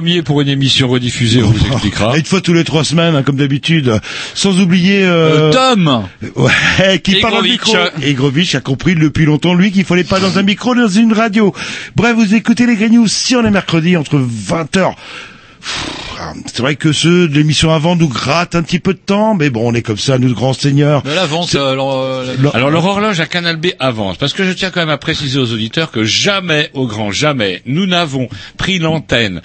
Premier pour une émission rediffusée, on vous expliquera. une fois tous les trois semaines, hein, comme d'habitude. Sans oublier euh, Euh, Tom Ouais, qui parle au micro. Et Grovitch a compris depuis longtemps, lui, qu'il fallait pas dans un micro, dans une radio. Bref, vous écoutez les Grey News si on est mercredi entre 20h. C'est vrai que ceux de l'émission avant nous grattent un petit peu de temps, mais bon, on est comme ça, nous grands seigneurs. Mais là, vente, euh, l'en- euh, Non. Alors leur horloge à Canal B avance, parce que je tiens quand même à préciser aux auditeurs que jamais, au grand jamais, nous n'avons pris l'antenne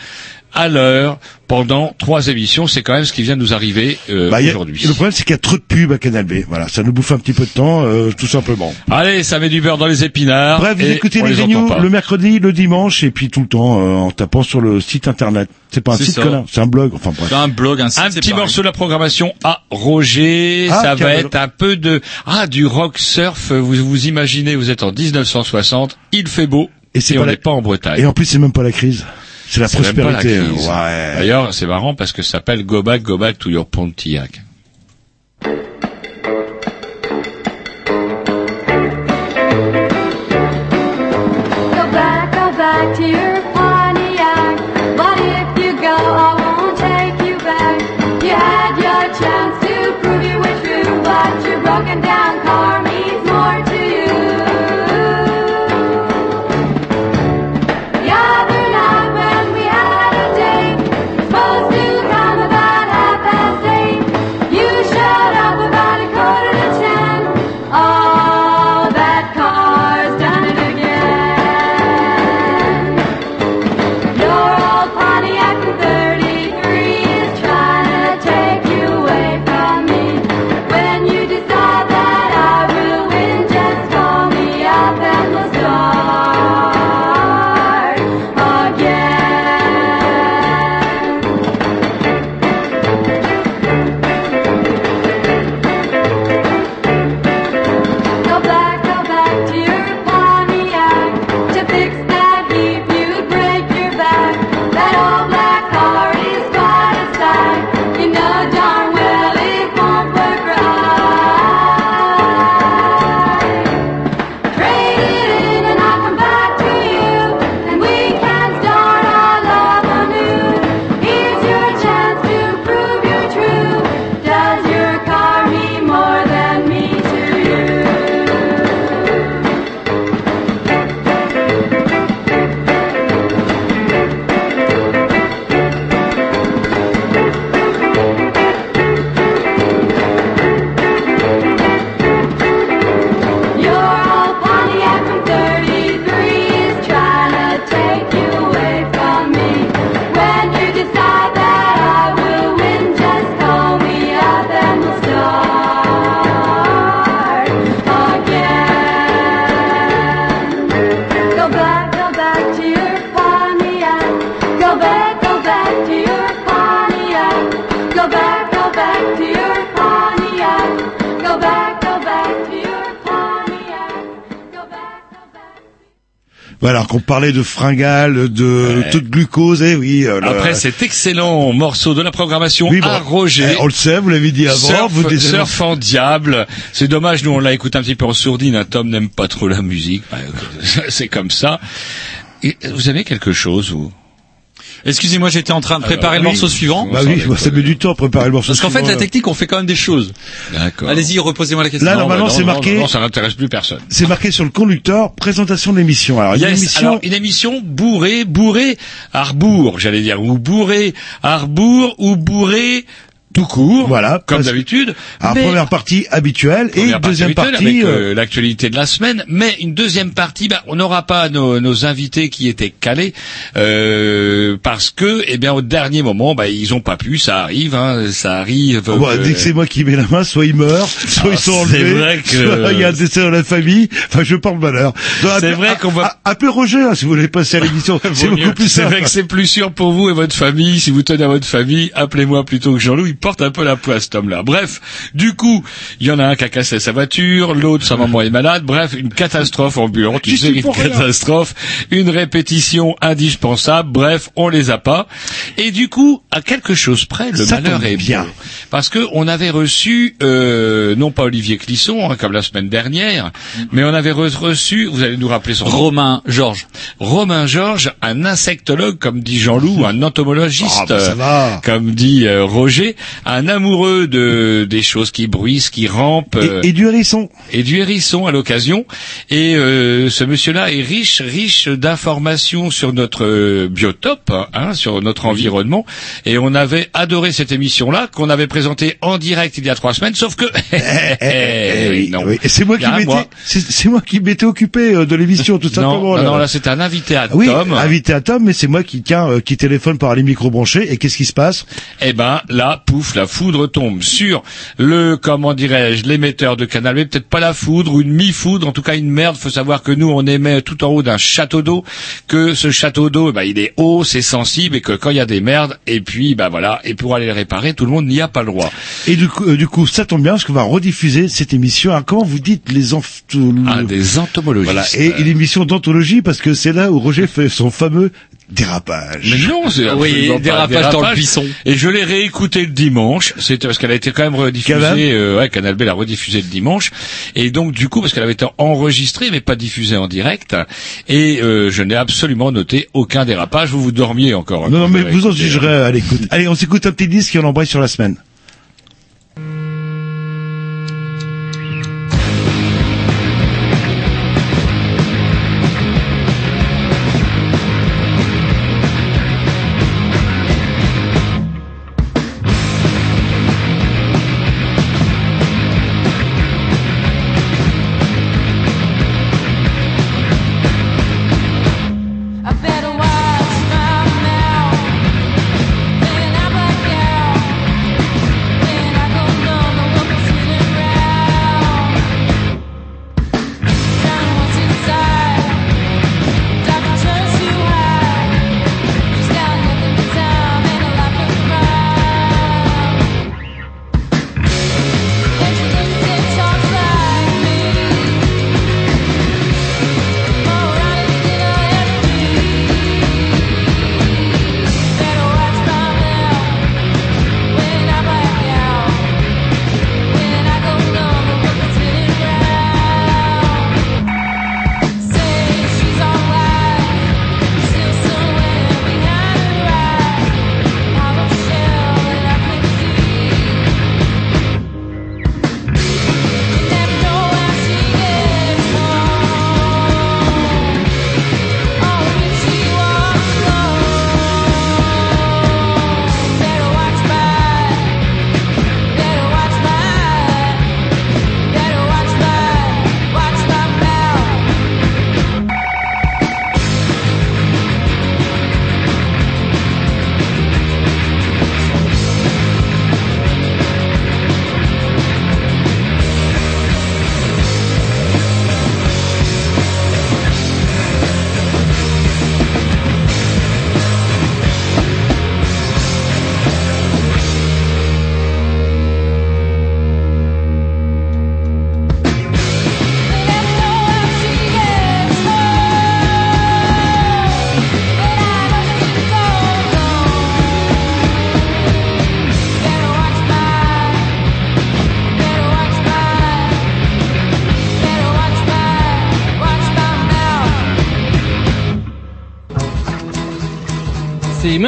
à l'heure pendant trois émissions. C'est quand même ce qui vient de nous arriver euh, Bah, aujourd'hui. Le problème, c'est qu'il y a trop de pubs à Canal B. Voilà, ça nous bouffe un petit peu de temps, euh, tout simplement. Allez, ça met du beurre dans les épinards. Bref, vous écoutez les les News le mercredi, le dimanche, et puis tout le temps euh, en tapant sur le site internet. C'est pas un site c'est un blog. Enfin bref. Un blog, un site, Un petit morceau de la programmation à Roger, Ah, ça va alors. être un peu de ah du rock surf. Vous vous imaginez, vous êtes en 1960, il fait beau Et c'est on la- n'est pas en Bretagne. Et en plus, c'est même pas la crise. C'est la prospérité. Ouais. D'ailleurs, c'est marrant parce que ça s'appelle Go Back, Go Back to Your Pontiac. Parlait de fringales, de Ouais. taux de glucose, eh oui. euh, le- Après cet excellent morceau de la programmation oui, à bon, Roger. eh, on le sait, vous l'avez dit avant. Surf, vous désannonce- surf en diable. C'est dommage, nous on l'a écouté un petit peu en sourdine. Un Tom n'aime pas trop la musique. C'est comme ça. Et vous avez quelque chose ou Excusez-moi, j'étais en train de préparer Alors, le morceau suivant. Bah oui, bah, ça met du temps à préparer le morceau. Parce qu'en fait, suivant, la technique, on fait quand même des choses. D'accord. Allez-y, reposez-moi la question. Là, Non, normalement, bah, c'est marqué- Non, ça n'intéresse plus personne. C'est marqué sur le conducteur, présentation de l'émission. Alors, une émission, alors une émission bourrée, bourrée, arbour, j'allais dire, ou bourrée, arbour, ou bourrée, tout court, Voilà, comme d'habitude. alors, mais- première partie habituelle et Première deuxième habituelle partie, avec euh, euh, l'actualité de la semaine, mais une deuxième partie, bah, on n'aura pas nos, nos invités qui étaient calés euh, parce que, eh bien, au dernier moment, bah, ils ont pas pu. Ça arrive, hein, ça arrive. bon, bah, euh, dès que c'est moi qui mets la main, soit ils meurent, soit Ah, ils sont c'est enlevés, vrai que- soit il y a un décès dans la famille. Enfin, je parle malheur. C'est vrai qu'on va- a- Appelez Roger, hein, si vous voulez passer à l'émission. c'est Vaut mieux. beaucoup plus C'est vrai que c'est plus sûr pour vous et votre famille. Si vous tenez à votre famille, appelez-moi plutôt que Jean-Loup. Il porte un peu la poisse, cet homme-là. Bref, du coup, il y en a un qui a cassé sa voiture, l'autre, sa maman est malade. Bref, une catastrophe ambulante. Tu sais, une catastrophe, une répétition indispensable. Bref, on les a pas. Et du coup, à quelque chose près, le Ça malheur est bien. Parce que on avait reçu, euh, non pas Olivier Clisson, hein, comme la semaine dernière, mais on avait re- reçu, vous allez nous rappeler son nom, Romain, Georges. Romain Georges, un insectologue, comme dit Jean-Loup, un entomologiste, bah, ça va. comme dit euh, Roger, un amoureux de des choses qui bruissent, qui rampent, euh, Et, et du hérisson. et du hérisson à l'occasion. Et euh, ce monsieur-là est riche, riche d'informations sur notre euh, biotope, hein, sur notre environnement. Et on avait adoré cette émission-là, qu'on avait présentée en direct il y a trois semaines, sauf que... Eh oui, non. oui. Et c'est moi c'est c'est moi qui m'étais occupé euh, de l'émission, tout Non, simplement. non, non, là c'était un invité à oui, Tom. invité à Tom, mais c'est moi qui tiens, euh, qui téléphone par les micros branchés. Et qu'est-ce qui se passe? Eh ben là, pouf, la foudre tombe sur le, comment dirais-je, l'émetteur de canal, mais peut-être pas la foudre ou une mi-foudre, en tout cas une merde. Faut savoir que nous, on émet tout en haut d'un château d'eau, que ce château d'eau, ben, il est haut, c'est sensible, et que quand il y a des merdes, et puis, ben voilà, et pour aller le réparer, tout le monde n'y a pas le droit. Et du coup, euh, du coup, ça tombe bien parce qu'on va rediffuser cette émission. Alors, comment vous dites les enfs... Ah, des entomologistes. Voilà, et une émission d'anthologie parce que c'est là où Roger fait son fameux dérapage. Mais non, c'est Oui, absolument pas un dérapage dans le buisson. Et je l'ai réécouté le dimanche. C'était parce qu'elle a été quand même rediffusée. Même euh, ouais, Canal B l'a rediffusée le dimanche. Et donc du coup, parce qu'elle avait été enregistrée mais pas diffusée en direct. Et euh, je n'ai absolument noté aucun dérapage. Vous vous dormiez encore. hein, Non, non, mais vous en jugerez à l'écoute. Allez, on s'écoute un petit disque et on embraye sur la semaine.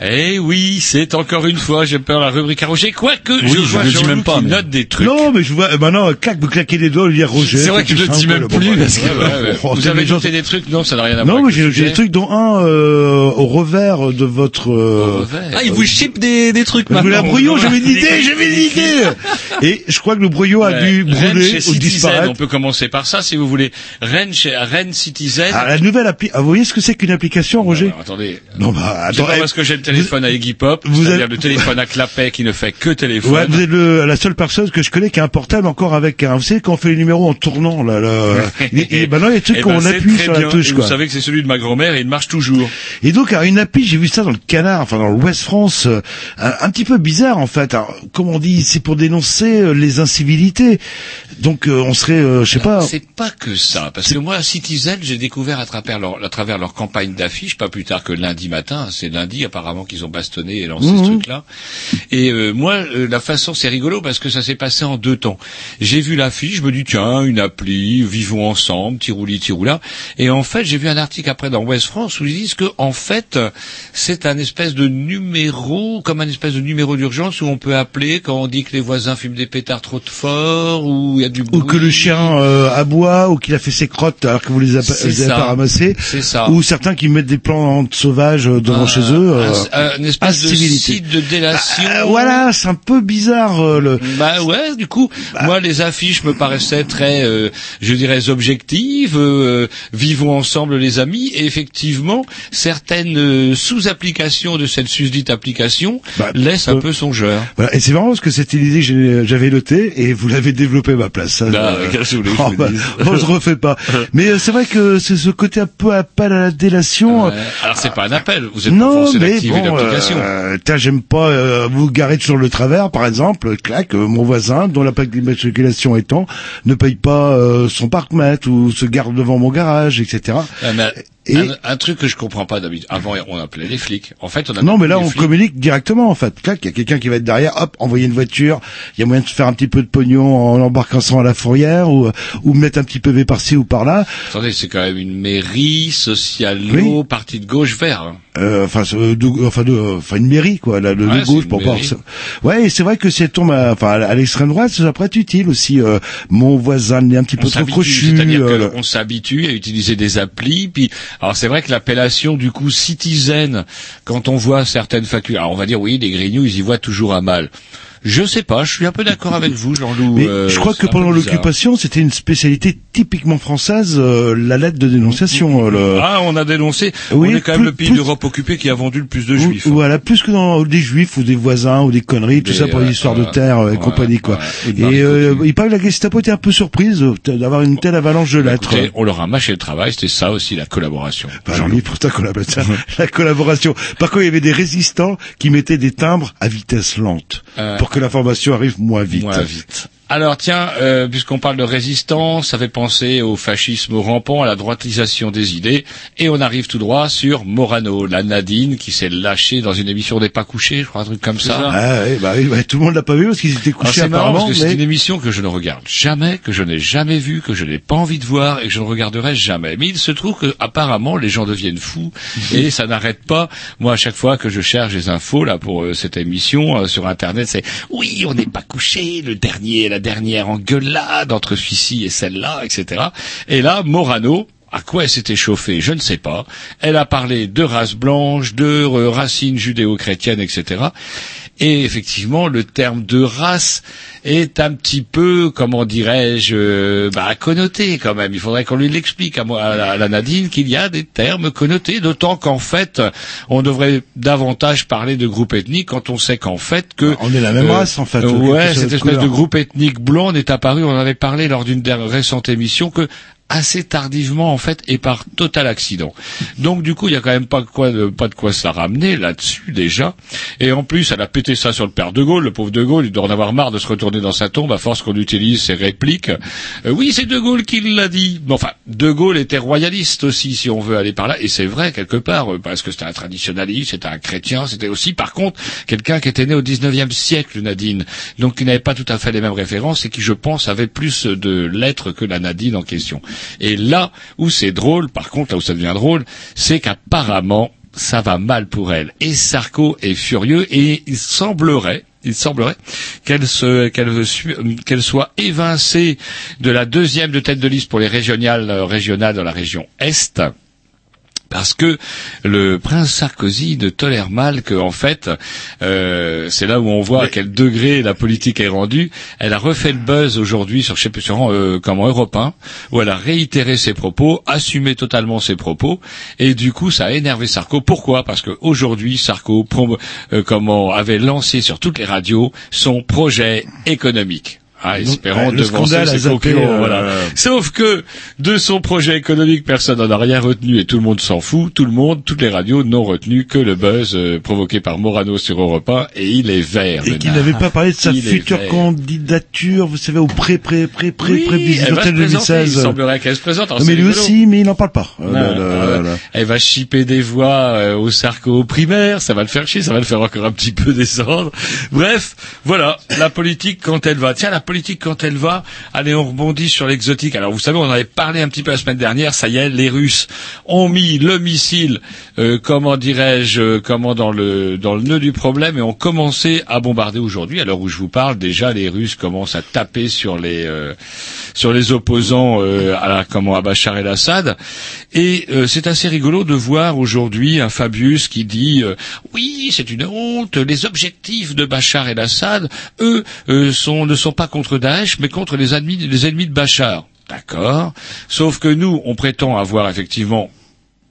Eh oui, c'est encore une fois, j'ai peur la rubrique à Roger, quoique Oui, je je vois le dis Jean-Loup même pas, qui mais- note des trucs. Non, mais je vois, euh, maintenant, claque, me claquer les doigts, lui dire Roger. C'est vrai que je le tout dis même plus, bah, parce que- Ouais, ouais, ouais. Oh, Vous avez les gens- noté des trucs Non, ça n'a rien à voir. Non, mais j'ai des trucs dont un euh, au revers de votre. euh, Au revers. Ah, il vous ship des, des trucs maintenant. la brouillon, j'avais une idée, j'avais une idée. Et je crois que le brouillon a dû brûler ou Citizen, disparaître. on peut commencer par ça si vous voulez. Rennes chez Rennes Citizen. Ah, la nouvelle appli. Ah, vous voyez ce que c'est qu'une application, Roger Alors, attendez. Non, bah, parce que j'ai le téléphone à Iggy Pop, vous c'est-à-dire êtes- le téléphone à clapet qui ne fait que téléphone. Ouais, vous êtes le, la seule personne que je connais qui a un portable encore avec un. Vous savez quand on fait les numéros en tournant là, là il, il- maintenant il y a des trucs Eh qu'on ben, c'est appuie sur la touche Et quoi. Vous savez que c'est celui de ma grand-mère et il marche toujours. Et donc alors, une appli, j'ai vu ça dans le Canard, enfin dans l'Ouest France, euh, un, un petit peu bizarre en fait. Alors, comme on dit, c'est pour dénoncer euh, les incivilités. Donc euh, on serait, euh, je sais pas. C'est pas que ça, parce que moi, Citizen, j'ai découvert à travers leur, à travers leur campagne d'affiches, pas plus tard que lundi matin. C'est lundi apparemment qu'ils ont bastonné et lancé Mhm. ce truc-là. Et euh, moi, euh, la façon, c'est rigolo parce que ça s'est passé en deux temps. J'ai vu l'affiche, je me dis tiens, une appli, vivons ensemble, tirouli tiroula. Et en fait, j'ai vu un article après dans West France où ils disent que en fait, c'est un espèce de numéro, comme un espèce de numéro d'urgence où on peut appeler quand on dit que les voisins fument des pétards trop fort ou il y a du bruit. Ou que le chien euh, aboie, ou qu'il a fait ses crottes alors que vous les avez, pas- ramassées, C'est ça. ou certains qui mettent des plantes sauvages euh, devant Un- chez eux. Euh, un, un- une espèce de site de délation. euh, voilà, c'est un peu bizarre. euh, le... Bah ouais, du coup, moi les affiches me paraissaient très, euh, je dirais, objectives. euh, vivons ensemble les amis. Et effectivement, certaines sous-applications de cette susdite application Bah, laissent un peu songeur. Voilà. Et c'est marrant parce que c'était idée que j'avais notée et vous l'avez développée à ma place. Ça, Bah, voulez que je oh, vous bah, dise bon, je refais pas. Mais c'est vrai que c'est ce côté un peu appel à la délation. Alors c'est pas un appel, vous êtes pas Non, mais bon, tiens, j'aime pas euh, vous garer sur le travers, par exemple, clac, euh, mon voisin, dont la plaque d'immatriculation étant, ne paye pas euh, son parc-mètre ou se garde devant mon garage, etc. Ah, mais Et- un, un truc que je comprends pas d'habitude. Avant, on appelait les flics. En fait, on a Non, mais là, on flics. communique directement, en fait. Clac, il y a quelqu'un qui va être derrière, hop, envoyer une voiture, il y a moyen de se faire un petit peu de pognon en embarquant ça à la fourrière, ou, ou mettre un petit PV par-ci ou par-là. Attendez, c'est quand même une mairie sociale, Oui. parti de gauche vert. hein. Euh, enfin, ce- de- enfin, de, enfin, une mairie, quoi, là, de, de Ouais, gauche pour pas. Ouais, et c'est vrai que si elle tombe, à, enfin, à l'extrême droite, ça pourrait être utile aussi. euh, mon voisin est un petit on peu trop crochu. c'est-à-dire euh, qu'on s'habitue à utiliser des applis. Puis, alors c'est vrai que l'appellation du coup citizen, quand on voit certaines facultés, alors on va dire oui, les grignoux, ils y voient toujours à mal. Je sais pas, je suis un peu d'accord avec vous, Jean-Loup. Mais euh, je crois que pendant l'occupation, c'était une spécialité typiquement française, euh, la lettre de dénonciation. euh, le- Ah, on a dénoncé. Oui, on est quand même le pays plus- d'Europe occupée qui a vendu le plus de Ou- juifs. hein. Voilà, plus que dans des juifs ou des voisins ou des conneries, tout ça pour euh, les histoires de euh, terre et compagnie quoi. et euh, il paraît que la Gestapo était un peu surprise d'avoir une telle avalanche de lettres. Écoutez, on leur a mâché le travail, c'était ça aussi la collaboration. Bah Jean-Loup. oui, pour appelle ça la collaboration. Par contre, il y avait des résistants qui mettaient des timbres à vitesse lente Euh, pour que l'information arrive moins vite. Moins vite. Alors tiens, euh, puisqu'on parle de résistance, ça fait penser au fascisme rampant, à la droitisation des idées, et on arrive tout droit sur Morano, la Nadine qui s'est lâchée dans une émission des pas couchés, je crois un truc comme ça. Ah, ouais, bah, oui, bah, tout le monde l'a pas vu parce qu'ils étaient Alors, couchés marrant apparemment. parce que c'est une émission que je ne regarde jamais, que je n'ai jamais vue, que je n'ai pas envie de voir et que je ne regarderai jamais. Mais il se trouve que apparemment les gens deviennent fous et ça n'arrête pas. Moi, à chaque fois que je cherche des infos là pour euh, cette émission euh, sur Internet, c'est oui, on n'est pas couché, le dernier, la dernière engueulade entre celui-ci et celle-là, etc. Et là, Morano. À quoi elle s'était chauffée, je ne sais pas. Elle a parlé de race blanche, de racines judéo-chrétiennes, etc. Et effectivement, le terme de race est un petit peu, comment dirais-je, euh, bah, connoté quand même. Il faudrait qu'on lui l'explique à, moi, à, la, Nadine qu'il y a des termes connotés, d'autant qu'en fait, on devrait davantage parler de groupe ethnique quand on sait qu'en fait que On est la même euh, race, en fait. euh, ouais, cette espèce couleur. de groupe ethnique blond est apparu. On en avait parlé lors d'une récente émission que assez tardivement en fait et par total accident. Donc du coup il y a quand même pas de quoi pas de quoi se la ramener là-dessus déjà. Et en plus elle a pété ça sur le père de Gaulle, le pauvre de Gaulle, il doit en avoir marre de se retourner dans sa tombe à force qu'on utilise ses répliques. Euh, oui c'est de Gaulle qui l'a dit. Bon, enfin de Gaulle était royaliste aussi si on veut aller par là et c'est vrai quelque part euh, parce que c'était un traditionnaliste, c'était un chrétien, c'était aussi par contre quelqu'un qui était né au 19e siècle Nadine, donc qui n'avait pas tout à fait les mêmes références et qui je pense avait plus de lettres que la Nadine en question. Et là où c'est drôle, par contre, là où ça devient drôle, c'est qu'apparemment, ça va mal pour elle. Et Sarko est furieux et il semblerait, il semblerait qu'elle se, qu'elle qu'elle soit évincée de la deuxième de tête de liste pour les régionales, euh, régionales dans la région Est. Parce que le prince Sarkozy ne tolère mal que, en fait, euh, c'est là où on voit à quel degré la politique est rendue. Elle a refait le buzz aujourd'hui sur, je sais plus, sur euh, comment Europe 1, où elle a réitéré ses propos, assumé totalement ses propos, et du coup, ça a énervé Sarko. Pourquoi? Parce que aujourd'hui, Sarko, euh, comment avait lancé sur toutes les radios son projet économique. Ah, Donc, espérons le devancer ses concurrents, euh, voilà. Sauf que de son projet économique, personne n'en a rien retenu et tout le monde s'en fout. Tout le monde, toutes les radios n'ont retenu que le buzz euh, provoqué par Morano sur Europe 1 et il est vert. Et qu'il n'avait pas parlé de sa Il future candidature, vous savez, au pré, pré, pré, pré, Oui, pré présenter, 2016. Il semblerait qu'elle se présente. Alors, Non, mais lui aussi, mais il n'en parle pas. Euh, Non, le- euh, le- Elle va chipper des voix euh, au Sarko primaire, ça va le faire chier, ça va le faire encore un petit peu descendre. Bref, voilà, la politique quand elle va. Tiens, la politique quand elle va, allez, on rebondit sur l'exotique. Alors vous savez, on en avait parlé un petit peu la semaine dernière, ça y est, les Russes ont mis le missile, euh, comment dirais-je, euh, comment dans le dans le nœud du problème et ont commencé à bombarder aujourd'hui. L'heure où je vous parle, déjà les Russes commencent à taper sur les euh, sur les opposants à comment à Bachar el-Assad. Et c'est assez rigolo de voir aujourd'hui un Fabius qui dit oui c'est une honte, les objectifs de Bachar el-Assad, eux, sont, ne sont pas contre Daesh mais contre les ennemis, les ennemis de Bachar. D'accord. Sauf que nous, on prétend avoir effectivement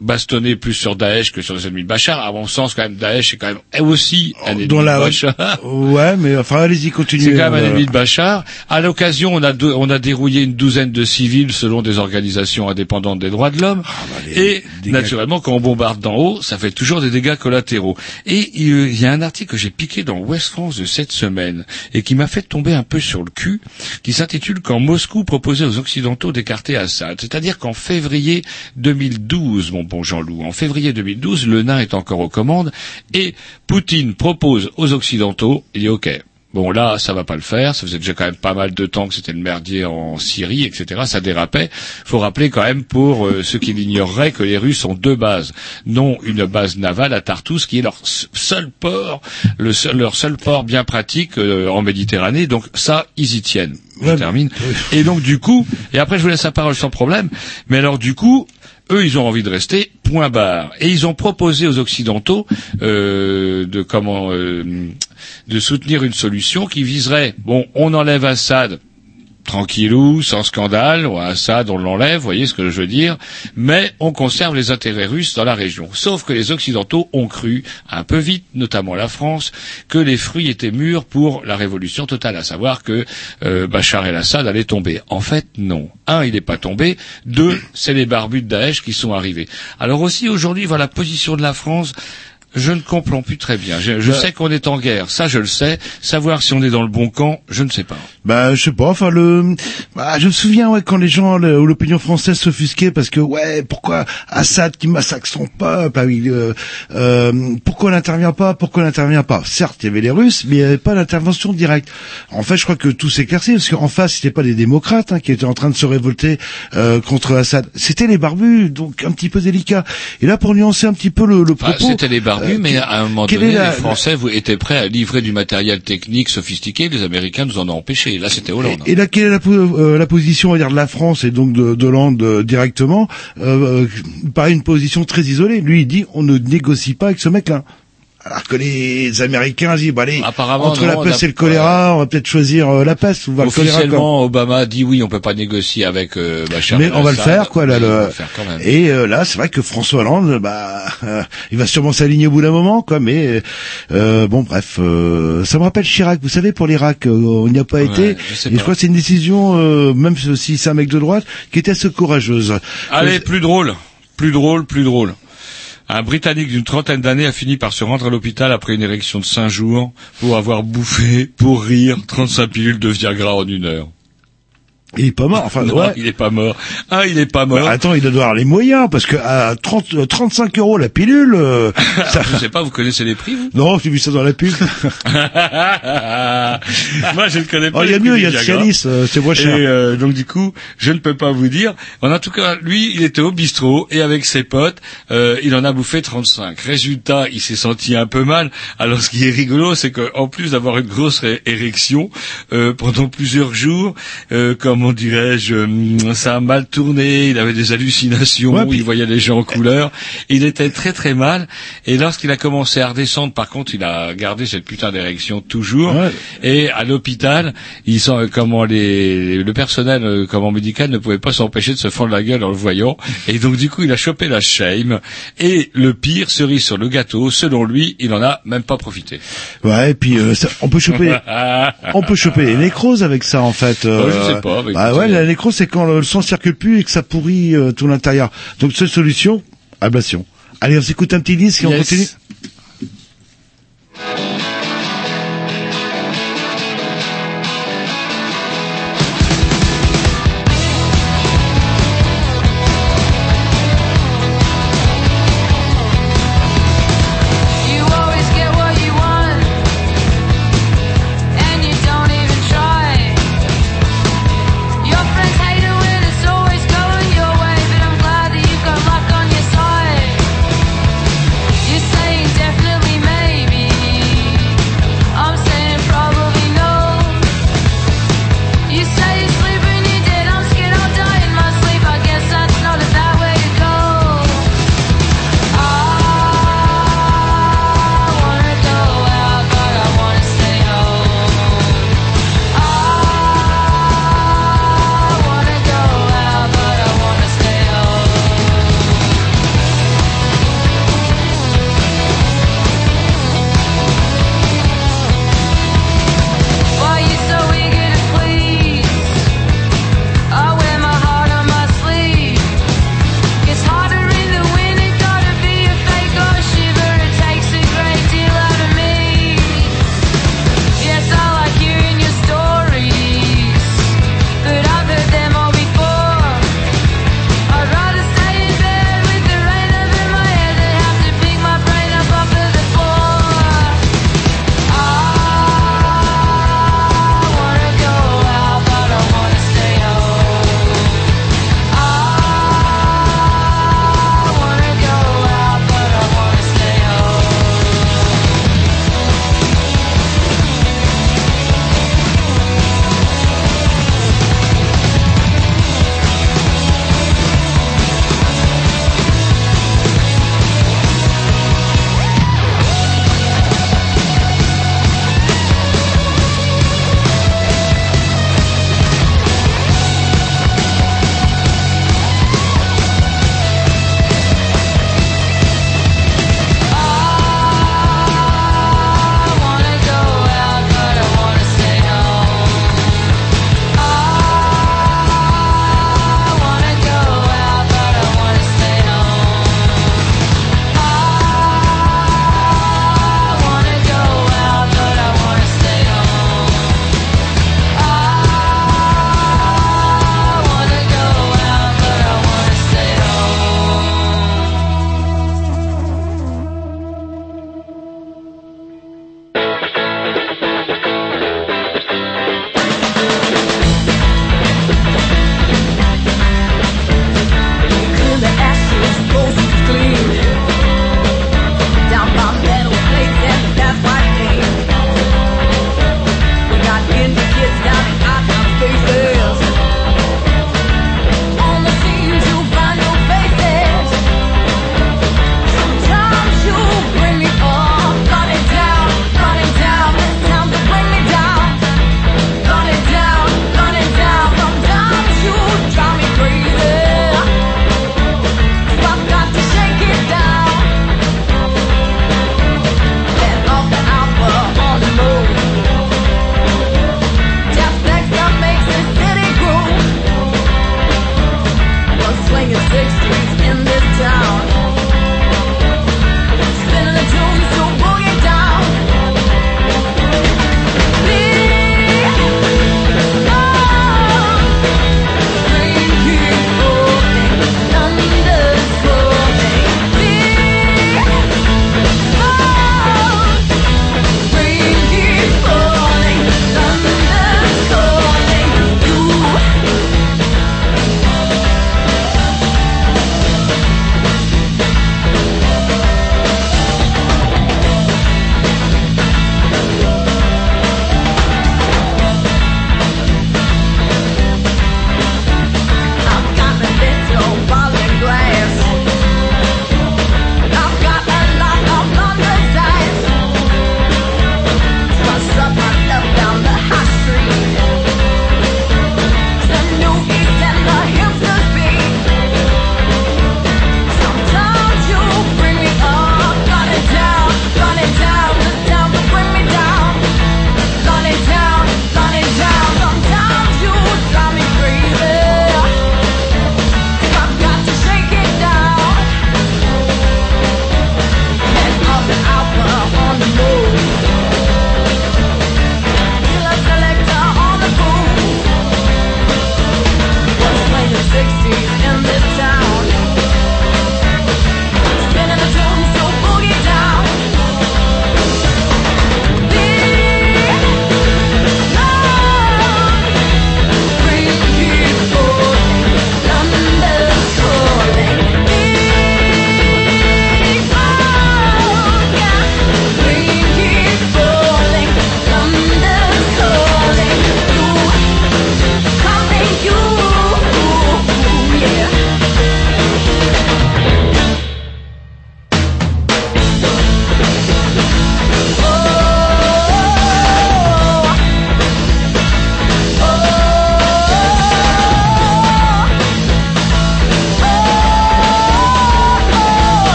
bastonné plus sur Daesh que sur les ennemis de Bachar. À mon sens, quand même, Daesh est quand même elle aussi un ennemi dans de la, Bachar. ouais, mais enfin, allez-y, continuez. C'est quand même un ennemi de Bachar. À l'occasion, on a, on a dérouillé une douzaine de civils selon des organisations indépendantes des droits de l'homme. Ah, bah, et dégâts- naturellement, quand on bombarde d'en haut, ça fait toujours des dégâts collatéraux. Et il il y a un article que j'ai piqué dans West France de cette semaine et qui m'a fait tomber un peu sur le cul, qui s'intitule Quand Moscou proposait aux Occidentaux d'écarter Assad. C'est-à-dire qu'en février 2012, mon bon Jean-Loup, en février 2012, le nain est encore aux commandes et Poutine propose aux Occidentaux, il dit OK, Bon là, ça va pas le faire. Ça faisait déjà quand même pas mal de temps que c'était le merdier en Syrie, etc. Ça dérapait. Faut rappeler quand même pour euh, ceux qui l'ignoreraient que les Russes ont deux bases, non une base navale à Tartous qui est leur seul port, le seul- leur seul port bien pratique euh, en Méditerranée. Donc ça, ils y tiennent. Je Ouais, termine. Et donc du coup, et après je vous laisse la parole sans problème. Mais alors du coup, eux, ils ont envie de rester, point barre. Et ils ont proposé aux Occidentaux euh, de comment euh, de soutenir une solution qui viserait, bon, on enlève Assad tranquillou, sans scandale, ou Assad on l'enlève, vous voyez ce que je veux dire, mais on conserve les intérêts russes dans la région. Sauf que les Occidentaux ont cru, un peu vite, notamment la France, que les fruits étaient mûrs pour la révolution totale, à savoir que euh, Bachar el-Assad allait tomber. En fait, non. Un, il n'est pas tombé. Deux, c'est les barbus de Daesh qui sont arrivés. Alors aussi, aujourd'hui, voilà la position de la France. Je ne comprends plus très bien. Je, je Bah- sais qu'on est en guerre, ça je le sais. Savoir si on est dans le bon camp, je ne sais pas. Bah, je sais pas. Enfin, le, bah, je me souviens ouais quand les gens, le- ou l'opinion française s'offusquait parce que ouais, pourquoi Assad qui massacre son peuple, ah oui, euh, euh, pourquoi n'intervient pas, pourquoi n'intervient pas? Certes, il y avait les Russes, mais il n'y avait pas d'intervention directe. En fait, je crois que tout s'éclaircit parce qu'en face, c'était pas des démocrates hein, qui étaient en train de se révolter euh, contre Assad. C'était les barbus, donc un petit peu délicat. Et là, pour nuancer un petit peu le, le Enfin, propos, C'était les barbus, euh, mais à un moment donné, la- les Français vous, étaient prêts à livrer du matériel technique sophistiqué. Les Américains nous en ont empêché. Là, c'était Hollande. Et là, quelle est la, euh, la position, on va dire, de la France et donc de, de Hollande euh, directement euh, Par une position très isolée. Lui, il dit, on ne négocie pas avec ce mec-là. Alors que les Américains disent, bah allez, Apparemment, entre non, la peste a- et le choléra, on va peut-être choisir euh, la peste ou va le choléra. Officiellement, Obama dit oui, on peut pas négocier avec euh, Bachar Mais on va le faire, quoi, là, le- faire quand même. Et euh, là, c'est vrai que François Hollande, bah, euh, il va sûrement s'aligner au bout d'un moment, quoi. Mais euh, bon, bref, euh, ça me rappelle Chirac. Vous savez, pour l'Irak, euh, on n'y a pas Ouais, été. je sais et je crois que c'est une décision, euh, même si c'est un mec de droite, qui était assez courageuse. Allez, plus drôle, plus drôle, plus drôle. Un Britannique d'une trentaine d'années a fini par se rendre à l'hôpital après une érection de cinq jours pour avoir bouffé, pour rire, 35 pilules de Viagra en une heure. Il est pas mort. Enfin, Non, ouais. il est pas mort. Ah, il est pas mort. Bah, attends, il doit avoir les moyens parce que à 30, euh, 35 euros la pilule, euh, ça... Je sais pas, vous connaissez les prix, vous? Non, j'ai vu ça dans la pub. Moi, je ne connais pas Oh, il y a mieux, il y a le. Cialis, euh, c'est moins Et euh, donc du coup, je ne peux pas vous dire. En tout cas, lui, il était au bistrot et avec ses potes, euh, il en a bouffé 35. Résultat, il s'est senti un peu mal. Alors ce qui est rigolo, c'est qu'en plus d'avoir une grosse érection euh, pendant plusieurs jours, euh, comment dirais-je, hum, ça a mal tourné. Il avait des hallucinations, Ouais, puis- il voyait les gens en couleur. Il était très très mal. Et lorsqu'il a commencé à redescendre, par contre, il a gardé cette putain d'érection toujours. Ouais. Et à l'hôpital, ils sont comment les le personnel euh, comment médical ne pouvait pas s'empêcher de se fendre la gueule en le voyant. Et donc du coup, il a chopé la shame. Et le pire, cerise sur le gâteau, selon lui, il en a même pas profité. Ouais, et puis euh, ça- on peut choper, on peut choper les nécroses avec ça en fait. euh, Ouais, je sais pas, bah écoutez, ouais, la nécrose c'est quand le, sang circule plus et que ça pourrit euh, tout l'intérieur. Donc seule solution, ablation. Allez, on s'écoute un petit disque et on continue.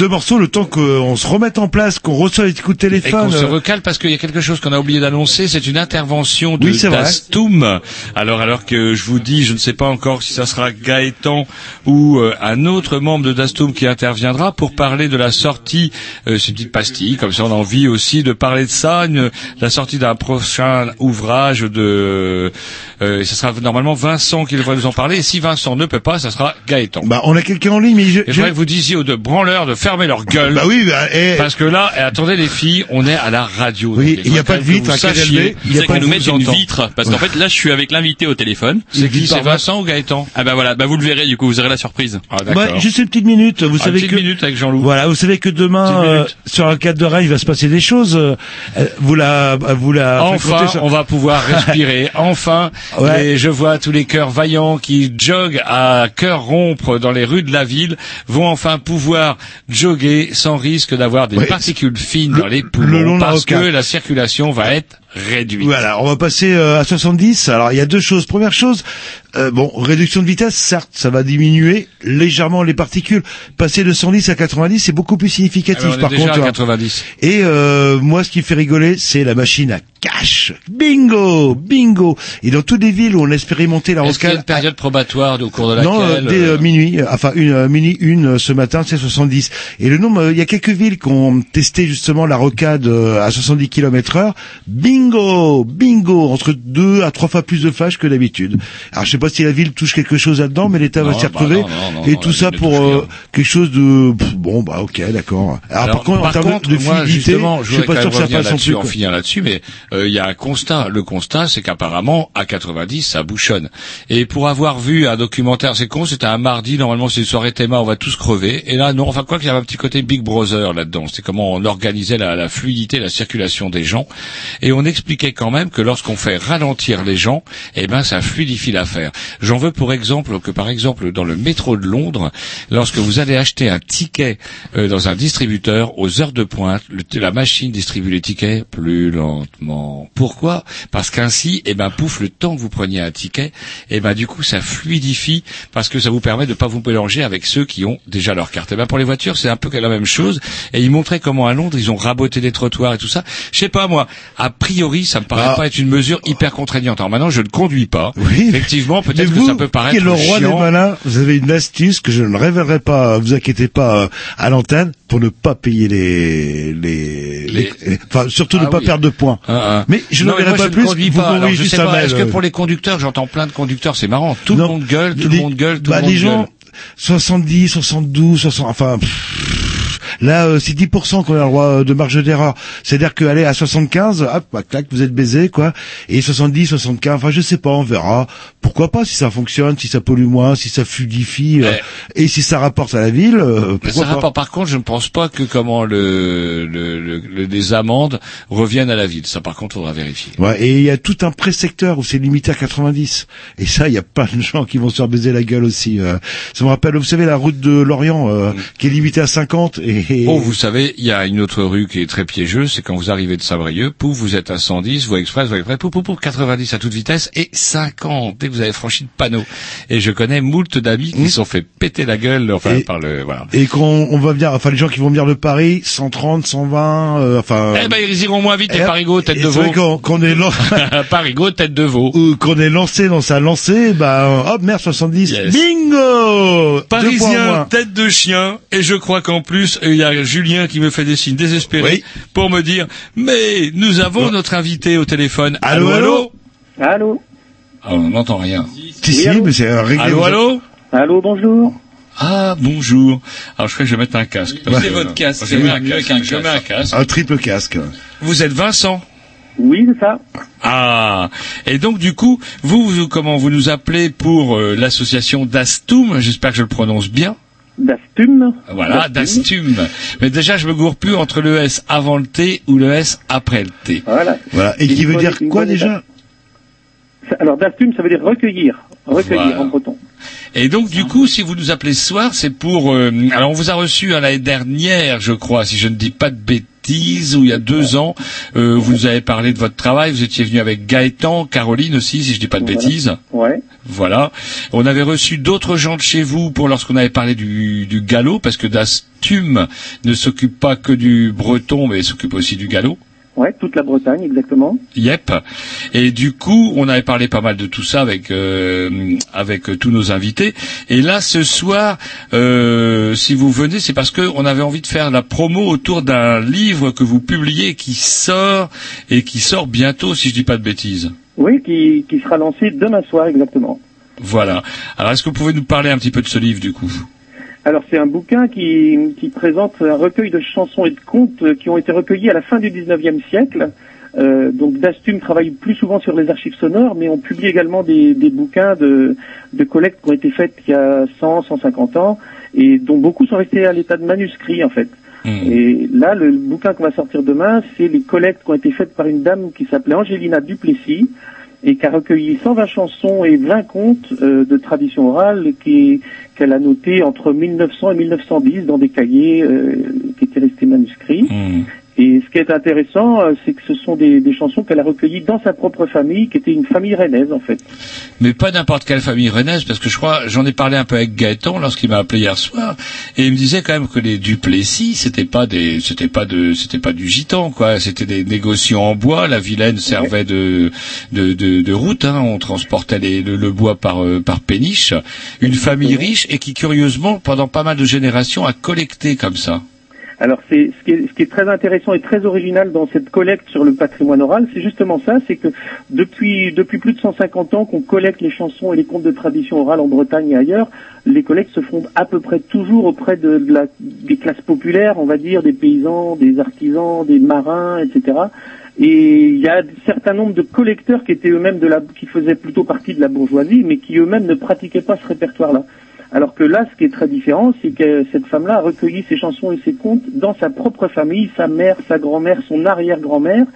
Deux morceaux le temps qu'on se remette en place, qu'on reçoive les coups de Et téléphone. qu'on se euh, recale parce qu'il y a quelque chose qu'on a oublié d'annoncer, c'est une intervention de Oui, d'Astoum. Alors alors que je vous dis, je ne sais pas encore si ça sera Gaëtan ou euh, un autre membre de Dastoum qui interviendra pour parler de la sortie, euh, c'est une petite pastille, comme ça on a envie aussi de parler de ça, une- la sortie d'un prochain ouvrage de, euh, ça sera normalement Vincent qui devrait nous en parler, et si Vincent ne peut pas, ça sera Gaëtan. Bah, on a quelqu'un en ligne, mais je, Et je que vous disiez aux deux branleurs de fermer leur gueule. bah oui, bah, eh, Parce que là, et attendez les filles, on est à la radio. Oui, il y a pas de vitre à élevé. Il y a pas de nous mette vous une vitre, parce qu'en fait là je suis avec l'invité au téléphone. C'est qui C'est. Vincent ou Gaëtan Ah bah voilà, bah vous le verrez du coup, vous aurez la surprise. Ah d'accord. ouais, juste une petite minute. Vous Ah, savez petite que minute avec Jean-Loup. Voilà, vous savez que demain euh, sur un cadre de Rennes, il va se passer des choses. euh, vous la, vous la. Enfin, on va pouvoir respirer. Enfin, Ouais. et je vois tous les cœurs vaillants qui joguent à cœur rompre dans les rues de la ville vont enfin pouvoir jogger sans risque d'avoir des Ouais. particules fines Le- dans les le poumons la parce que la circulation va être réduite. Voilà, on va passer euh, à 70. Alors il y a deux choses. Première chose, euh, bon, réduction de vitesse, certes, ça va diminuer légèrement les particules. Passer de 110 à 90, c'est beaucoup plus Ah, significatif. mais on est par déjà contre, à hein. 90. Et euh, moi, ce qui me fait rigoler, c'est la machine à Bingo, bingo. Et dans toutes les villes où on a expérimenté la a une période probatoire au cours de laquelle non, euh, dès euh, euh, minuit, euh, enfin une euh, mini une euh, ce matin, c'est 70. Et le nombre, il y a quelques villes qui ont testé justement la rocade euh, à 70 km heure. Bingo, bingo, entre deux à trois fois plus de flash que d'habitude. Alors je sais pas si la ville touche quelque chose là-dedans, mais l'État va s'y bah retrouver. non, non, non, et tout ça pour euh, quelque chose de pff, bon bah ok d'accord. Alors, Alors, par contre en termes de moi, fluidité, je suis pas sûr que ça passe plus. en quoi. finir là-dessus, mais y a un constat. Le constat, c'est qu'apparemment, à 90, ça bouchonne. Et pour avoir vu un documentaire, c'est con, c'était un mardi, normalement c'est une soirée théma, on va tous crever. Et là, non, enfin quoi qu'il y avait un petit côté Big Brother là-dedans. C'est comment on organisait la, fluidité, la circulation des gens. Et on expliquait quand même que lorsqu'on fait ralentir les gens, eh ben ça fluidifie l'affaire. J'en veux pour exemple que par exemple dans le métro de Londres, lorsque vous allez acheter un ticket euh, dans un distributeur aux heures de pointe, la machine distribue les tickets plus lentement. Pourquoi? Parce qu'ainsi, eh ben pouf, le temps que vous preniez un ticket, eh ben du coup ça fluidifie parce que ça vous permet de pas vous mélanger avec ceux qui ont déjà leur carte. Eh ben pour les voitures, c'est un peu la même chose. Et ils montraient comment à Londres ils ont raboté les trottoirs et tout ça. Je sais pas moi. A priori, ça me paraît Ah. pas être une mesure hyper contraignante. Alors maintenant, je ne conduis pas. Oui. Effectivement, peut-être que ça peut paraître qui est le roi chiant. des malins, vous avez une astuce que je ne révélerai pas, vous inquiétez pas, euh, à l'antenne, pour ne pas payer les, les, Les- les- enfin, surtout ne Ah pas oui. perdre de points. Hein. Mais je n'en dirai pas plus, Ne conduis vous pas. Alors, je sais pas. Est-ce que euh, pour les conducteurs, j'entends plein de conducteurs, c'est marrant. Tout le monde gueule, tout les- le monde gueule, tout bah, le monde les gens, gueule. 70, 72, 60, enfin, pff, là, euh, c'est 10% qu'on a le droit euh, de marge d'erreur. C'est-à-dire que, allez, à 75, hop, bah, clac, vous êtes baisé, quoi. Et 70, 75, enfin, je sais pas, on verra. Pourquoi pas, si ça fonctionne, si ça pollue moins, si ça fluidifie, euh, et si ça rapporte à la ville, euh, pourquoi ça pas. rapporte, par contre, je ne pense pas que comment le, le, le- le- les amendes reviennent à la ville. Ça, par contre, faudra vérifier. Ouais, et il y a tout un pré-secteur où c'est limité à 90. Et ça, il y a plein de gens qui vont se faire baiser la gueule aussi. euh. Ça me rappelle, vous savez, la route de Lorient, euh, qui est limitée à 50. Et, et- Oh, vous savez, il y a une autre rue qui est très piégeuse, c'est quand vous arrivez de Sabrieux, pouf, vous êtes à 110, voie express, voie express, pouf, pouf, pouf, 90 à toute vitesse et 50 dès que vous avez franchi le panneau. Et je connais moult d'amis qui Mm. se sont fait péter la gueule, enfin, Et- par le, voilà. Et quand on va venir, enfin les gens qui vont venir de Paris, 130, 120, euh, enfin. Eh ben, ils iront moins vite, et les hop, parigots, tête de c'est vrai veau. Quand, quand on est lan- Parigot, tête de veau. ou qu'on est lancé dans sa lancée, bah hop, merde 70, Yes. bingo. Parisien, tête de chien, et je crois qu'en plus, il y a Julien qui me fait des signes désespérés Oui. pour me dire, mais nous avons notre invité au téléphone. Allô, allô Allô Ah, on n'entend rien. Si, si, allô mais c'est réglé. Allô, allô Allô, bonjour Ah, bonjour. Alors, je crois que je vais mettre un casque. C'est votre casque, Je c'est mets un mieux casque. Je mets un casque. Un triple casque. Vous êtes Vincent Oui, c'est ça. Ah, et donc du coup, vous, vous comment vous nous appelez pour euh, l'association Dastum J'espère que je le prononce bien. Dastum. Voilà, Dastum. Mais déjà, je me gourre plus entre le S avant le T ou le S après le T. Voilà. Voilà. Et qui veut dire quoi déjà Alors, Dastum, ça veut dire recueillir. Recueillir Voilà. en breton. Et donc du coup, si vous nous appelez ce soir, c'est pour. euh, alors, on vous a reçu à l'année dernière, je crois, si je ne dis pas de bêtises. Bêtises, où il y a deux ans, euh, vous nous avez parlé de votre travail. Vous étiez venu avec Gaëtan, Caroline aussi, si je dis pas de Voilà. bêtises. Ouais. Voilà. On avait reçu d'autres gens de chez vous pour lorsqu'on avait parlé du, du galop, parce que Dastum ne s'occupe pas que du breton, mais s'occupe aussi du galop. Ouais, toute la Bretagne, exactement. Yep. Et du coup, on avait parlé pas mal de tout ça avec euh, avec euh, tous nos invités. Et là, ce soir, euh, si vous venez, c'est parce que on avait envie de faire la promo autour d'un livre que vous publiez qui sort et qui sort bientôt, si je dis pas de bêtises. Oui, qui, qui sera lancé demain soir, exactement. Voilà. Alors, est-ce que vous pouvez nous parler un petit peu de ce livre, du coup Alors c'est un bouquin qui, qui présente un recueil de chansons et de contes qui ont été recueillis à la fin du 19e siècle. Euh, donc Dastum travaille plus souvent sur les archives sonores, mais on publie également des, des bouquins de, de collectes qui ont été faites il y a 100, 150 ans, et dont beaucoup sont restés à l'état de manuscrits en fait. Et là, le bouquin qu'on va sortir demain, c'est les collectes qui ont été faites par une dame qui s'appelait Angélina Duplessis et qui a recueilli 120 chansons et 20 contes euh, de tradition orale qu'elle a noté entre 1900 et 1910 dans des cahiers euh, qui étaient restés manuscrits. Et ce qui est intéressant, euh, c'est que ce sont des, des chansons qu'elle a recueillies dans sa propre famille, qui était une famille rennaise en fait. Mais pas n'importe quelle famille rennaise, parce que je crois, j'en ai parlé un peu avec Gaëtan lorsqu'il m'a appelé hier soir, et il me disait quand même que les Duplessis, c'était pas des, c'était pas de, c'était pas du gitan, quoi. C'était des négociants en bois. La Vilaine servait de, de, de, de route. Hein. On transportait les- le, le bois par, euh, par péniche. Une famille riche et qui, curieusement, pendant pas mal de générations, a collecté comme ça. Alors c'est ce qui, est, ce qui est très intéressant et très original dans cette collecte sur le patrimoine oral, c'est justement ça, c'est que depuis depuis plus de 150 ans qu'on collecte les chansons et les contes de tradition orale en Bretagne et ailleurs, les collectes se font à peu près toujours auprès de, la, des classes populaires, on va dire des paysans, des artisans, des marins, etc. Et il y a un certain nombre de collecteurs qui étaient eux-mêmes de la, qui faisaient plutôt partie de la bourgeoisie, mais qui eux-mêmes ne pratiquaient pas ce répertoire-là. Alors que là, ce qui est très différent, c'est que cette femme-là a recueilli ses chansons et ses contes dans sa propre famille, sa mère, sa grand-mère, son arrière-grand-mère.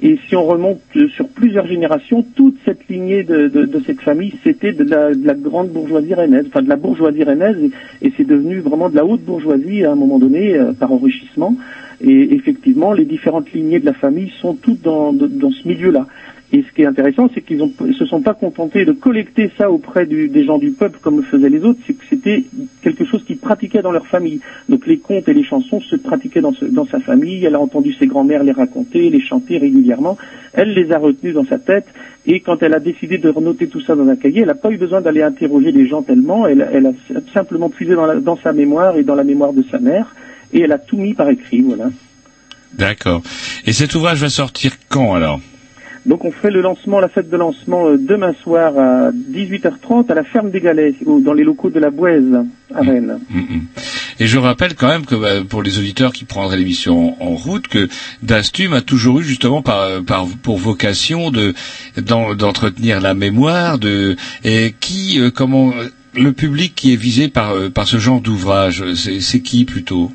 Et si on remonte euh, sur plusieurs générations, toute cette lignée de, cette famille, c'était de la, de la grande bourgeoisie rennaise, enfin de la bourgeoisie rennaise, et, c'est devenu vraiment de la haute bourgeoisie à un moment donné, euh, par enrichissement. Et effectivement, les différentes lignées de la famille sont toutes dans ce milieu-là. Et ce qui est intéressant, c'est qu'ils ils se sont pas contentés de collecter ça auprès du- des gens du peuple comme le faisaient les autres, c'est que c'était quelque chose qu'ils pratiquaient dans leur famille. Donc les contes et les chansons se pratiquaient dans, sa famille, elle a entendu ses grands-mères les raconter, les chanter régulièrement, elle les a retenues dans sa tête, et quand elle a décidé de renoter tout ça dans un cahier, elle n'a pas eu besoin d'aller interroger les gens tellement, elle, elle a simplement puisé dans, la- dans sa mémoire et dans la mémoire de sa mère, et elle a tout mis par écrit, voilà. D'accord. Et cet ouvrage va sortir quand alors? Donc on fait le lancement, la fête de lancement euh, demain soir à 18h30 à la ferme des Galets, dans les locaux de la Bouèze à Rennes. Et je rappelle quand même que bah, pour les auditeurs qui prendraient l'émission en, route, que Dastum a toujours eu justement par, par pour vocation de d'en- d'entretenir la mémoire de et qui euh, comment euh, le public qui est visé par euh, par ce genre d'ouvrage, c'est qui plutôt?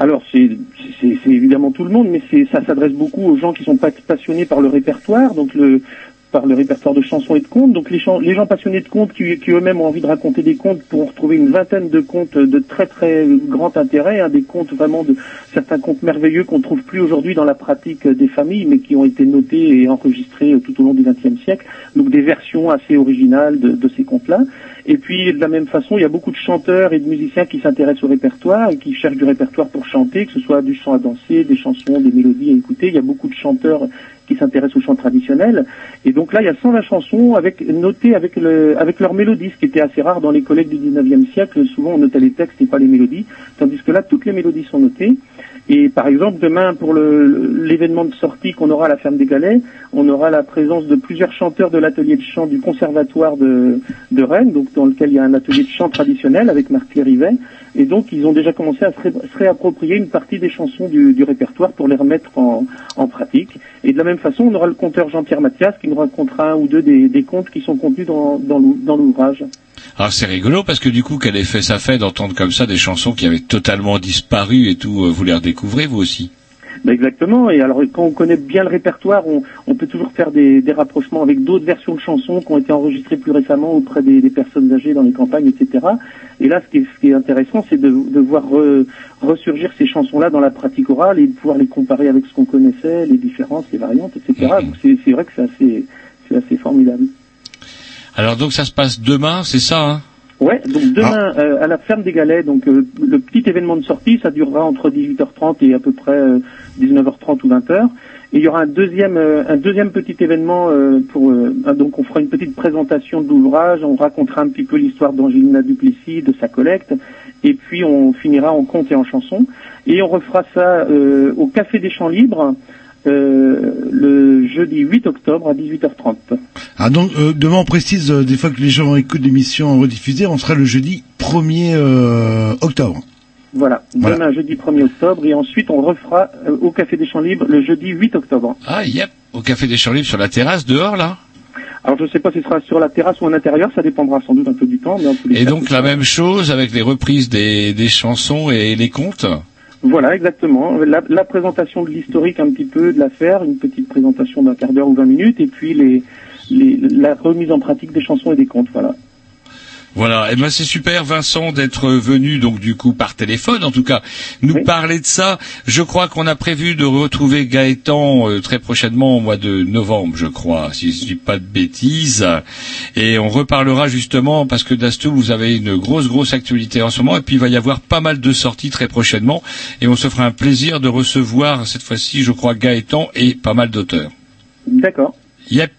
Alors c'est évidemment tout le monde, mais ça s'adresse beaucoup aux gens qui sont pas passionnés par le répertoire, donc le par le répertoire de chansons et de contes. Donc les, gens passionnés de contes qui, eux-mêmes ont envie de raconter des contes pourront retrouver une vingtaine de contes de très très grand intérêt, hein, des contes vraiment de certains contes merveilleux qu'on trouve plus aujourd'hui dans la pratique des familles, mais qui ont été notés et enregistrés tout au long du XXe siècle. Donc des versions assez originales de ces contes-là. Et puis de la même façon, il y a beaucoup de chanteurs et de musiciens qui s'intéressent au répertoire et qui cherchent du répertoire pour chanter, que ce soit du chant à danser, des chansons, des mélodies à écouter. Il y a beaucoup de chanteurs qui s'intéressent au chant traditionnel. Et donc là, il y a 120 chansons avec, notées avec, le, avec leur mélodie, ce qui était assez rare dans les collègues du 19e siècle. Souvent, on notait les textes et pas les mélodies. Tandis que là, toutes les mélodies sont notées. Et par exemple, demain, pour l'événement de sortie qu'on aura à la ferme des Galets, on aura la présence de plusieurs chanteurs de l'atelier de chant du conservatoire de, de Rennes, donc dans lequel il y a un atelier de chant traditionnel avec Marc-Pierre Rivet. Et donc, ils ont déjà commencé à se, ré- se réapproprier une partie des chansons du, du répertoire pour les remettre en, en pratique. Et de la même façon, on aura le conteur Jean-Pierre Mathias qui nous racontera un ou deux des, des contes qui sont contenus dans, dans l'ou- dans l'ouvrage. Alors c'est rigolo parce que du coup quel effet ça fait d'entendre comme ça des chansons qui avaient totalement disparu et tout, euh, vous les redécouvrez vous aussi Ben exactement. Et alors, quand on connaît bien le répertoire, on, on peut toujours faire des, des rapprochements avec d'autres versions de chansons qui ont été enregistrées plus récemment auprès des, des personnes âgées dans les campagnes, etc. Et là, ce qui est, ce qui est intéressant, c'est de, de voir re- ressurgir ces chansons-là dans la pratique orale et de pouvoir les comparer avec ce qu'on connaissait, les différences, les variantes, etc. Donc c'est vrai que c'est assez, c'est assez formidable. Alors donc ça se passe demain, c'est ça hein? Ouais, donc demain euh, à la ferme des Galets, donc euh, le petit événement de sortie, ça durera entre 18h30 et à peu près euh, 19h30 ou 20h. Et il y aura un deuxième euh, un deuxième petit événement euh, pour euh, ah, donc on fera une petite présentation de l'ouvrage, on racontera un petit peu l'histoire d'Angelina Duplessis, de sa collecte, et puis on finira en conte et en chanson. Et on refera ça euh, au Café des Champs Libres euh, le jeudi 8 octobre à 18h30. Ah donc euh, demain on précise des fois que les gens écoutent l'émission rediffusée, on sera le jeudi 1er euh, octobre. Voilà, Voilà. demain jeudi 1er octobre et ensuite on refera euh, au Café des Champs Libres le jeudi 8 octobre. Ah, yep, au Café des Champs Libres sur la terrasse dehors là. Alors je ne sais pas si ce sera sur la terrasse ou en intérieur, ça dépendra sans doute un peu du temps. Mais en tous les Et cas, donc la même chose avec les reprises des, des chansons et les contes. Voilà, exactement. La, la présentation de l'historique un petit peu de l'affaire, une petite présentation d'un quart d'heure ou 20 minutes, et puis les, les, la remise en pratique des chansons et des contes. Voilà. Voilà, et ben c'est super Vincent d'être venu donc du coup par téléphone en tout cas nous parler de ça. Je crois qu'on a prévu de retrouver Gaëtan euh, très prochainement au mois de novembre, je crois, si je dis pas de bêtises. Et on reparlera justement parce que d'Astou vous avez une grosse grosse actualité en ce moment et puis il va y avoir pas mal de sorties très prochainement et on se fera un plaisir de recevoir cette fois-ci, je crois Gaëtan et pas mal d'auteurs. D'accord. Yep.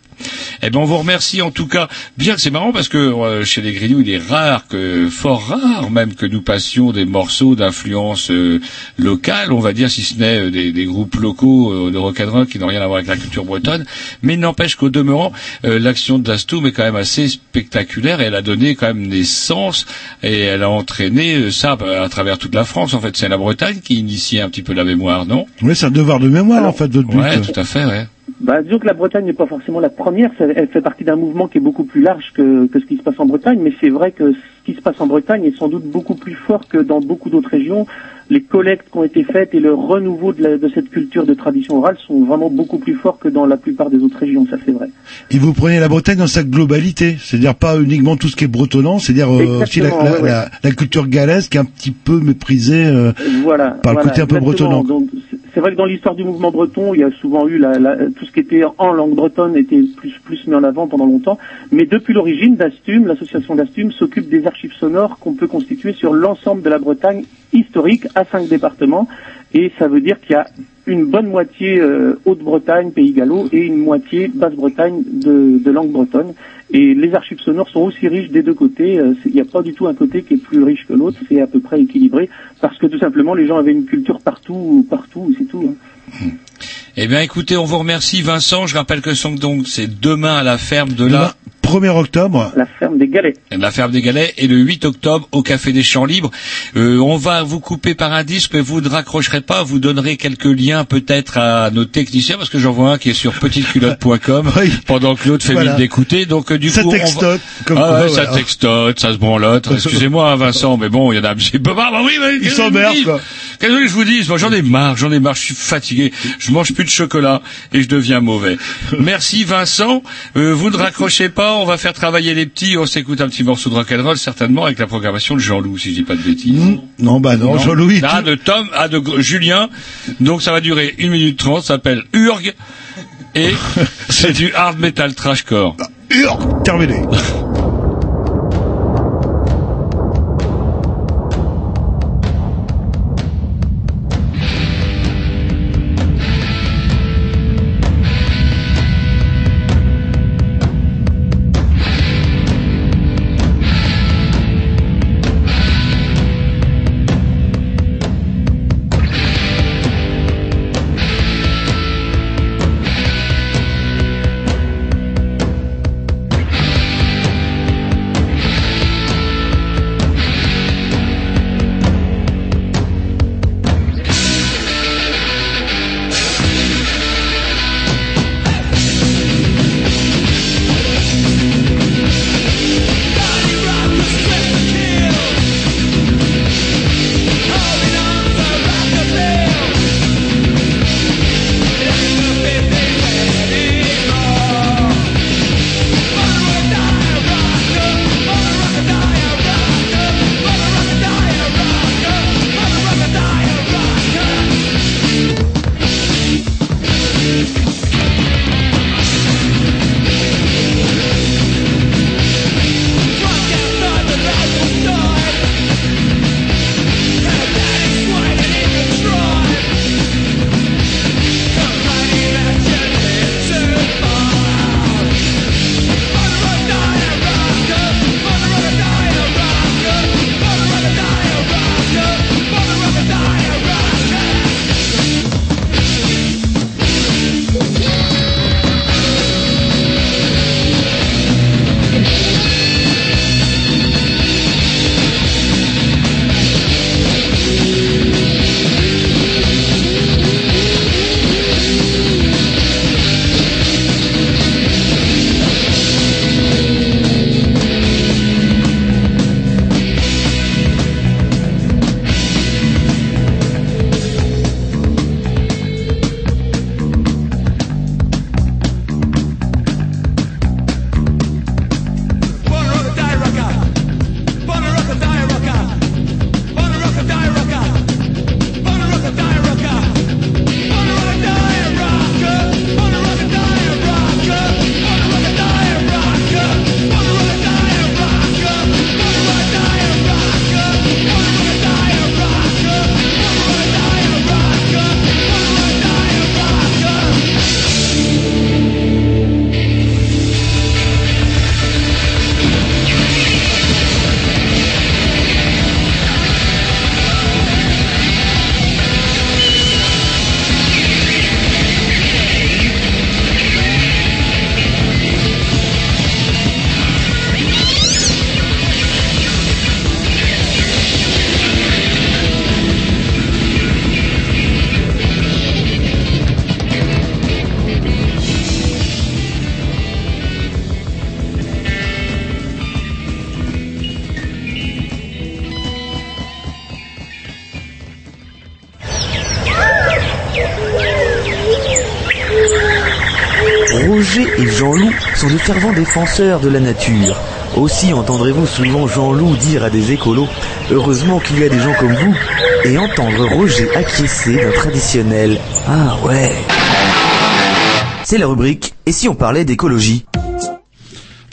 Eh ben on vous remercie en tout cas. Bien, c'est marrant parce que euh, chez les Grignoux, il est rare que, fort rare même, que nous passions des morceaux d'influence euh, locale, on va dire, si ce n'est euh, des, des groupes locaux euh, de rock'n'roll qui n'ont rien à voir avec la culture bretonne. Mais il n'empêche qu'au demeurant, euh, l'action de Dastoum est quand même assez spectaculaire et elle a donné quand même naissance et elle a entraîné euh, ça bah, à travers toute la France. En fait, c'est la Bretagne qui initiait un petit peu la mémoire, non? Oui, c'est un devoir de mémoire en fait votre but. Ouais, tout à fait, ouais. Bah, disons que la Bretagne n'est pas forcément la première, ça- elle fait partie d'un mouvement qui est beaucoup plus large que, que ce qui se passe en Bretagne, mais c'est vrai que ce qui se passe en Bretagne est sans doute beaucoup plus fort que dans beaucoup d'autres régions. Les collectes qui ont été faites et le renouveau de, la- de cette culture de tradition orale sont vraiment beaucoup plus forts que dans la plupart des autres régions, ça c'est vrai. Et vous prenez la Bretagne dans sa globalité, c'est-à-dire pas uniquement tout ce qui est bretonnant, c'est-à-dire euh, aussi la, ouais, culture galaise qui est un petit peu méprisée euh, Voilà. par le voilà, côté un peu bretonnant. Donc, c'est- vrai que dans l'histoire du mouvement breton, il y a souvent eu la, la- tout ce qui était en langue bretonne était plus plus mis en avant pendant longtemps. Mais depuis l'origine, d'Astum, l'association d'Astum s'occupe des archives sonores qu'on peut constituer sur l'ensemble de la Bretagne historique à cinq départements. Et ça veut dire qu'il y a une bonne moitié euh, Haute-Bretagne, Pays Gallo, et une moitié Basse-Bretagne de, de langue bretonne. Et les archives sonores sont aussi riches des deux côtés. Euh, Il n'y a pas du tout un côté qui est plus riche que l'autre. C'est à peu près équilibré parce que tout simplement les gens avaient une culture partout, partout, c'est tout. hein. Eh bien, écoutez, on vous remercie, Vincent. Je rappelle que son- donc c'est demain à la ferme de la 1er octobre. La ferme des Galets. La ferme des Galets et le 8 octobre au Café des Champs Libres. Euh, on va vous couper par un disque, mais vous ne raccrocherez pas. Vous donnerez quelques liens peut-être à nos techniciens parce que j'en vois un qui est sur petiteculotte.com pendant que l'autre fait Voilà. mine d'écouter. Donc euh, du Ça coup, on va- textote, comme ah quoi, ouais, ça textote, ça se branlote. Excusez-moi, hein, Vincent, mais bon, il y en a un petit peu marre. Bah oui, mais Il qu'est-ce que je vous s'emmerde, dise quoi. Qu'est-ce que je vous dis Moi, j'en ai marre, j'en ai marre. Je suis fatigué. Je mange plus de chocolat et je deviens mauvais. Merci, Vincent. Euh, vous ne raccrochez pas. On va faire travailler les petits. On s'écoute un petit morceau de rock'n'roll certainement avec la programmation de Jean-Loup, si je dis pas de bêtises. Non, bah non, Jean-Louis. Ah, de Tom, ah, de Julien. Donc ça va durer 1 minute 30, ça s'appelle Urg. Et c'est du hard metal trashcore. Urg Terminé. fervents défenseurs de la nature. Aussi entendrez-vous souvent Jean-Loup dire à des écolos Heureusement qu'il y a des gens comme vous et entendre Roger acquiescer d'un traditionnel Ah ouais. C'est la rubrique Et si on parlait d'écologie?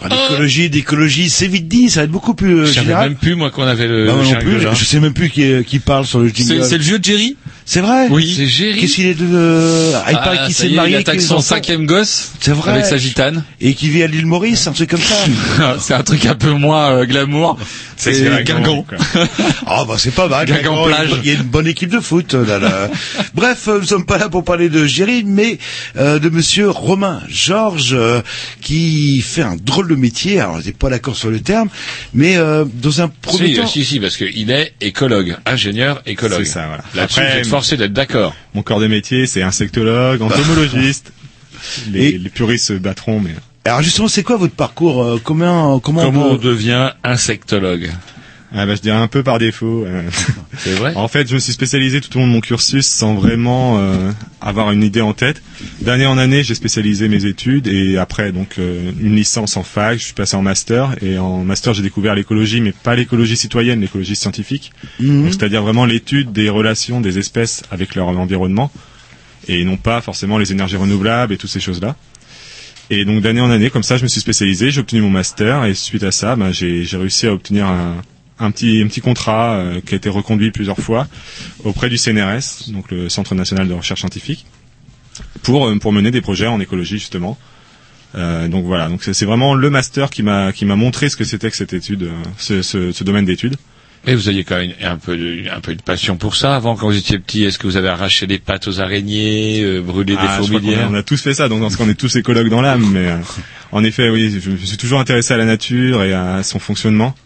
D'écologie, d'écologie, c'est vite dit, ça va être beaucoup plus euh, Je savais même plus moi qu'on avait le. Bah, non plus, je sais même plus qui, qui parle sur le jingle. C'est c'est le vieux Jerry? C'est vrai Oui. C'est Géry. Qu'est-ce qu'il est de... euh, ah, il paraît qu'il s'est marié il avec attaque son enfants. cinquième gosse C'est vrai. avec sa gitane. Et qui vit à l'île Maurice, un truc comme ça. c'est un truc un peu moins euh, glamour. C'est Guingamp. Ah bah c'est pas mal. Guingamp plage. Il y a une bonne équipe de foot. Là, là. Bref, euh, nous sommes pas là pour parler de Géry, mais euh, de Monsieur Romain Georges, euh, qui fait un drôle de métier. Alors, j'ai pas d'accord sur le terme, mais euh, dans un premier Si, temps, si, si, parce qu'il est écologue, ingénieur écologue. C'est ça, voilà. Après, forcé d'être d'accord. Mon corps de métier, c'est insectologue, entomologiste. Les, Et- les puristes se battront, mais alors justement, c'est quoi votre parcours euh, Comment, comment, Comment on devient insectologue? Ah bah, je dirais un peu par défaut. euh. C'est vrai En fait, je me suis spécialisé tout au long de mon cursus sans vraiment euh, avoir une idée en tête. D'année en année, j'ai spécialisé mes études et après donc euh, une licence en fac, je suis passé en master et en master j'ai découvert l'écologie, mais pas l'écologie citoyenne, l'écologie scientifique. Mhm. C'est-à-dire vraiment l'étude des relations des espèces avec leur environnement et non pas forcément les énergies renouvelables et toutes ces choses-là. Et donc d'année en année, comme ça, je me suis spécialisé, j'ai obtenu mon master et suite à ça, ben, j'ai j'ai réussi à obtenir un, un petit un petit contrat euh, qui a été reconduit plusieurs fois auprès du CNRS, donc le Centre national de recherche scientifique, pour euh, pour mener des projets en écologie justement. Euh, donc voilà, donc c'est vraiment le master qui m'a qui m'a montré ce que c'était que cette étude, euh, ce, ce, ce domaine d'études. Et vous aviez quand même un peu, de, un peu de passion pour ça avant, quand vous étiez petit. Est-ce que vous avez arraché des pattes aux araignées, euh, brûlé Ah, des je crois qu'on a- fourmilières on a tous fait ça, donc parce qu'on est tous écologues dans l'âme. Mais euh, en effet, oui, je me suis toujours intéressé à la nature et à son fonctionnement.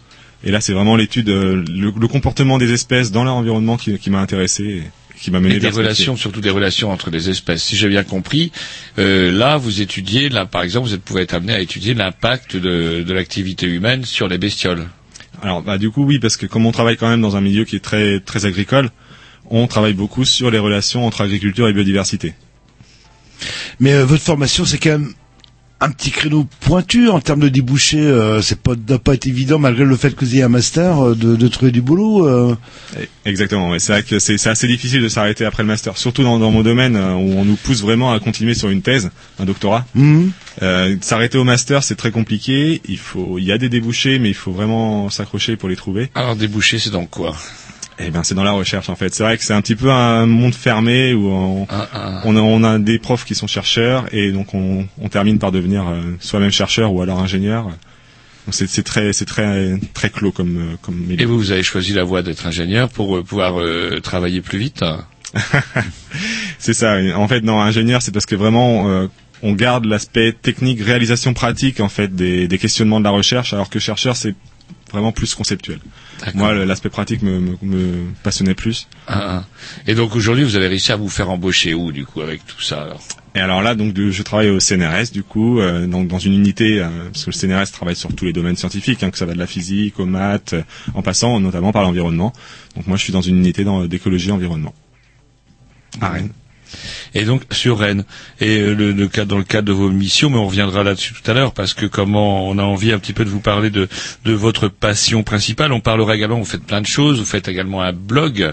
Et là, c'est vraiment l'étude, euh, le, le comportement des espèces dans leur environnement qui, qui m'a intéressé et qui m'a mené Et des relations, surtout des relations entre les espèces. Si j'ai bien compris, euh, là, vous étudiez, là, par exemple, vous êtes, pouvez être amené à étudier l'impact de, de l'activité humaine sur les bestioles. Alors, bah, du coup, oui, parce que comme on travaille quand même dans un milieu qui est très très agricole, on travaille beaucoup sur les relations entre agriculture et biodiversité. Mais euh, votre formation, c'est quand même un petit créneau pointu en termes de débouchés. Euh, c'est pas doit pas être évident malgré le fait que vous ayez un master euh, de, de trouver du boulot. euh. Exactement. ouais. C'est vrai que c'est c'est assez difficile de s'arrêter après le master, surtout dans, dans mon domaine euh, où on nous pousse vraiment à continuer sur une thèse, un doctorat. Mhm. Euh, s'arrêter au master, c'est très compliqué. Il faut, il y a des débouchés, mais il faut vraiment s'accrocher pour les trouver. Alors, déboucher, c'est donc quoi? Eh ben, c'est dans la recherche en fait. C'est vrai que c'est un petit peu un monde fermé où on, Ah, ah. on, a, on a des profs qui sont chercheurs et donc on, on termine par devenir euh, soi-même chercheur ou alors ingénieur. C'est très, c'est très, très clos comme, euh, comme milieu. Et vous, vous avez choisi la voie d'être ingénieur pour euh, pouvoir euh, travailler plus vite C'est ça. En fait, non, ingénieur, c'est parce que vraiment, euh, on garde l'aspect technique, réalisation pratique, en fait, des, des questionnements de la recherche, alors que chercheur, c'est vraiment plus conceptuel. Moi, l'aspect pratique me, me, me passionnait plus. Ah, ah. Et donc aujourd'hui, vous avez réussi à vous faire embaucher où, du coup, avec tout ça alors? Et alors là, donc, je travaille au CNRS, du coup, euh, dans une unité, euh, parce que le CNRS travaille sur tous les domaines scientifiques, hein, que ça va de la physique aux maths, euh, en passant notamment par l'environnement. Donc moi, je suis dans une unité d'écologie environnement. À Rennes. Et donc sur Rennes et euh, le, le cas dans le cadre de vos missions, mais on reviendra là-dessus tout à l'heure parce que comment on a envie un petit peu de vous parler de de votre passion principale. On parlera également, vous faites plein de choses, vous faites également un blog,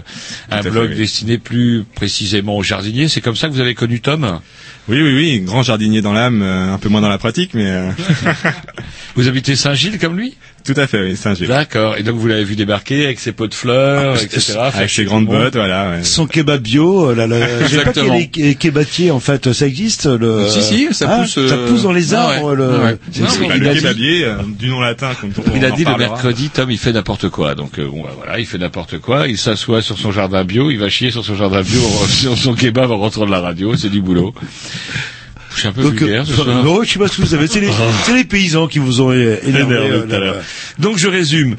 un fait, blog oui. destiné plus précisément aux jardiniers. C'est comme ça que vous avez connu Tom? Oui, oui, oui, grand jardinier dans l'âme, euh, un peu moins dans la pratique, mais euh, Vous habitez Saint-Gilles comme lui? Tout à fait, oui, Saint-Gilles. D'accord. Et donc vous l'avez vu débarquer avec ses pots de fleurs, Ah, etc. Avec ses grandes bottes, voilà. ouais. Son kebab bio, euh, là, là, je sais pas Exactement. est kebatier en fait, ça existe le. Si, si, ça Ah, pousse, euh, Ça pousse dans les ah ouais. arbres. Le... Ah ouais. Non, Bah, le a dit- kebabier, euh, du nom latin, comme on Il a dit le mercredi, Tom, il fait n'importe quoi. Donc euh, bon, bah, voilà, il fait n'importe quoi. Il s'assoit sur son jardin bio, il va chier sur son jardin bio, sur son kebab en rentrant de la radio. C'est du boulot. Je suis un peu Donc, vulgaire ce euh, soir. non, je sais pas ce que vous avez. C'est les, c'est les paysans qui vous ont énervé. Euh, tout à. Donc je résume.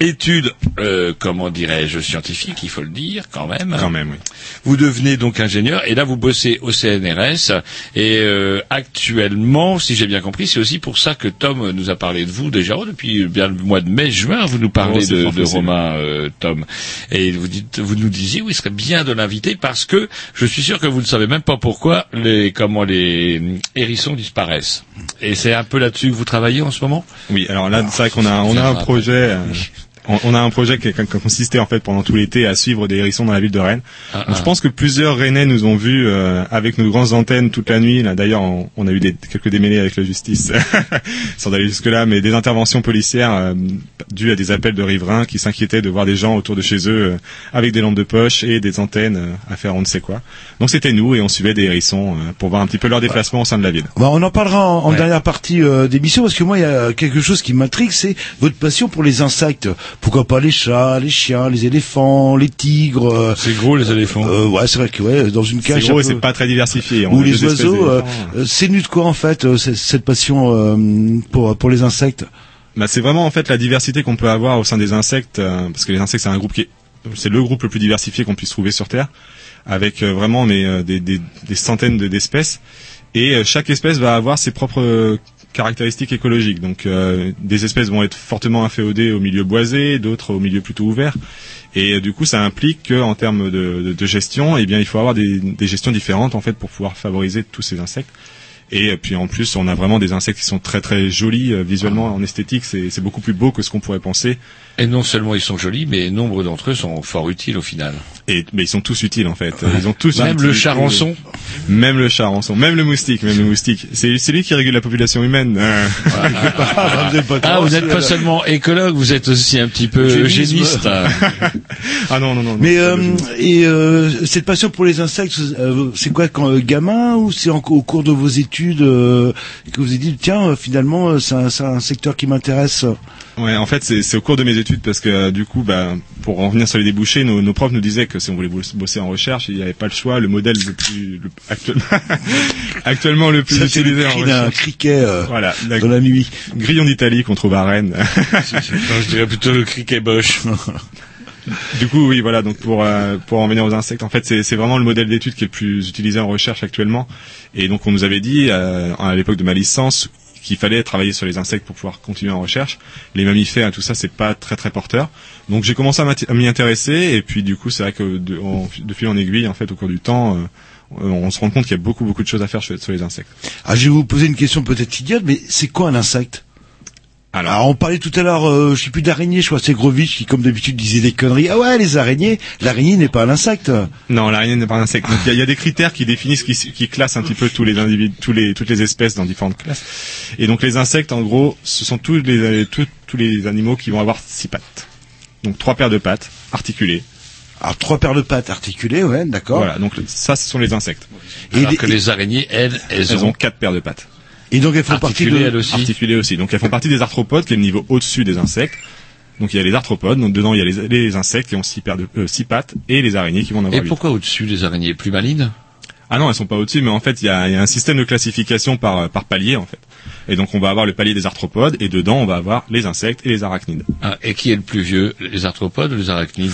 Études, euh, comment dirais-je, scientifiques, il faut le dire quand même. Quand même, oui. Vous devenez donc ingénieur et là vous bossez au CNRS et euh, actuellement, si j'ai bien compris, c'est aussi pour ça que Tom nous a parlé de vous déjà oh, depuis bien le mois de mai-juin. Vous nous parlez Oh, de, de. Romain euh, Tom et vous dites, vous nous disiez oui, il serait bien de l'inviter parce que je suis sûr que vous ne savez même pas pourquoi les comment les hum, hérissons disparaissent. Et c'est un peu là-dessus que vous travaillez en ce moment? Oui, alors là, c'est vrai qu'on a, on a un projet. On- On a un projet qui, qui consistait en fait pendant tout l'été à suivre des hérissons dans la ville de Rennes. Ah, Donc, je ah. pense que plusieurs Rennais nous ont vus euh, avec nos grandes antennes toute la nuit. Là, d'ailleurs, on, on a eu des, quelques démêlés avec la justice, sans aller jusque là, mais des interventions policières euh, dues à des appels de riverains qui s'inquiétaient de voir des gens autour de chez eux euh, avec des lampes de poche et des antennes euh, à faire on ne sait quoi. Donc c'était nous et on suivait des hérissons euh, pour voir un petit peu leur déplacement au sein de la ville. Bah, on en parlera en, en Ouais. dernière partie euh, d'émission parce que moi il y a quelque chose qui m'intrigue, c'est votre passion pour les insectes. Pourquoi pas les chats, les chiens, les éléphants, les tigres. euh, C'est gros les éléphants. euh, ouais, c'est vrai que ouais, dans une C'est cage. gros un et c'est pas très diversifié. Ou les oiseaux. euh, c'est nu de quoi en fait c'est- cette passion pour pour les insectes. Bah, c'est vraiment en fait la diversité qu'on peut avoir au sein des insectes, parce que les insectes c'est un groupe qui est, c'est le groupe le plus diversifié qu'on puisse trouver sur Terre, avec vraiment mais, des, des, des centaines de- d'espèces, et chaque espèce va avoir ses propres caractéristiques écologiques. Donc euh, des espèces vont être fortement inféodées au milieu boisé, d'autres au milieu plutôt ouvert, et euh, du coup ça implique qu'en termes de, de, de gestion, eh bien il faut avoir des, des gestions différentes en fait pour pouvoir favoriser tous ces insectes. Et euh, puis en plus, on a vraiment des insectes qui sont très très jolis euh, visuellement en esthétique. C'est c'est beaucoup plus beau que ce qu'on pourrait penser. Et non seulement ils sont jolis, mais nombre d'entre eux sont fort utiles au final. Et mais ils sont tous utiles en fait. Ils ont tous Même le charançon. même le charançon, même le moustique, même le moustique. C'est c'est lui qui régule la population humaine. Euh, Ah, vous n'êtes pas seulement écologue, vous êtes aussi un petit peu Eugénisme. eugéniste. ah non non non. Mais euh, et euh, cette passion pour les insectes, euh, c'est quoi quand euh, gamin ou c'est au cours de vos études euh, que vous avez dit tiens finalement c'est un, c'est un secteur qui m'intéresse? Ouais, en fait, c'est au cours de mes études parce que euh, du coup, bah, pour en revenir sur les débouchés, nos, nos profs nous disaient que si on voulait bos- bosser en recherche, il n'y avait pas le choix. Le modèle le plus le- actuellement, actuellement le plus Ça c'est le utilisé en recherche. criquet euh, Voilà, la dans la nuit. grillon d'Italie qu'on trouve à Rennes. Non, je dirais plutôt le criquet bosch. Du coup, oui, voilà. Donc pour euh, pour en venir aux insectes, en fait, c'est c'est vraiment le modèle d'étude qui est le plus utilisé en recherche actuellement. Et donc on nous avait dit euh, à l'époque de ma licence qu'il fallait travailler sur les insectes pour pouvoir continuer en recherche. Les mammifères, tout ça, c'est pas très très porteur. Donc j'ai commencé à m'y intéresser et puis du coup, c'est vrai que de, en- en aiguille, en fait, au cours du temps, euh, on se rend compte qu'il y a beaucoup beaucoup de choses à faire sur les insectes. Ah, je vais vous poser une question peut-être idiote, mais c'est quoi un insecte? Alors, on parlait tout à l'heure, euh, je sais plus d'araignée, je crois que c'est Grovitch qui, comme d'habitude, disait des conneries. Ah ouais, les araignées, l'araignée n'est pas un insecte. Non, l'araignée n'est pas un insecte. Donc, il y, a- il y a des critères qui définissent, qui, qui classent un petit peu tous les individus, tous les, toutes les espèces dans différentes classes. Et donc les insectes, en gros, ce sont tous les, tous, tous les animaux qui vont avoir six pattes. Donc trois paires de pattes articulées. Alors trois paires de pattes articulées, ouais, d'accord. Voilà. Donc ça, ce sont les insectes. Alors que les araignées, elles, elles, Elles ont quatre paires de pattes. Et donc elles font partie de... Elles aussi. Articulées aussi. Donc elles font partie des arthropodes, qui est le niveau au-dessus des insectes. Donc il y a les arthropodes, donc dedans il y a les, les insectes qui ont six paires de euh, six pattes et les araignées qui vont en avoir Et huit. pourquoi au-dessus des araignées? Plus malines? Ah non, elles sont pas au-dessus, mais en fait, il y a, il y a un système de classification par, par palier, en fait. Et donc, on va avoir le palier des arthropodes, et dedans, on va avoir les insectes et les arachnides. Ah, Et qui est le plus vieux Les arthropodes ou les arachnides?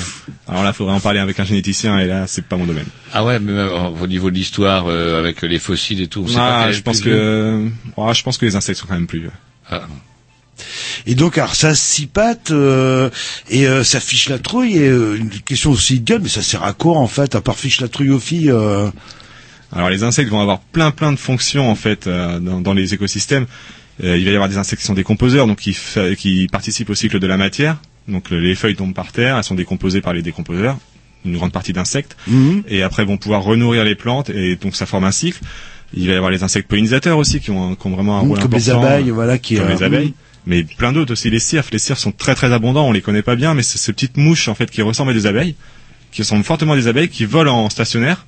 Alors là, il faudrait en parler avec un généticien, et là, c'est pas mon domaine. Ah ouais, mais même au niveau de l'histoire, euh, avec les fossiles et tout, on sait pas Ah, je pense plus vieux. que, ah, je pense que les insectes sont quand même plus vieux. Ah. Et donc, alors ça a six pattes, euh, et euh, ça fiche la trouille, et euh, une question aussi idiote, mais ça sert à quoi en fait, à part fiche la trouille aux filles euh... Alors, les insectes vont avoir plein plein de fonctions, en fait, euh, dans, dans les écosystèmes. Euh, il va y avoir des insectes qui sont décomposeurs, donc qui, qui participent au cycle de la matière. Donc, le- les feuilles tombent par terre, elles sont décomposées par les décomposeurs, une grande partie d'insectes. Mhm. et après vont pouvoir renourrir les plantes et donc ça forme un cycle. Il va y avoir les insectes pollinisateurs aussi qui ont, qui ont vraiment un Mmh, rôle comme les important. abeilles, voilà, qui, comme euh, les abeilles. Mais plein d'autres aussi, les cirfes. Les cirfes sont très très abondants, on les connaît pas bien, mais c'est ces petites mouches en fait qui ressemblent à des abeilles, qui ressemblent fortement à des abeilles, qui volent en stationnaire.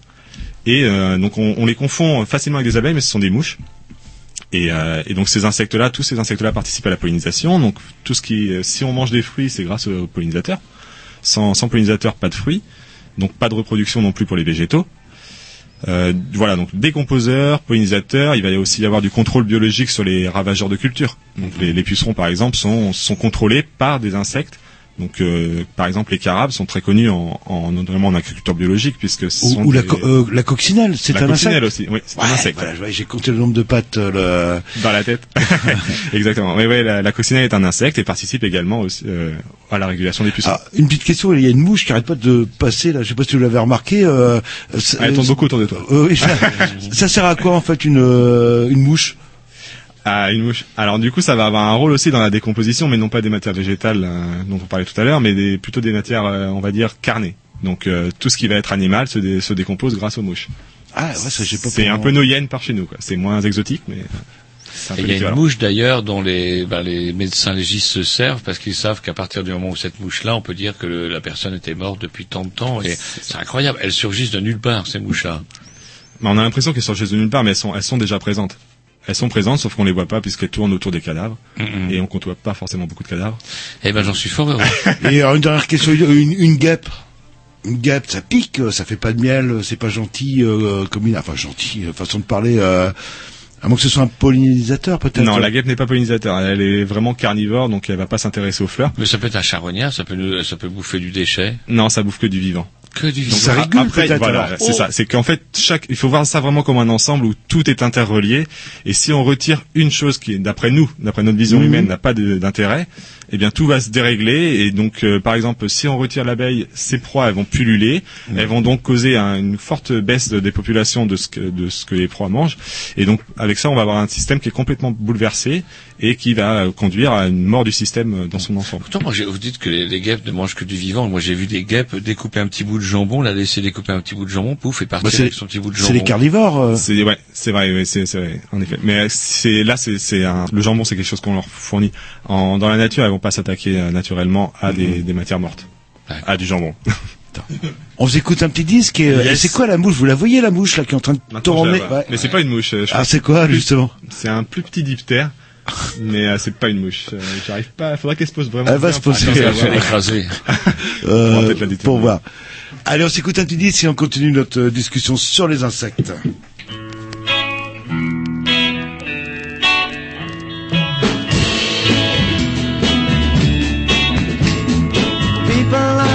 Et euh, donc on, on les confond facilement avec des abeilles, mais ce sont des mouches. Et, euh, et donc ces insectes-là, tous ces insectes-là participent à la pollinisation. Donc tout ce qui, euh, si on mange des fruits, c'est grâce aux pollinisateurs. Sans, sans pollinisateurs, pas de fruits. Donc pas de reproduction non plus pour les végétaux. Euh, voilà, donc décomposeurs, pollinisateurs, il va aussi y avoir du contrôle biologique sur les ravageurs de culture. Donc les, les pucerons par exemple sont, sont contrôlés par des insectes Donc, euh, par exemple, les carabes sont très connus en, en notamment en agriculture biologique puisque ce Ou, sont ou la, des- co- euh, la coccinelle, c'est La un coccinelle insecte. aussi, oui, c'est un insecte. voilà, J'ai compté le nombre de pattes. euh, le... dans la tête. Exactement. Oui, oui, la, la coccinelle est un insecte et participe également aussi, euh, à la régulation des pucerons. Ah, une petite question, il y a une mouche qui arrête pas de passer là. Je sais pas si vous l'avez remarqué. Euh, Elle tourne beaucoup autour de toi. Euh, oui, ça, ça sert à quoi en fait une euh, une mouche? Ah, une mouche. Alors du coup, ça va avoir un rôle aussi dans la décomposition, mais non pas des matières végétales euh, dont on parlait tout à l'heure, mais des, plutôt des matières, euh, on va dire, carnées. Donc euh, tout ce qui va être animal se, dé- se décompose grâce aux mouches. Ah, ouais, ça j'ai pas. C'est un peu nos hyènes par chez nous. quoi. C'est moins exotique, mais euh, il y a une mouche d'ailleurs dont les, ben, les médecins légistes se servent parce qu'ils savent qu'à partir du moment où cette mouche-là, on peut dire que le- la personne était morte depuis tant de temps et c'est incroyable. Elles surgissent de nulle part ces mouches-là. Mais on a l'impression qu'elles chez de nulle part, mais elles sont, elles sont déjà présentes. Elles sont présentes, sauf qu'on les voit pas puisqu'elles tournent autour des cadavres Mhm. et on côtoie pas forcément beaucoup de cadavres. Eh ben j'en suis fort heureux. Et alors, une dernière question, une, une guêpe. Une guêpe, ça pique, ça fait pas de miel, c'est pas gentil euh, comme une, enfin gentil euh, façon de parler. Euh, à moins que ce soit un pollinisateur peut-être. Non, la guêpe n'est pas pollinisateur. Elle est vraiment carnivore, donc elle va pas s'intéresser aux fleurs. Mais ça peut être un charognard, ça peut, ça peut bouffer du déchet. Non, ça bouffe que du vivant. Que du Ça a- régule après, voilà, c'est ça. C'est qu'en fait, chaque, il faut voir ça vraiment comme un ensemble où tout est interrelié. Et si on retire une chose qui, d'après nous, d'après notre vision Mhm. humaine, n'a pas d'intérêt, eh bien tout va se dérégler. Et donc, euh, par exemple, si on retire l'abeille, ses proies, elles vont pulluler. Elles vont donc causer un- une forte baisse de- des populations de ce que de ce que les proies mangent. Et donc, avec ça, on va avoir un système qui est complètement bouleversé et qui va conduire à une mort du système euh, dans son ensemble. Pourtant, moi, j'ai- vous dites que les, les guêpes ne mangent que du vivant. Moi, j'ai vu des guêpes découper un petit bout de jambon, la laisser découper un petit bout de jambon, pouf, et partir Bah, c'est- avec son petit bout de jambon. C'est les carnivores. euh. C'est ouais, c'est vrai, ouais, c'est vrai, en effet. Mais euh, c'est là, c'est c'est un- le jambon, c'est quelque chose qu'on leur fournit. En, dans la nature, elles vont pas s'attaquer euh, naturellement à Mhm. des, des matières mortes, à du jambon. On s'écoute un petit disque et, euh, Yes. et c'est quoi la mouche? Vous la voyez la mouche là qui est en train de Maintenant, tourner? Ouais. Mais c'est pas une mouche. euh, je Ah c'est quoi justement? C'est un plus petit diptère, mais euh, c'est pas une mouche. Euh, J'arrive pas. Faudrait qu'elle se pose vraiment. Elle va se poser. Elle va. Euh, la déterminer. pour voir. Allez, on s'écoute un petit disque et on continue notre discussion sur les insectes. People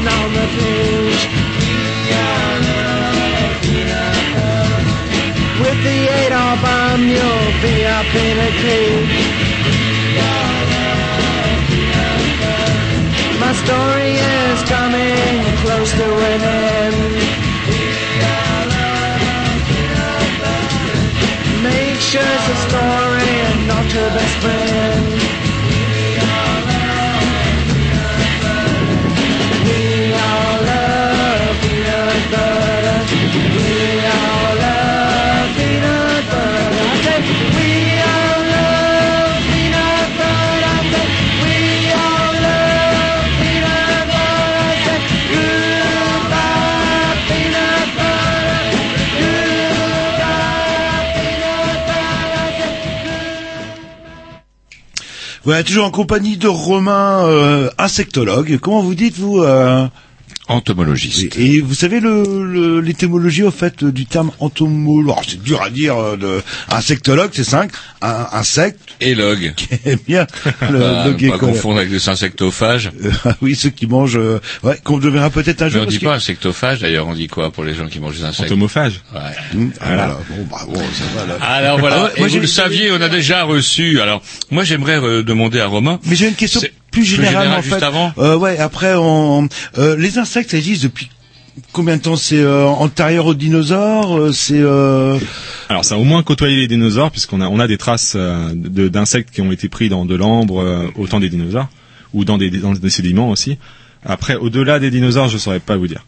written on the page. With the Adol bomb, um, you'll be up in a cage. My story is coming close to an end. Make sure it's a story and not your best friend. Toujours en compagnie de Romain, euh, insectologue. Comment vous dites, vous euh... Entomologiste. Et, et vous savez le- le- l'étymologie au fait du terme entomologue Alors, C'est dur à dire. euh, De, insectologue, c'est cinq. Un, insecte. Et log. Qui aime bien le, Bah, le pas confondre avec des insectophages. Euh, oui, ceux qui mangent. euh, ouais, qu'on deviendra peut-être un Mais jour. on parce dit que- pas insectophage d'ailleurs, on dit quoi pour les gens qui mangent des insectes Entomophage. Ouais. Ah, voilà. Bon, bah, bon, ça va, là. Alors voilà, Ah et moi, vous le saviez, on a déjà reçu. Alors, moi j'aimerais euh, demander à Romain. Mais j'ai une question plus générale générale en juste fait. avant Euh, ouais, après, on, euh, les insectes ça existe depuis combien de temps? C'est euh, antérieur aux dinosaures euh, C'est euh... Alors ça a au moins côtoyé les dinosaures puisqu'on a on a des traces euh, de- d'insectes qui ont été pris dans de l'ambre euh, au temps des dinosaures ou dans des, dans des sédiments aussi. Après au-delà des dinosaures, je saurais pas vous dire.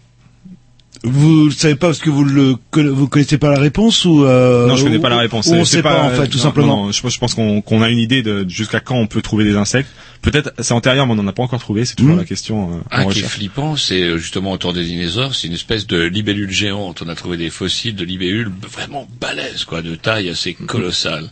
Vous le savez pas parce que vous le vous connaissez pas la réponse ou euh, non, je connais pas la réponse. on C'est sait pas, en fait, tout non, simplement. non, je, pense- je pense qu'on qu'on a une idée de jusqu'à quand on peut trouver des insectes. Peut-être c'est antérieur, mais on n'en a pas encore trouvé. C'est toujours Mhm. la question euh, Un en qui est flippant, c'est euh, justement autour des dinosaures, c'est une espèce de libellule géante. On a trouvé des fossiles de libellules vraiment balèzes, quoi, de taille assez colossale.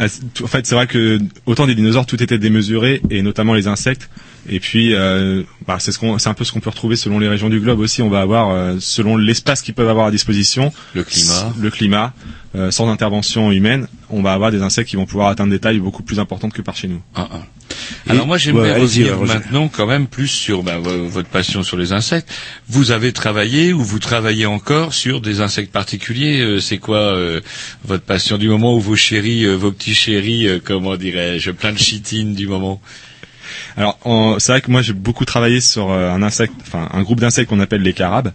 Ah, En fait, c'est vrai que autant des dinosaures, tout était démesuré, et notamment les insectes. Et puis, euh, bah, c'est ce qu'on, c'est un peu ce qu'on peut retrouver selon les régions du globe aussi. On va avoir, euh, selon l'espace qu'ils peuvent avoir à disposition, Le climat. le climat, euh, sans intervention humaine, on va avoir des insectes qui vont pouvoir atteindre des tailles beaucoup plus importantes que par chez nous. Un, un. Alors moi j'aimerais ouais, revenir maintenant quand même plus sur ben, vo- votre passion sur les insectes. Vous avez travaillé ou vous travaillez encore sur des insectes particuliers Euh, C'est quoi euh, votre passion du moment où vos chéris, euh, vos petits chéris, euh, comment dirais-je, plein de chitines du moment? Alors, c'est vrai que moi j'ai beaucoup travaillé sur euh, un insecte, enfin un groupe d'insectes qu'on appelle les carabes.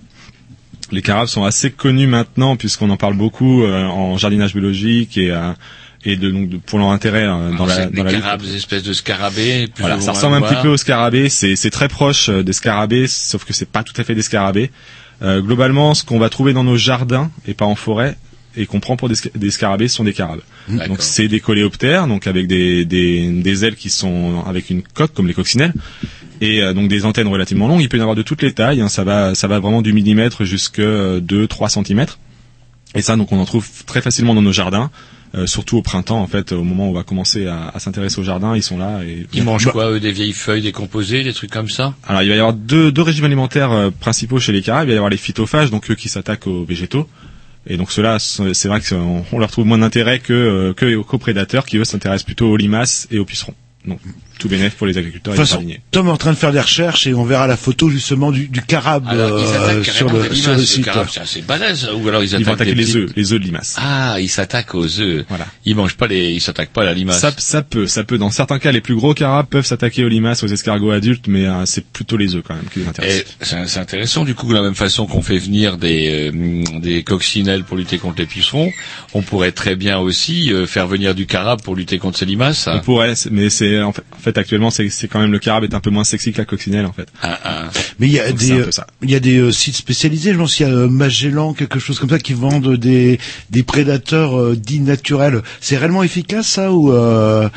Les carabes sont assez connus maintenant puisqu'on en parle beaucoup euh, en jardinage biologique et euh, et de, donc de- pour leur intérêt euh, dans Alors, la dans des la carabes, des espèces de scarabées. plus Voilà, ça ressemble un petit peu aux scarabées. C'est c'est très proche euh, des scarabées, sauf que c'est pas tout à fait des scarabées. Euh, globalement, ce qu'on va trouver dans nos jardins et pas en forêt et qu'on prend pour des, des scarabées ce sont des carabes. D'accord. Donc c'est des coléoptères, donc avec des, des, des ailes qui sont avec une coque comme les coccinelles et euh, donc des antennes relativement longues. Il peut y en avoir de toutes les tailles. hein. ça va ça va vraiment du millimètre jusqu'à 2-3 centimètres. Et ça, donc on en trouve très facilement dans nos jardins. euh, surtout au printemps, en fait, au moment où on va commencer à, à s'intéresser au jardin, ils sont là. Et Ils mangent Bah- quoi eux, Des vieilles feuilles décomposées, des trucs comme ça? Alors il va y avoir deux, deux régimes alimentaires euh, principaux chez les carabes. Il va y avoir les phytophages, donc eux qui s'attaquent aux végétaux. Et donc ceux-là, c'est vrai qu'on on leur trouve moins d'intérêt que, euh, que aux coprédateurs qui eux s'intéressent plutôt aux limaces et aux pucerons. Tout bénéf pour les agriculteurs De toute façon. Tom est en train de faire des recherches et on verra la photo justement du, du carabe Alors euh, sur le sur le site. c'est assez balèze. Ou alors ils Ils attaquent vont attaquer des les œufs, les œufs de limaces. Ah, ils s'attaquent aux œufs. Voilà. Ils mangent pas les, ils s'attaquent pas à la limace. Ça, ça peut, ça peut. Dans certains cas, les plus gros carabes peuvent s'attaquer aux limaces, aux escargots adultes, mais euh, c'est plutôt les œufs quand même qui les intéressent. c'est c'est intéressant du coup de la même façon qu'on fait venir des euh, des coccinelles pour lutter contre les pucerons, on pourrait très bien aussi euh, faire venir du carabe pour lutter contre ces limaces. On pourrait, mais c'est en fait, en fait, actuellement c'est c'est quand même le carabe est un peu moins sexy que la coccinelle en fait. Ah, ah. Mais il y a Donc, des euh, peu ça. il y a des euh, sites spécialisés. Je pense qu'il y a euh, Magellan, quelque chose comme ça, qui vendent des des prédateurs euh, dits naturels. C'est réellement efficace ça ou euh,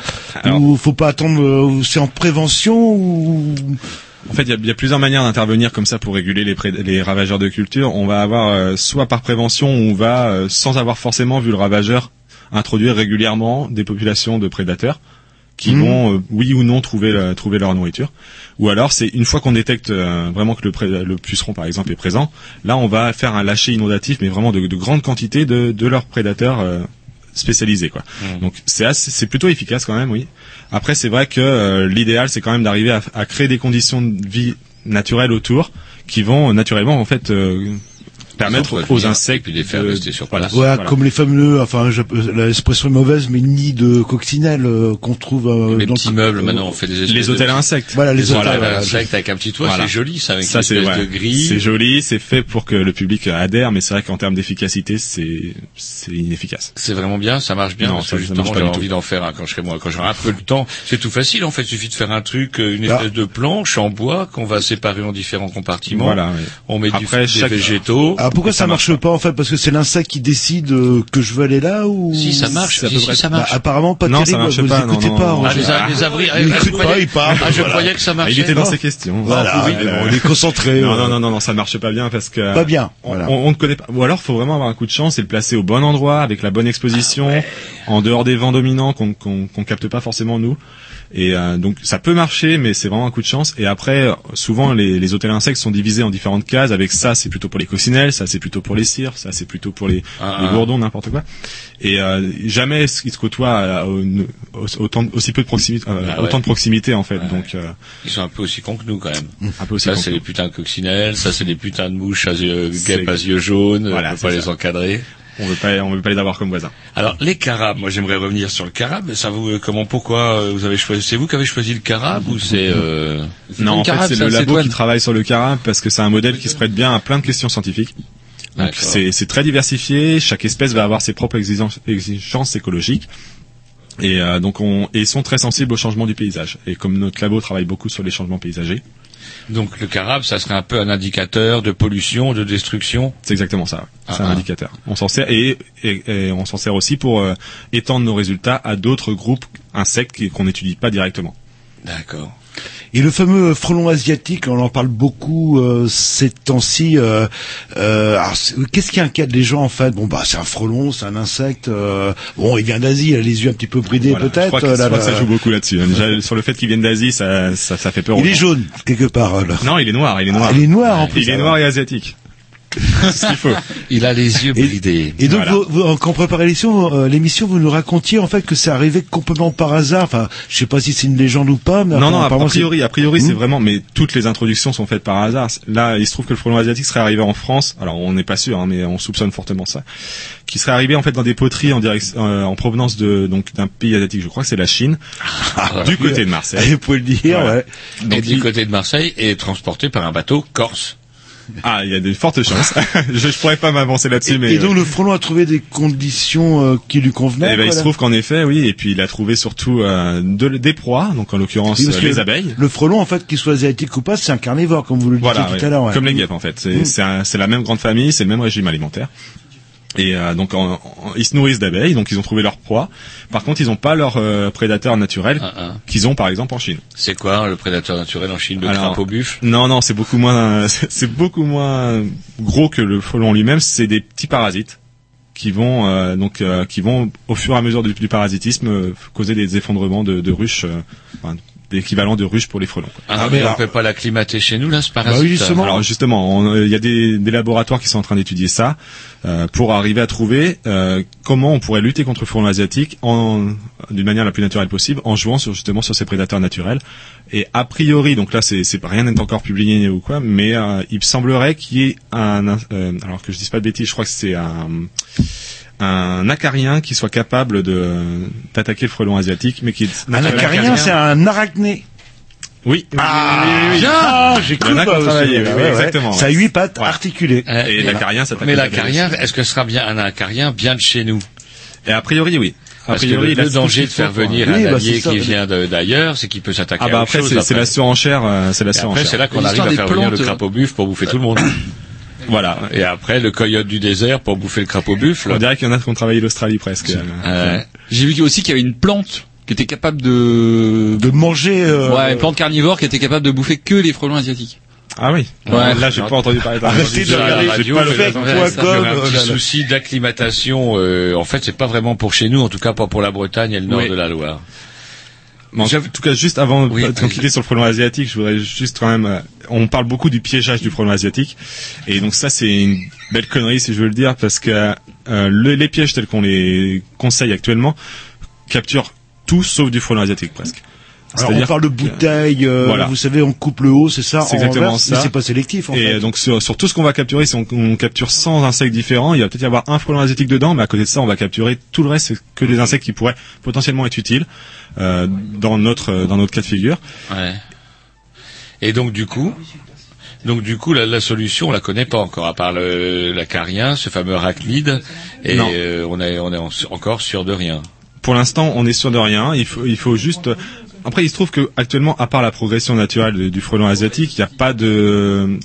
Alors- ou faut pas attendre euh, C'est en prévention ou En fait, il y a, il y a plusieurs manières d'intervenir comme ça pour réguler les, pré- les ravageurs de culture. On va avoir euh, soit par prévention, on va euh, sans avoir forcément vu le ravageur introduire régulièrement des populations de prédateurs qui Mhm. vont, euh, oui ou non, trouver la- trouver leur nourriture. Ou alors, c'est une fois qu'on détecte euh, vraiment que le, le puceron, par exemple, est présent, là, on va faire un lâcher inondatif, mais vraiment de, de grandes quantités de, de leurs prédateurs euh, spécialisés, quoi. Mhm. Donc, c'est assez- c'est plutôt efficace quand même, oui. Après, c'est vrai que euh, l'idéal, c'est quand même d'arriver à, à créer des conditions de vie naturelles autour qui vont euh, naturellement, en fait, euh, permettre aux venir, insectes et puis les faire de- rester sur place. voilà, Voilà. comme les fameux, enfin je- l'expression est mauvaise, mais nids de coccinelles euh, qu'on trouve euh, Les dans petits le- meubles maintenant on fait des les de hôtels à insectes. Voilà les des hôtels. hôtels à voilà. insectes avec un petit toit, Voilà. c'est joli ça avec Ça une c'est espèce de ouais, grille. c'est joli, c'est fait pour que le public adhère, mais c'est vrai qu'en termes d'efficacité, c'est c'est inefficace. C'est vraiment bien, ça marche bien. Non, parce que justement, j'ai envie d'en faire un quand je serai moi, quand j'aurai un peu le temps. C'est tout facile en fait. Il suffit de faire un truc, euh, une Ah. espèce de planche en bois qu'on va séparer en différents compartiments. Voilà. On met du, des végétaux. Alors pourquoi ça, marche pas en fait? Parce que c'est l'insecte qui décide euh, que je veux aller là ou Si ça marche, si, si, ça Bah, marche. apparemment pas Non, ça terrible. marche vous pas, non, écoutez non, pas. non. Roger. Ah, les, a- les abris. Il ah, écoute croyais- pas, il parle, Ah, je voilà. croyais que ça Ah, marchait. il était dans Non. ses questions. Voilà, Oui, ouais, mais bon, on est concentré. Non, euh. non, non, non, non, ça marche pas bien parce que Pas bien, on, voilà. on, on ne connaît pas. Ou alors, faut vraiment avoir un coup de chance et le placer au bon endroit avec la bonne exposition, en dehors des vents dominants qu'on qu'on qu'on capte pas forcément nous. Et euh, donc ça peut marcher, mais c'est vraiment un coup de chance. Et après, souvent les, les hôtels insectes sont divisés en différentes cases. Avec ça, c'est plutôt pour les coccinelles, ça c'est plutôt pour les cires, ça c'est plutôt pour les, Ah, les ah. bourdons, n'importe quoi. Et euh, jamais ils se côtoient autant aussi peu de proximité, euh, Ah ouais. autant de proximité en fait. Donc euh, Ils sont un peu aussi cons que nous quand même. un peu aussi. Ça c'est les putains de coccinelles, ça c'est les putains de mouches à yeux, guêpes à yeux jaunes, Voilà, on peut pas les encadrer. On veut pas, on veut pas les avoir comme voisins. Alors les carabes, moi j'aimerais revenir sur le carabe. Ça vous, euh, comment, pourquoi euh, vous avez choisi C'est vous qui avez choisi le carabe ou c'est euh... Non, en fait, c'est le labo qui travaille sur le carabe parce que c'est un modèle qui se prête bien à plein de questions scientifiques. Donc c'est c'est très diversifié. Chaque espèce va avoir ses propres exigences, exigences écologiques. Et euh, donc on et ils sont très sensibles au changement du paysage. Et comme notre labo travaille beaucoup sur les changements paysagers, Donc le carabe, ça serait un peu un indicateur de pollution, de destruction. c'est exactement ça. C'est Ah, un ah. indicateur. On s'en sert et, et- et on s'en sert aussi pour euh, étendre nos résultats à d'autres groupes insectes qu'on n'étudie pas directement. D'accord. Et le fameux frelon asiatique, on en parle beaucoup euh, ces temps-ci. Euh, euh, Qu'est-ce qui inquiète les gens en fait? Bon bah c'est un frelon, c'est un insecte. euh, bon, il vient d'Asie, il a les yeux un petit peu bridés Voilà. Je peut-être. crois que, euh, je là, crois que ça joue beaucoup là-dessus. hein. Déjà sur le fait qu'ils viennent d'Asie, ça, ça, ça fait peur. Il est jaune quelque part. là. Non, il est noir. Il est noir. Ah, il est noir en plus. Il est noir et asiatique. C'est ce qu'il faut. Il a les yeux bridés. Et donc, Voilà. vous, vous- quand on préparait l'émission, euh, l'émission, vous nous racontiez en fait que c'est arrivé complètement par hasard. Enfin, je sais pas si c'est une légende ou pas, mais Non, non, a priori, a priori, c'est Hmm. vraiment, mais toutes les introductions sont faites par hasard. Là, il se trouve que le frelon asiatique serait arrivé en France. Alors, on n'est pas sûr, hein, mais on soupçonne fortement ça. Qui serait arrivé en fait dans des poteries en direction, euh, en provenance de donc d'un pays asiatique. Je crois que c'est la Chine, Ah, du côté de Marseille. Vous pouvez le dire, ouais. Et Donc, du il- côté de Marseille est transporté par un bateau corse. Ah, il y a de fortes chances. je, je pourrais pas m'avancer là-dessus, mais. et donc le frelon a trouvé des conditions euh, qui lui convenaient. eh ben, il se trouve qu'en effet, oui, et puis il a trouvé surtout euh, de- des proies, donc en l'occurrence Oui, euh, les abeilles. Le frelon, en fait, qu'il soit asiatique ou pas, c'est un carnivore, comme vous le disiez Voilà, tout ouais. à l'heure. ouais. comme les guêpes en fait. C'est Mm. c'est la même grande famille, c'est le même régime alimentaire. Et euh, donc en- en- ils se nourrissent d'abeilles, donc ils ont trouvé leur proie. Par contre, ils n'ont pas leur euh, prédateur naturel Ah, ah. qu'ils ont par exemple en Chine. C'est quoi le prédateur naturel en Chine Le Alors, crapaud buffle Non, non, c'est beaucoup moins, c'est beaucoup moins gros que le frelon lui-même. C'est des petits parasites qui vont euh, donc euh, qui vont au fur et à mesure du, du parasitisme euh, causer des effondrements de, de ruches, euh, enfin, d'équivalent de ruches pour les frelons. quoi. Ah, Ah, mais mais on alors- peut pas l'acclimater chez nous là, ce Bah parasite oui, justement. Alors justement, on- euh, il y a des, des laboratoires qui sont en train d'étudier ça euh, pour arriver à trouver euh, comment on pourrait lutter contre le frelon asiatique en d'une manière la plus naturelle possible, en jouant sur, justement sur ces prédateurs naturels. Et a priori, donc là, c'est c'est- rien n'est encore publié ou quoi, mais euh, il semblerait qu'il y ait un, euh, alors que je dise pas de bêtises, je crois que c'est un un acarien qui soit capable de d'attaquer le frelon asiatique, mais qui est Un acarien, c'est un arachné. oui, Ah, oui, oui, oui. bien Ah, j'ai cru travaillé, oui, ouais, ouais. exactement, Ça a huit pattes Ouais. articulées. Euh, Et et l'acarien, ça Mais l'acarien, est-ce que ce sera bien un acarien bien de chez nous? Et a priori, oui. A Parce que priori, le, le danger de faire venir Oui, un bah, allié qui vient de- d'ailleurs, c'est qu'il peut s'attaquer Ah bah à autre après chose. c'est c'est la surenchère, euh, c'est la Et après, surenchère. c'est là qu'on arrive à faire venir le crapaud buffle pour bouffer tout le monde. Voilà. Et après, le coyote du désert pour bouffer le crapaud buffle. On dirait qu'il y en a qui ont travaillé l'Australie presque. Euh, J'ai vu aussi qu'il y avait une plante qui était capable de... De manger. euh, Ouais, une plante carnivore qui était capable de bouffer que les frelons asiatiques. Ah oui. Ouais. Là j'ai pas entendu parler de Arrêtez de regarder radio, pas mais fake dans- point il y com, aurait un euh, petit là, là. souci d'acclimatation. euh, en fait, c'est pas vraiment pour chez nous, en tout cas pas pour la Bretagne et le nord Oui. de la Loire. Mais en tout cas, juste avant Oui, de quitter sur le frelon asiatique, je voudrais juste quand même. euh, On parle beaucoup du piégeage du frelon asiatique, et donc ça c'est une belle connerie si je veux le dire, parce que euh, le- les pièges tels qu'on les conseille actuellement capturent tout sauf du frelon asiatique presque. Alors, on C'est-à-dire parle de bouteilles, euh, Voilà. vous savez, on coupe le haut, c'est ça, C'est en exactement ça. mais c'est pas sélectif, en Et fait. donc sur, sur tout ce qu'on va capturer, si on, on capture 100 insectes différents, il va peut-être y avoir un frelon asiatique dedans, mais à côté de ça, on va capturer tout le reste, c'est que des insectes qui pourraient potentiellement être utiles euh, dans notre euh, dans notre cas de figure. Ouais. Et donc du coup, donc du coup, la, la solution, on la connaît pas encore, à part le, l'acarien, ce fameux arachnide, et euh, on est on est en- encore sûr de rien. Pour l'instant, on est sûr de rien. Il faut il faut juste après, il se trouve que actuellement, à part la progression naturelle du frelon asiatique, il n'y a pas de,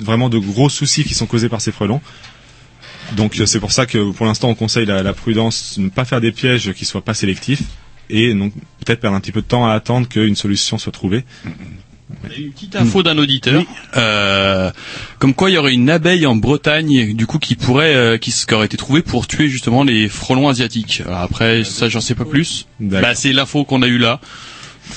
vraiment de gros soucis qui sont causés par ces frelons. Donc euh, c'est pour ça que pour l'instant, on conseille la, la prudence, ne pas faire des pièges qui soient pas sélectifs, et donc peut-être perdre un petit peu de temps à attendre qu'une solution soit trouvée. Une petite info d'un auditeur, euh, comme quoi il y aurait une abeille en Bretagne, du coup qui pourrait, euh, qui, qui aurait été trouvée pour tuer justement les frelons asiatiques. Alors Après, ça j'en sais pas plus. Bah, c'est l'info qu'on a eue là.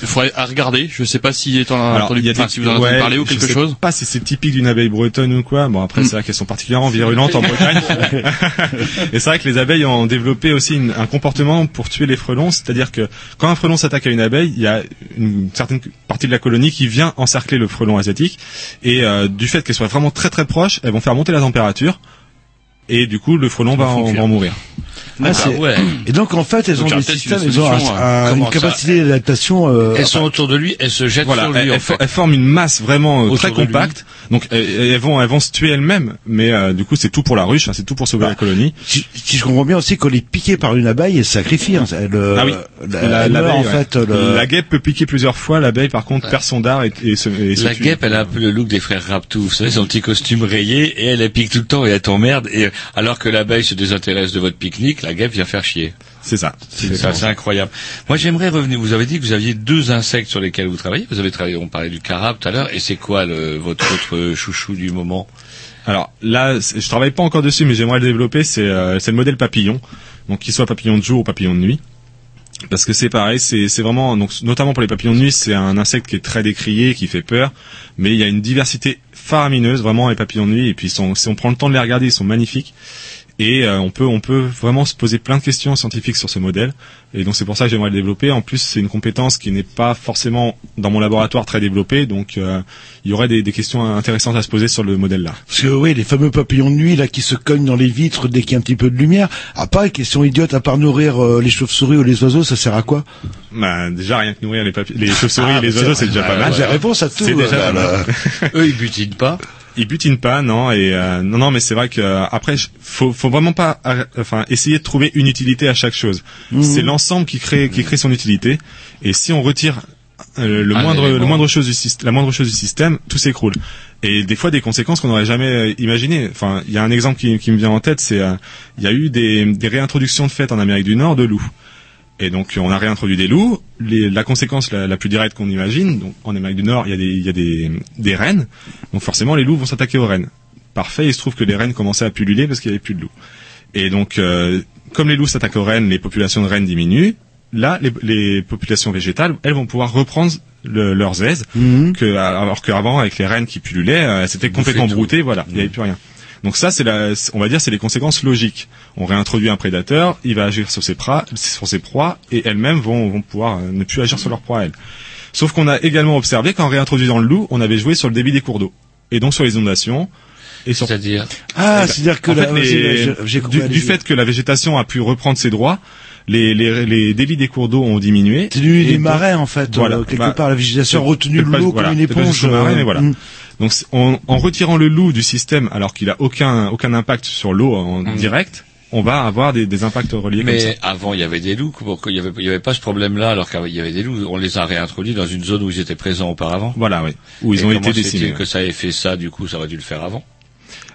Il faudrait à regarder. Je sais pas si Alors, entendu, y a enfin, des- si vous en avez ouais, parler ou je quelque sais chose. Pas si c'est typique d'une abeille bretonne ou quoi. Bon après Mm. c'est vrai qu'elles sont particulièrement virulentes en Bretagne. Et c'est vrai que les abeilles ont développé aussi une- un comportement pour tuer les frelons, c'est-à-dire que quand un frelon s'attaque à une abeille, il y a une certaine partie de la colonie qui vient encercler le frelon asiatique et euh, du fait qu'elles soient vraiment très très proches, elles vont faire monter la température et du coup le frelon va en, va en mourir. C'est- Et donc en fait, elles Donc, ont des systèmes, une elles ont un- solution, un- hein. une capacité d'adaptation. euh, Elles sont autour de lui, elles se jettent Voilà, sur lui elles, en elles fait. for- elles forment une masse vraiment euh, très compacte. Donc elles, elles vont elles vont se tuer elles-mêmes, mais euh, du coup c'est tout pour la ruche, hein, c'est tout pour sauver la colonie. Si, si je comprends bien aussi, elle est piquée par une abeille, elle se sacrifie. hein. Elle, euh, ah oui, la- La- elle meurt, l'abeille, en ouais. fait. le- La guêpe peut piquer plusieurs fois, l'abeille par contre perd son dard et, et se, et se La tue. guêpe, elle a un peu le look des frères Raptou, vous savez, son petit costume rayé, et elle, elle pique tout le temps et elle t'emmerde, et alors que l'abeille se désintéresse de votre pique-nique, la guêpe vient faire chier. C'est ça. C'est ça, c'est incroyable. Moi, j'aimerais revenir, vous avez dit que vous aviez deux insectes sur lesquels vous travaillez, vous avez travaillé, on parlait du carabe tout à l'heure, et c'est quoi le, votre autre chouchou du moment? Alors là, je travaille pas encore dessus, mais j'aimerais le développer. C'est euh, le modèle papillon, donc qu'il soit papillon de jour ou papillon de nuit. Parce que c'est pareil, c'est c'est vraiment donc notamment pour les papillons de nuit, c'est un insecte qui est très décrié, qui fait peur, mais il y a une diversité faramineuse vraiment les papillons de nuit. Et puis sont- si on prend le temps de les regarder, ils sont magnifiques. Et euh, on peut on peut vraiment se poser plein de questions scientifiques sur ce modèle. Et donc c'est pour ça que j'aimerais le développer. En plus, c'est une compétence qui n'est pas forcément dans mon laboratoire très développée, donc euh, il y aurait des, des questions intéressantes à se poser sur le modèle-là. Parce que oui, les fameux papillons de nuit là qui se cognent dans les vitres dès qu'il y a un petit peu de lumière. Ah pas, question idiote, à part nourrir euh, les chauves-souris ou les oiseaux, ça sert à quoi? Bah, déjà rien que nourrir les, les chauves-souris Ah, et les bah, oiseaux, c'est- déjà pas mal. j'ai la réponse à tout, C'est déjà euh, pas mal. Eux, ils butinent pas. Ils butinent pas, non. Et euh, non, non, mais c'est vrai que euh, après, faut, faut vraiment pas, enfin, essayer de trouver une utilité à chaque chose. Mhm. C'est l'ensemble qui crée, qui crée son utilité. Et si on retire euh, le Un moindre, le moindre chose du système, la moindre chose du système, tout s'écroule. Et des fois, des conséquences qu'on n'aurait jamais euh, imaginées. Enfin, il y a un exemple qui, qui me vient en tête, c'est euh, il y a eu des, des réintroductions de fêtes en Amérique du Nord de loups. Et donc on a réintroduit des loups. Les- la conséquence la, la plus directe qu'on imagine, donc en Amérique du Nord, il y a des, il y a des, des rennes. Donc forcément les loups vont s'attaquer aux rennes. Parfait, il se trouve que les rennes commençaient à pulluler parce qu'il n'y avait plus de loups. Et donc euh, comme les loups s'attaquent aux rennes, les populations de rennes diminuent. Là, les, les populations végétales, elles vont pouvoir reprendre le- leurs aises, que, alors qu'avant avec les rennes qui pullulaient, euh, c'était complètement brouté, voilà, il n'y avait plus rien. Donc ça, c'est la, on va dire, c'est les conséquences logiques. On réintroduit un prédateur, il va agir sur ses, proies, sur ses proies, et elles-mêmes vont, vont pouvoir euh, ne plus agir sur leurs proies à elles. Sauf qu'on a également observé qu'en réintroduisant le loup, on avait joué sur le débit des cours d'eau, et donc sur les inondations. Et sur... C'est-à-dire Ah, Eh ben, c'est-à-dire que la- fait, les- j'ai- j'ai compris, du, du fait que la végétation a pu reprendre ses droits, les, les, les débits des cours d'eau ont diminué. C'est devenu Et des donc- marais en fait. Voilà. euh, quelque Bah, part, la végétation a retenu l'eau voilà, comme une éponge. marais, euh, mais voilà. mm. Donc en, en retirant le loup du système alors qu'il a aucun aucun impact sur l'eau en Mhm. direct, on va avoir des, des impacts reliés comme ça. Mais avant, il y avait des loups. Il y avait, il y avait pas ce problème-là alors qu'il y avait des loups On les a réintroduits dans une zone où ils étaient présents auparavant. Voilà, oui. Où ils Et ont été décimés, que ça ait fait ça, du coup, ça aurait dû le faire avant?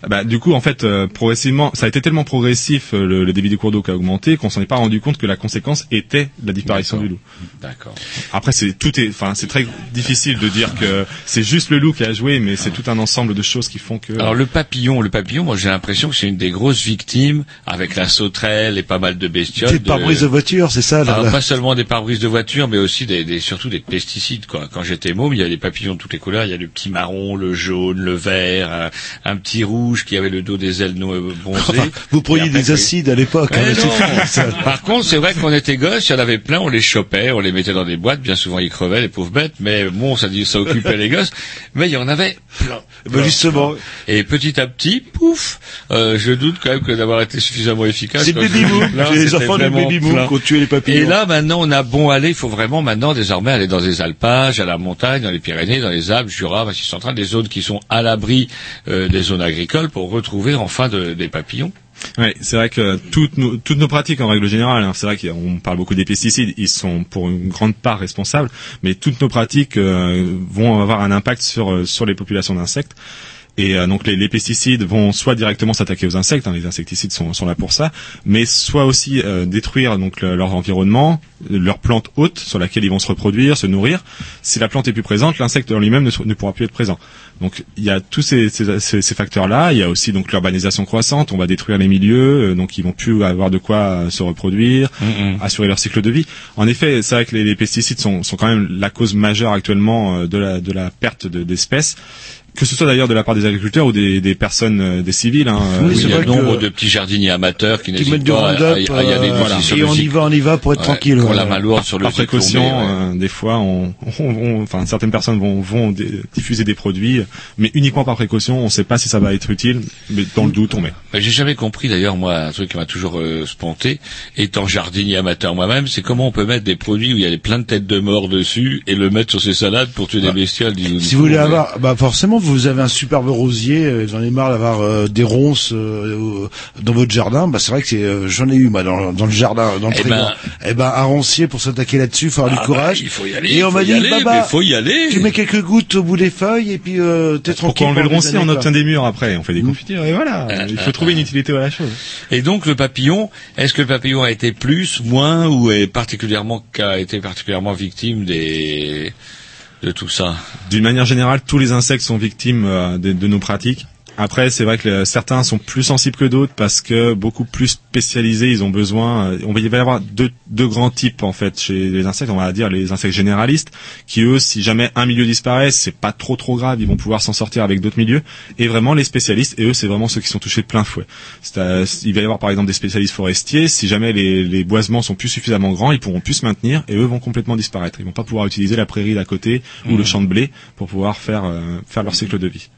Bah, du coup, en fait, euh, progressivement, ça a été tellement progressif euh, le, le débit des cours d'eau qui a augmenté qu'on s'en est pas rendu compte que la conséquence était la disparition du loup. D'accord. Après, c'est tout est, enfin, c'est très difficile de dire que c'est juste le loup qui a joué, mais c'est tout un ensemble de choses qui font que. Alors le papillon, le papillon, moi j'ai l'impression que c'est une des grosses victimes avec la sauterelle et pas mal de bestioles. Des pare-brises de voiture, c'est ça. là, Alors, là. pas seulement des pare-brises de voiture, mais aussi des, des- surtout des pesticides. Quoi. Quand j'étais môme, il y a des papillons de toutes les couleurs. Il y a le petit marron, le jaune, le vert, un, un petit rouge qui avait le dos des ailes bronzées. Vous preniez après, des acides à l'époque. Hein. Par contre, c'est vrai qu'on était gosses, il y en avait plein, on les chopait, on les mettait dans des boîtes, bien souvent ils crevaient, les pauvres bêtes, mais bon, ça occupait les gosses, mais il y en avait plein. Ben, justement. Et petit à petit, pouf, euh, je doute quand même que d'avoir été suffisamment efficace. C'est baby boom. les enfants vraiment baby boom qui ont tué les papillons. Et là, maintenant, on a bon aller, il faut vraiment maintenant, désormais, aller dans les alpages, à la montagne, dans les Pyrénées, dans les Alpes, Jura, Massif central, des zones qui sont à l'abri euh, des zones agricoles pour retrouver enfin de- des papillons. Ouais, c'est vrai que toutes nos, toutes nos pratiques en règle générale, hein, c'est vrai qu'on parle beaucoup des pesticides, ils sont pour une grande part responsables, mais toutes nos pratiques euh, vont avoir un impact sur euh, sur les populations d'insectes. Et euh, donc les, les pesticides vont soit directement s'attaquer aux insectes, hein, les insecticides sont, sont là pour ça, mais soit aussi euh, détruire donc le- leur environnement, leur plante haute sur laquelle ils vont se reproduire, se nourrir. Si la plante est plus présente, l'insecte en lui-même ne, ne pourra plus être présent. Donc il y a tous ces, ces, ces- ces facteurs-là. Il y a aussi donc l'urbanisation croissante. On va détruire les milieux, euh, donc ils vont plus avoir de quoi euh, se reproduire, assurer leur cycle de vie. En effet, c'est vrai que les, les pesticides sont, sont quand même la cause majeure actuellement euh, de la, de la perte de- d'espèces. Que ce soit d'ailleurs de la part des agriculteurs ou des, des personnes, euh, des civils. Hein, Oui, euh, il y a nombre de petits jardiniers amateurs qui Qui mettent du pas à, à- Roundup, à y aller euh, sur et le on y va, on y va pour être Ouais, tranquille. Qui ont ouais. la main lourde sur le par précaution, tombé, ouais. euh, des fois, on, on- on- enfin, certaines personnes vont, vont diffuser des produits, mais uniquement par précaution. On ne sait pas si ça va être utile, mais dans le doute, on met. Mais J'ai jamais compris d'ailleurs moi un truc qui m'a toujours euh, sponté, étant jardinier amateur moi-même, c'est comment on peut mettre des produits où il y a plein de têtes de mort dessus et le mettre sur ses salades pour tuer des bestioles. dis- Si vous voulez avoir, bah forcément, vous avez un superbe rosier. euh, J'en ai marre d'avoir euh, des ronces euh, euh, dans votre jardin. Bah c'est vrai que c'est, euh, j'en ai eu moi dans, dans le jardin, dans le Eh frigo. ben- Eh ben, un roncier pour s'attaquer là-dessus, il faut avoir Ah du courage. bah, il faut y aller, Et on faut m'a dit, aller, faut y aller. Tu mets quelques gouttes au bout des feuilles et puis euh, t'es tranquille. Pourquoi enlever le roncier On obtient des murs après, on fait des confitures et voilà. Il faut trouver une utilité à la chose. Et donc le papillon, est-ce que le papillon a été plus, moins ou est particulièrement a été particulièrement victime des de tout ça D'une manière générale, tous les insectes sont victimes euh, de, de nos pratiques. Après, c'est vrai que certains sont plus sensibles que d'autres parce que beaucoup plus spécialisés, ils ont besoin. euh, on va, il va y avoir deux, deux grands types en fait chez les insectes. On va dire les insectes généralistes, qui eux, si jamais un milieu disparaît, c'est pas trop trop grave, ils vont pouvoir s'en sortir avec d'autres milieux. Et vraiment les spécialistes, et eux, c'est vraiment ceux qui sont touchés de plein fouet. Euh, il va y avoir par exemple des spécialistes forestiers. Si jamais les, les boisements sont plus suffisamment grands, ils pourront plus se maintenir et eux vont complètement disparaître. Ils vont pas pouvoir utiliser la prairie d'à côté ou Mhm. le champ de blé pour pouvoir faire euh, faire leur cycle de vie.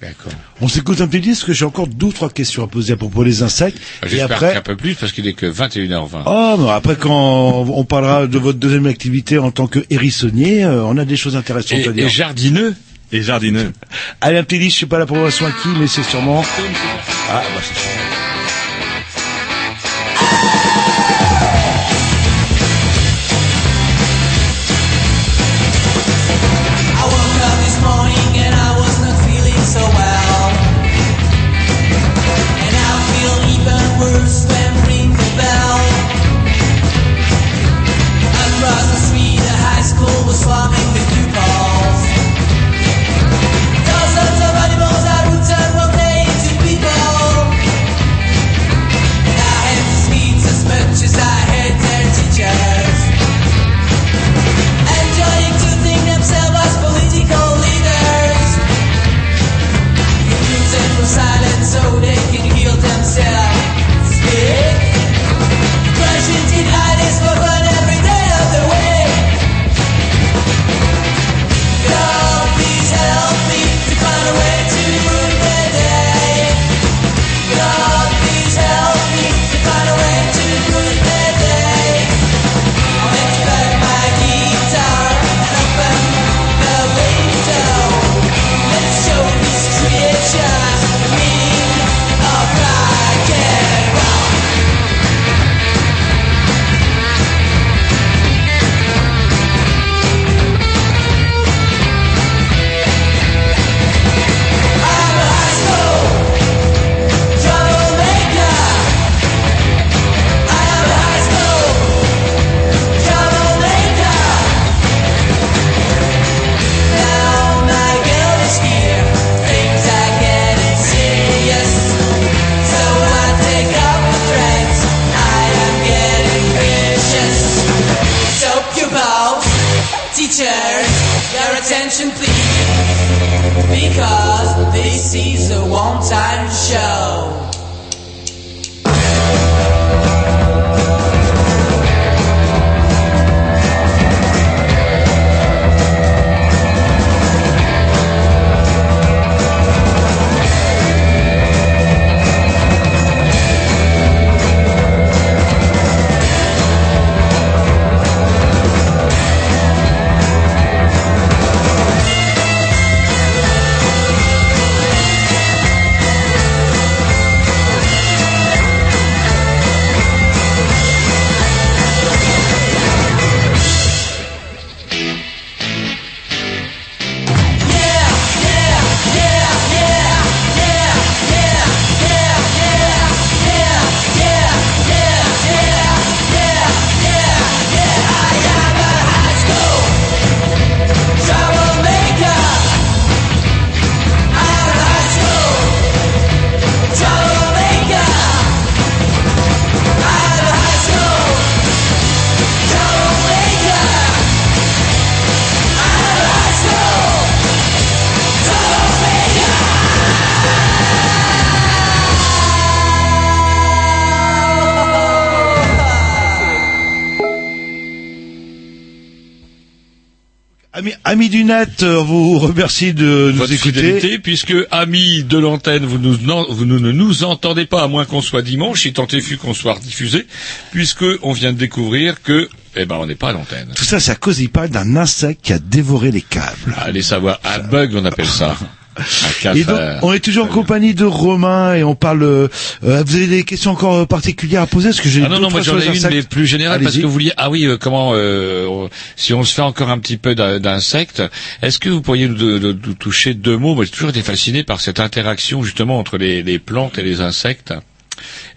D'accord. On s'écoute un petit disque, parce que j'ai encore deux ou trois questions à poser à propos des insectes. et J'espère après, qu'un peu plus parce qu'il est que 21h20. Oh, mais après quand on parlera de votre deuxième activité en tant que hérissonnier, euh, on a des choses intéressantes Et- à dire. et jardineux. Et jardineux. Allez, un petit disque, je sais pas la promotion à qui, mais c'est sûrement... Ah, bah c'est Amis, du net, on vous remercie de nous Votre écouter. fidélité, puisque amis de l'antenne, vous, nous, non- vous ne, nous entendez pas à moins qu'on soit dimanche, si tant est fut qu'on soit diffusé, puisque on vient de découvrir que, eh ben, on n'est pas à l'antenne. Tout ça, c'est à cause, il parle d'un insecte qui a dévoré les câbles. Allez savoir, un bug, on appelle ça. Et donc, euh, on est toujours en compagnie de Romain et on parle. euh, euh, vous avez des questions encore particulières à poser? Parce que j'ai Ah non, non, moi j'en ai une, mais plus générale, parce que vous vouliez, ah oui, euh, comment, euh, si on se fait encore un petit peu d'in- d'insectes, est-ce que vous pourriez nous, de- de- nous toucher deux mots? Moi j'ai toujours été fasciné par cette interaction justement entre les, les plantes et les insectes.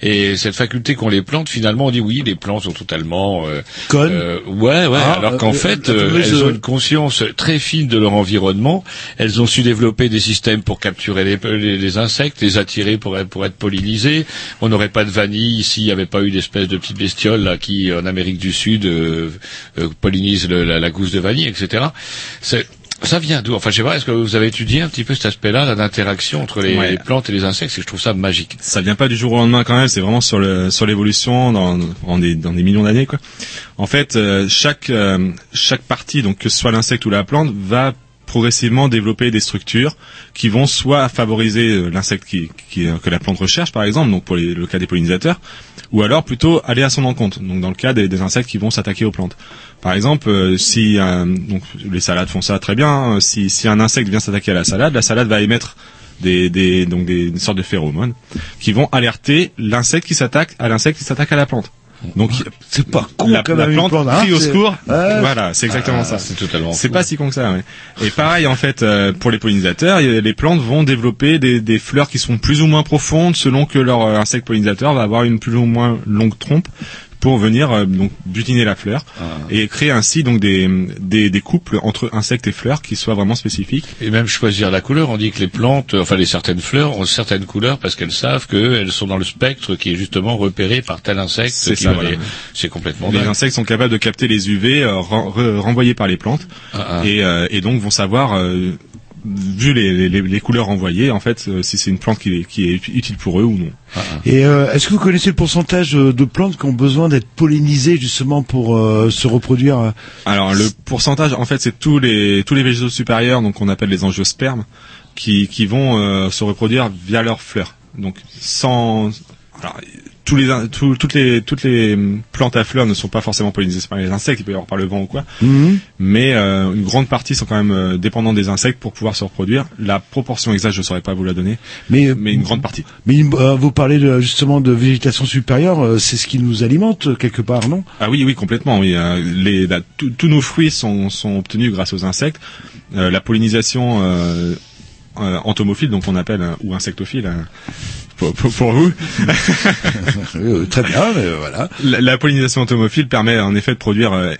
Et cette faculté qu'ont les plantes, finalement, on dit oui, les plantes sont totalement euh, Connes. euh, ouais, ouais. Ah, alors qu'en euh, fait, euh, fameuse, elles ont euh, une conscience très fine de leur environnement. Elles ont su développer des systèmes pour capturer les, les- les insectes, les attirer pour être, pour être pollinisés. On n'aurait pas de vanille s'il n'y avait pas eu d'espèces de petites bestioles là, qui, en Amérique du Sud, euh, euh, pollinisent le- la, la gousse de vanille, etc. C'est- ça vient d'où Enfin, je sais pas. Est-ce que vous avez étudié un petit peu cet aspect-là, là, d'interaction entre les, Ouais. les plantes et les insectes que je trouve ça magique. Ça vient pas du jour au lendemain quand même, c'est vraiment sur le sur l'évolution dans des dans des millions d'années quoi. En fait, euh, chaque euh, chaque partie donc que ce soit l'insecte ou la plante va progressivement développer des structures qui vont soit favoriser euh, l'insecte qui, euh, que la plante recherche par exemple donc pour le cas des pollinisateurs ou alors plutôt aller à son encontre donc dans le cas des, insectes qui vont s'attaquer aux plantes. Par exemple, euh, si donc les salades font ça très bien, hein, si si un insecte vient s'attaquer à la salade, la salade va émettre des, donc des, une sorte de phéromones qui vont alerter l'insecte qui s'attaque à l'insecte qui s'attaque à la plante. Donc c'est pas con la, quand la même, plante crie au secours. Ouais. Voilà, c'est exactement Ah, ça. C'est totalement. C'est pas si con que ça. Ouais. Et pareil en fait euh, pour les pollinisateurs, les plantes vont développer des, des fleurs qui sont plus ou moins profondes selon que leur euh, insecte pollinisateur va avoir une plus ou moins longue trompe pour venir euh, donc butiner la fleur Ah. et créer ainsi donc des, des des couples entre insectes et fleurs qui soient vraiment spécifiques. Et même choisir la couleur. On dit que les plantes, enfin les certaines fleurs ont certaines couleurs parce qu'elles savent qu'elles sont dans le spectre qui est justement repéré par tel insecte. C'est ça, voilà. C'est complètement Les dingue. insectes sont capables de capter les UV euh, ren- re- renvoyés par les plantes Ah, ah. et, euh, et donc vont savoir, euh, vu les, les, les couleurs envoyées, en fait, euh, si c'est une plante qui, est- qui est utile pour eux ou non. Et euh, est-ce que vous connaissez le pourcentage euh, de plantes qui ont besoin d'être pollinisées justement pour euh, se reproduire euh? Alors le pourcentage, en fait, c'est tous les tous les végétaux supérieurs, donc on appelle les angiospermes, qui qui vont euh, se reproduire via leurs fleurs. Donc sans alors, tous les toutes les toutes les hum, plantes à fleurs ne sont pas forcément pollinisées par les insectes, il peut y avoir par le vent ou quoi, mais euh, une grande partie sont quand même euh, dépendants des insectes pour pouvoir se reproduire. La proportion exacte, je saurais pas vous la donner, Mais, mais une grande partie. mais euh, vous parlez de- justement de végétation supérieure, c'est ce qui nous alimente quelque part, non? Ah oui, oui, complètement. Oui, les, la- tous- nos fruits sont, sont obtenus grâce aux insectes. La pollinisation entomophile, donc on appelle euh, ou insectophile. Pour, pour, pour vous. Euh, Très bien, mais euh, voilà. La, la pollinisation entomophile permet en effet de produire euh,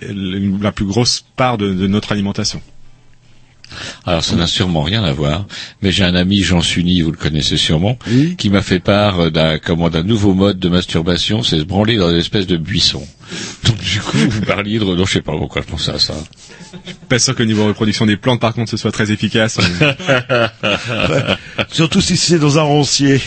la plus grosse part de, de notre alimentation. Alors ça n'a sûrement rien à voir, mais j'ai un ami Jean Sunny, vous le connaissez sûrement, qui m'a fait part d'un comment d'un nouveau mode de masturbation, c'est se branler dans une espèce de buisson. Donc du coup, vous parliez de non, je sais pas pourquoi je pensais à ça. Pas sûr que au niveau reproduction des plantes, par contre, ce soit très efficace. Surtout si c'est dans un roncier.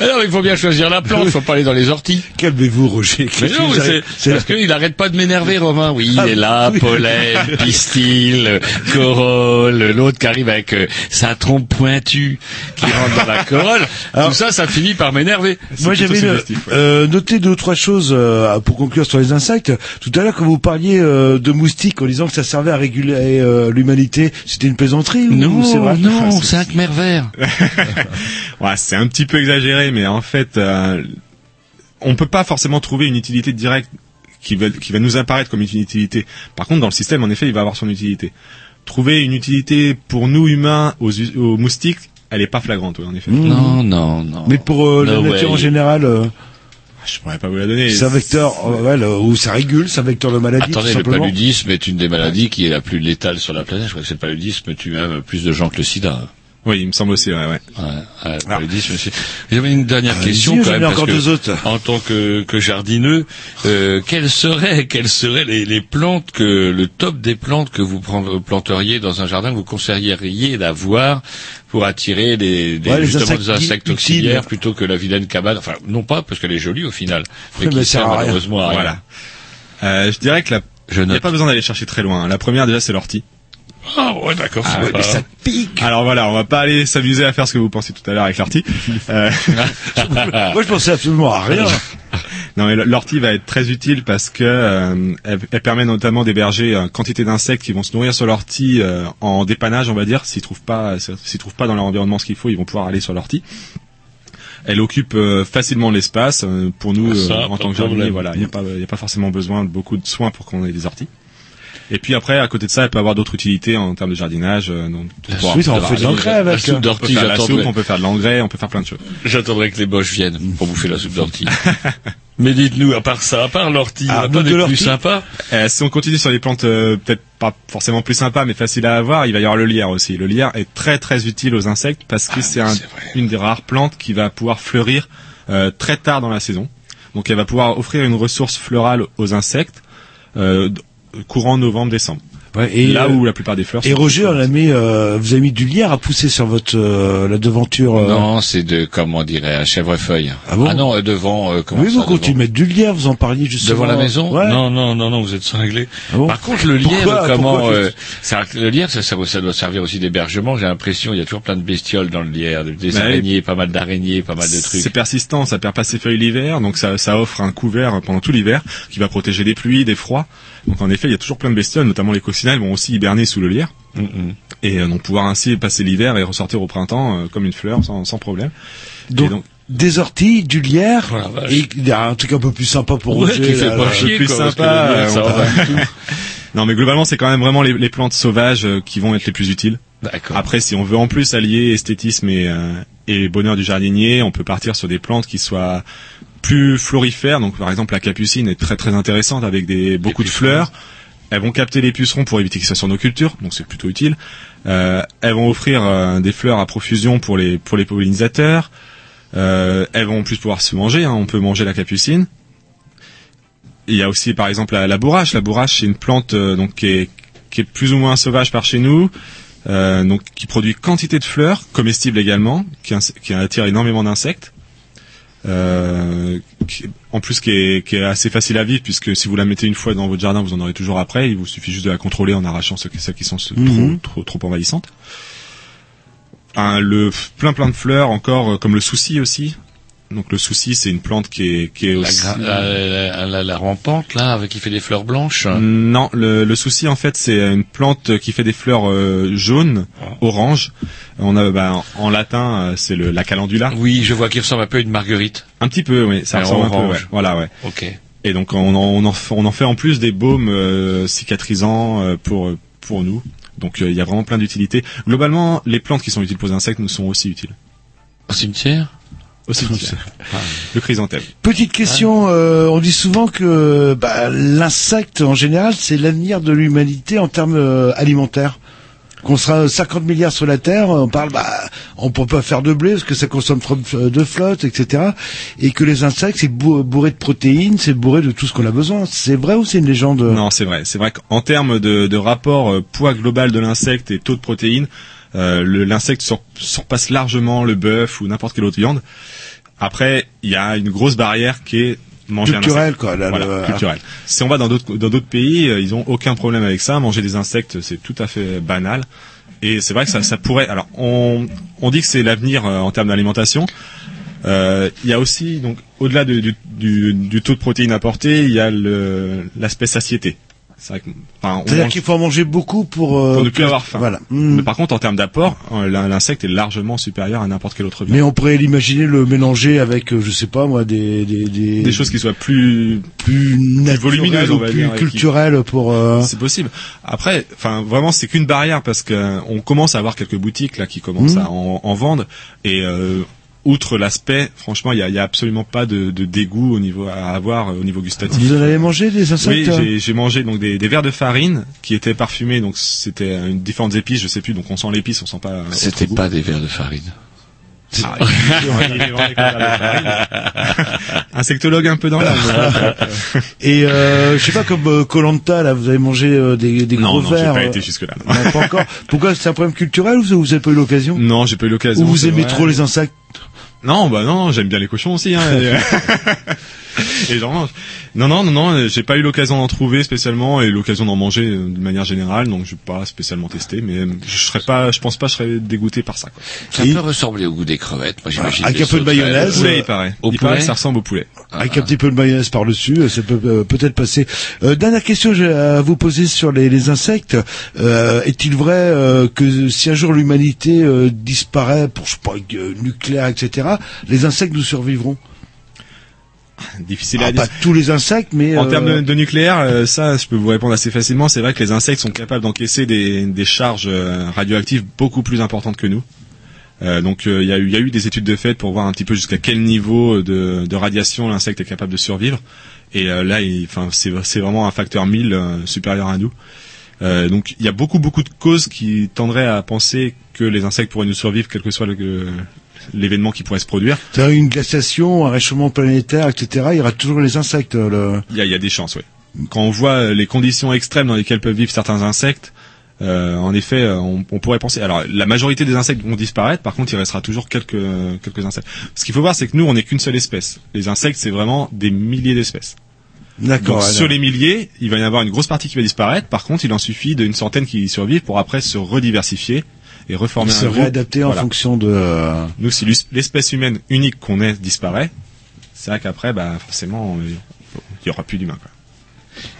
Alors il faut bien choisir la plante, il faut pas aller dans les orties. Calmez-vous, Roger. Mais non, c'est parce qu'il arrête pas de m'énerver, Romain. Oui, il Ah, est là, oui. pollen, pistil, corolle, l'autre qui arrive avec euh, sa trompe pointue qui rentre dans la corolle. Tout ça, ça finit par m'énerver. Moi, j'avais euh, euh, noté deux ou trois choses euh, pour conclure sur les insectes. Tout à l'heure, quand vous parliez euh, de moustiques en disant que ça servait à réguler euh, l'humanité, c'était une plaisanterie ou Non, c'est vrai non, c'est un khmer vert. ouais, c'est un petit peu exagéré, mais en fait, euh, on peut pas forcément trouver une utilité directe qui va, qui va nous apparaître comme une utilité. Par contre, dans le système, en effet, il va avoir son utilité. Trouver une utilité pour nous humains aux, us- aux moustiques, elle est pas flagrante, oui, en effet. Non, non, non. Mais pour euh, la nature way. en général, euh, Je pourrais pas vous la donner. c'est un vecteur, euh, ouais, le- ou ça régule, c'est un vecteur de maladie, Attendez, tout le paludisme est une des maladies qui est la plus létale sur la planète. Je crois que c'est le paludisme tue même plus de gens que le sida. Oui, il me semble aussi, ouais, ouais. Ouais, ouais, c'est- J'avais une dernière Allez-y, question quand même parce encore que deux autres. en tant que, que jardineux, euh, quelles seraient quelles seraient les, les plantes que le top des plantes que vous planteriez dans un jardin que vous conseilleriez d'avoir pour attirer des, des, Ouais, les justement insectes des insectes utiles. auxiliaires plutôt que la vilaine cabane? Enfin, non pas parce qu'elle est jolie au final, mais Oui, qui mais sert malheureusement à rien. Voilà. Euh, je dirais que la Je Il n'y a pas besoin d'aller chercher très loin. La première déjà c'est l'ortie. Ah ouais, d'accord. Ah, pas- ça pique. Alors voilà, on va pas aller s'amuser à faire ce que vous pensiez tout à l'heure avec l'ortie. Euh, Moi, je pensais absolument à rien. non mais l'ortie va être très utile parce que euh, elle, elle permet notamment d'héberger une quantité d'insectes qui vont se nourrir sur l'ortie euh, en dépannage, on va dire. S'ils trouvent pas, s'ils trouvent pas dans leur environnement ce qu'il faut, ils vont pouvoir aller sur l'ortie. Elle occupe euh, facilement l'espace. euh, pour nous, Ça, euh, en tant que jardinier, voilà, il n'y a pas forcément besoin de beaucoup de soins pour qu'on ait des orties. Et puis après, à côté de ça, elle peut avoir d'autres utilités en termes de jardinage. euh, donc, La fait de l'engrais la soupe d'ortie, On peut faire la j'attendrai. soupe, on peut faire de l'engrais, on peut faire plein de choses. J'attendrai que les boches viennent pour bouffer la soupe d'ortie. Mais dites-nous, à part ça, à part l'ortie, Ah, on a donc pas de plus sympas Euh, si on continue sur les plantes euh, peut-être pas forcément plus sympas mais faciles à avoir, il va y avoir le lierre aussi. Le lierre est très très utile aux insectes parce que c'est un- une des rares plantes qui va pouvoir fleurir euh, très tard dans la saison. Donc elle va pouvoir offrir une ressource florale aux insectes euh, courant novembre-décembre. Ouais, et, là euh, où la plupart des fleurs Et sont Roger, on a mis, euh, vous avez mis du lierre à pousser sur votre euh, la devanture. euh. Non, c'est de, comment dirait, un chèvrefeuille. Ah bon non, euh, devant, euh, comment Oui, ça, vous devant continuez de mettre du lierre, vous en parliez justement. Devant la maison Ouais. Non, non, non, non, vous êtes cinglé. Ah bon Par contre, le lierre, Pourquoi- comment pourquoi euh, ça, le lierre, ça, ça, ça doit servir aussi d'hébergement. J'ai l'impression, il y a toujours plein de bestioles dans le lierre, des, Bah araignées, pas mal d'araignées, pas mal de trucs. C'est persistant, ça perd pas ses feuilles l'hiver, donc ça, ça offre un couvert pendant tout l'hiver qui va protéger des pluies, des froids. Donc en effet, il y a toujours plein de bestioles, notamment les coccinelles vont aussi hiberner sous le lierre Mm, mm. et euh, donc pouvoir ainsi passer l'hiver et ressortir au printemps euh, comme une fleur sans, sans problème. Donc, Et donc des orties, du lierre, la vache. et il y a un truc un peu plus sympa pour Ouais, Roger. qui fait là, pas là. chier, plus quoi, sympa, lierre, euh, ça on va va- pas du tout. non, mais globalement, c'est quand même vraiment les, les plantes sauvages euh, qui vont être les plus utiles. D'accord. Après, si on veut en plus allier esthétisme et, euh, et bonheur du jardinier, on peut partir sur des plantes qui soient plus florifères. Donc, par exemple, la capucine est très très intéressante avec des beaucoup de fleurs. Elles vont capter les pucerons pour éviter qu'ils soient sur nos cultures, donc c'est plutôt utile. Euh, elles vont offrir euh, des fleurs à profusion pour les pour les pollinisateurs. Euh, elles vont en plus pouvoir se manger. hein. On peut manger la capucine. Il y a aussi, par exemple, la, la bourrache. La bourrache, c'est une plante euh, donc qui est qui est plus ou moins sauvage par chez nous, euh, donc qui produit quantité de fleurs, comestibles également, qui attire énormément d'insectes. Euh, qui- en plus qui est, qui est assez facile à vivre puisque si vous la mettez une fois dans votre jardin vous en aurez toujours après. Il vous suffit juste de la contrôler en arrachant ceux, qui- celles qui sont ce- Mhm. trop, trop trop envahissantes. Un- le plein plein de fleurs encore euh, comme le souci aussi donc le souci c'est une plante qui est qui est La, aussi la, la, la- la rampante, là, avec qui fait des fleurs blanches. non, le, le souci en fait c'est une plante qui fait des fleurs euh, jaunes, oranges. On a bah, en, latin euh, c'est le la calendula. Oui, je vois qu'il ressemble un peu à une marguerite. Un petit peu, oui, ça Mais ressemble un peu. ouais. Voilà, ouais. Ok. Et donc on en, on en, on en fait en plus des baumes euh, cicatrisants euh, pour pour nous. Donc il y a vraiment plein d'utilités. Globalement, les plantes qui sont utiles pour les insectes nous sont aussi utiles. Au cimetière? Au cimetière. le chrysanthème. Petite question, euh, on dit souvent que bah, l'insecte en général c'est l'avenir de l'humanité en termes euh, alimentaires. Qu'on sera 50 milliards sur la Terre, on parle, bah, on peut pas faire de blé parce que ça consomme trop de flotte, etc. Et que les insectes c'est bou- bourré de protéines, c'est bourré de tout ce qu'on a besoin. C'est vrai ou c'est une légende? Non, c'est vrai. C'est vrai qu'en termes de, de rapport euh, poids global de l'insecte et taux de protéines, l'insecte sur- surpasse largement le bœuf ou n'importe quelle autre viande. Après, il y a une grosse barrière qui est manger un Culturel, quoi, là, Voilà, le- culturel. Si on va dans d'autres dans d'autres pays, euh, ils ont aucun problème avec ça. Manger des insectes, c'est tout à fait banal. Et c'est vrai que ça, ça pourrait. Alors, on, on dit que c'est l'avenir euh, en termes d'alimentation. Euh, Il y a aussi donc au-delà de- du, du, du taux de protéines apporté, il y a le- l'aspect satiété. C'est vrai que, enfin, on C'est-à-dire mange qu'il faut en manger beaucoup pour, euh, pour ne plus avoir faim. Voilà. Mais par contre, en termes d'apport, euh, l'in- l'insecte est largement supérieur à n'importe quelle autre viande. Mais on pourrait l'imaginer le mélanger avec, euh, je sais pas moi, des des des, Des choses qui soient plus plus volumineuses, ou plus dire, et qui- culturelles pour. euh, C'est possible. Après, enfin, vraiment, c'est qu'une barrière parce que euh, on commence à avoir quelques boutiques là qui commencent Mhm. à en, en vendre et euh, outre l'aspect, franchement, il y a, absolument pas de, de dégoût au niveau à avoir euh, au niveau gustatif. Vous en avez mangé des Oui, insectes hein j'ai- mangé donc des, des verres de farine qui étaient parfumés, donc c'était euh, une différentes épices, je sais plus, donc on sent l'épice, on sent pas. euh, C'était goût. pas des verres de farine. Ah. Insectologue un peu dans l'âme. Et euh, je sais pas comme Colanta là, vous avez mangé euh, des des Non, gros non, j'ai verres. pas euh, été jusque-là. non, pas encore. Pourquoi c'est un problème culturel ou vous avez pas eu l'occasion Non, j'ai pas eu l'occasion. Ou vous aimez vrai. trop les insectes Non, bah non, j'aime bien les cochons aussi. Hein, et j'en mange. Non, non, non, non, j'ai pas eu l'occasion d'en trouver spécialement et l'occasion d'en manger euh, de manière générale, donc je vais pas spécialement tester, mais euh, je serais pas, je pense pas, que je serais dégoûté par ça. Quoi. Ça peut ressembler au goût des crevettes. Moi, j'imagine. Avec un peu de mayonnaise, Au poulet, il paraît. Au il paraît que poulet ça ressemble au poulet. Avec un petit peu de mayonnaise par-dessus, euh, ça peut euh, peut-être passer. Euh, dernière question j'ai à vous poser sur les, les insectes. Euh, Est-il vrai euh, que si un jour l'humanité euh, disparaît pour je sais pas euh, nucléaire, etc., les insectes nous survivront? Difficile Ah, à Pas dire. tous les insectes, mais En euh, termes de, de nucléaire, euh, ça, je peux vous répondre assez facilement. C'est vrai que les insectes sont capables d'encaisser des, des charges euh, radioactives beaucoup plus importantes que nous. Euh, donc, euh, il y, a eu- il y a eu des études de fait pour voir un petit peu jusqu'à quel niveau de, de radiation l'insecte est capable de survivre. Et euh, là, enfin, c'est vraiment un facteur 1000 euh, supérieur à nous. Euh, donc, il y a beaucoup, beaucoup de causes qui tendraient à penser que les insectes pourraient nous survivre, quel que soit le- l'événement qui pourrait se produire. une glaciation, un réchauffement planétaire, etc. Il y aura toujours les insectes. euh, Le... Il y a, il y a des chances, oui. Quand on voit euh, les conditions extrêmes dans lesquelles peuvent vivre certains insectes, euh, en effet, on, on pourrait penser. Alors, la majorité des insectes vont disparaître. Par contre, il restera toujours quelques quelques insectes. Ce qu'il faut voir, c'est que nous, on n'est qu'une seule espèce. Les insectes, c'est vraiment des milliers d'espèces. D'accord. Donc, sur les milliers, il va y avoir une grosse partie qui va disparaître. Par contre, il en suffit d'une centaine qui survivent pour après se rediversifier et reformer Ils un se groupe. réadapter en fonction de. euh, Nous, si l'espèce humaine unique qu'on est disparaît, c'est vrai qu'après, bah, forcément, il y aura plus d'humains. quoi.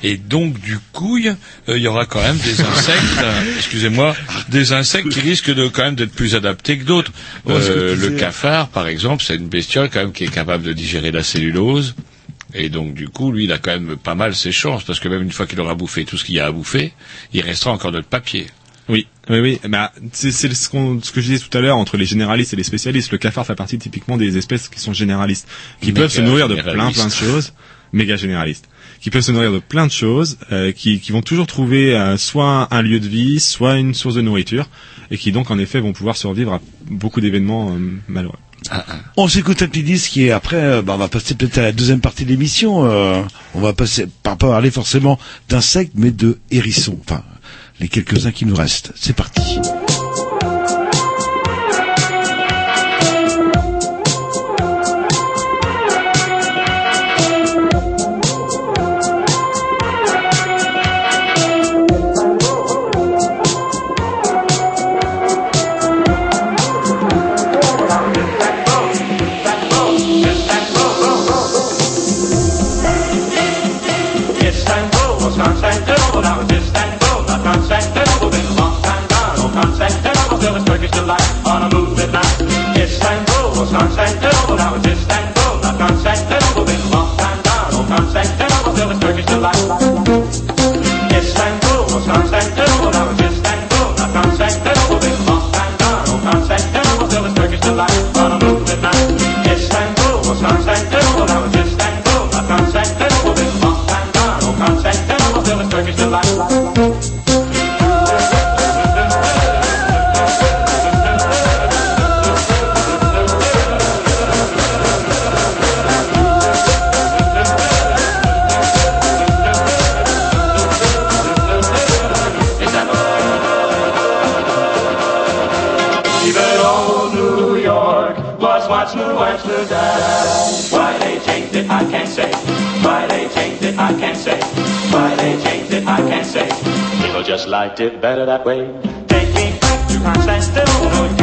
Et donc, du coup, il euh, y aura quand même des insectes, euh, excusez-moi, des insectes qui risquent de quand même d'être plus adaptés que d'autres. Euh, le disais. cafard, par exemple, c'est une bestiole quand même qui est capable de digérer la cellulose. Et donc, du coup, lui, il a quand même pas mal ses chances, parce que même une fois qu'il aura bouffé tout ce qu'il y a à bouffer, il restera encore notre papier. Oui, oui, oui. Bah, c'est c'est ce, qu'on- ce que je disais tout à l'heure entre les généralistes et les spécialistes. Le cafard fait partie typiquement des espèces qui sont généralistes, qui Méga peuvent se nourrir de plein plein de choses, méga généralistes, qui peuvent se nourrir de plein de choses, euh, qui, qui vont toujours trouver euh, soit un lieu de vie, soit une source de nourriture, et qui donc en effet vont pouvoir survivre à beaucoup d'événements euh, malheureux. On s'écoute un petit disque et après, euh, bah, on va passer peut-être à la deuxième partie de l'émission. euh, on va passer, pas parler forcément d'insectes, mais de hérissons. Enfin, les quelques-uns qui nous restent. C'est parti. sunshine tell till the liked it better that way. Take me back to Constantinople,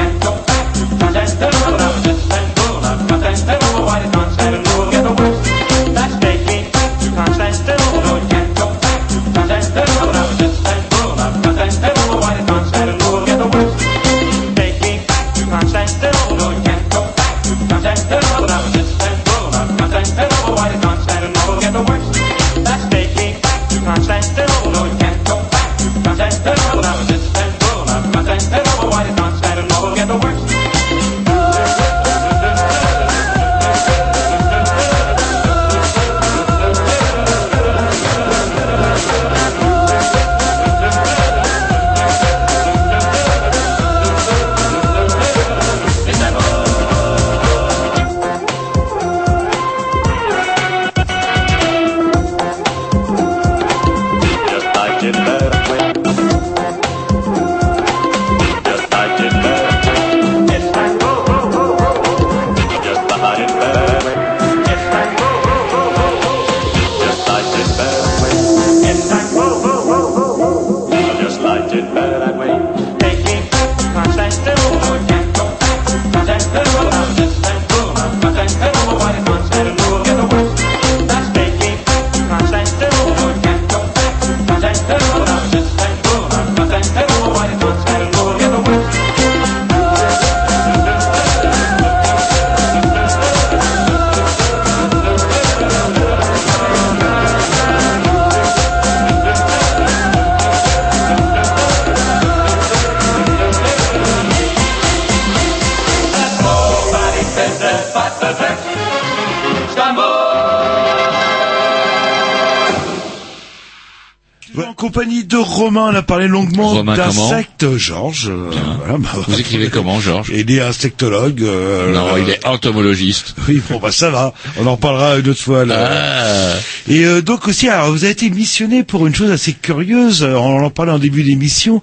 compagnie de Romain, on a parlé longuement d'insectes, Georges. euh, voilà, bah, Vous écrivez comment, Georges Il est insectologue. euh, Non, euh, il est entomologiste. Oui, bon bah ça va. On en reparlera une autre fois. Là. Ah. Et euh, donc aussi, alors vous avez été missionné pour une chose assez curieuse. On en parlait en début d'émission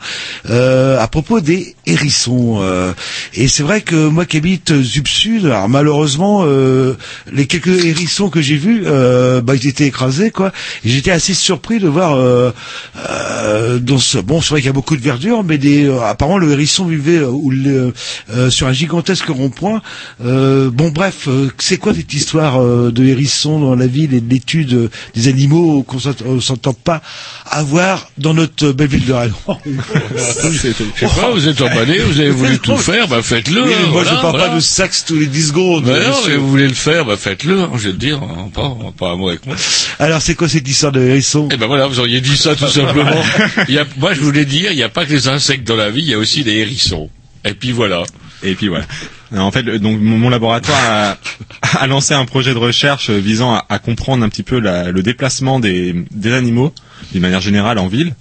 euh, à propos des hérissons. euh, et c'est vrai que moi qui habite Zub Sud, alors malheureusement, euh, les quelques hérissons que j'ai vus, euh, bah ils étaient écrasés quoi. J'étais assez surpris de voir euh, dans ce bon, c'est vrai qu'il y a beaucoup de verdure, mais des euh, apparemment le hérisson vivait euh, ou le, euh, sur un gigantesque rond-point. Euh, bon bref, euh, c'est quoi cette histoire euh, de hérissons dans la ville et de l'étude euh, des animaux qu'on s'ent- on s'entend pas avoir dans notre belle ville de Rennes Je sais pas, vous êtes emballé, vous avez voulu tout faire, bah faites-le. Oui, moi voilà, je parle voilà. pas de saxe tous les 10 secondes. Mais non, mais vous voulez le faire, bah faites-le, hein, je vais te dire, hein, pas, pas un mot avec moi. Alors c'est quoi cette histoire de hérisson? Eh ben voilà, vous auriez dit ça tout simplement. Il y a, moi je voulais dire, il n'y a pas que les insectes dans la vie, il y a aussi les hérissons. Et puis voilà. Et puis voilà. En fait, donc mon laboratoire a, a lancé un projet de recherche visant à, à comprendre un petit peu la- le déplacement des, des animaux d'une manière générale en ville.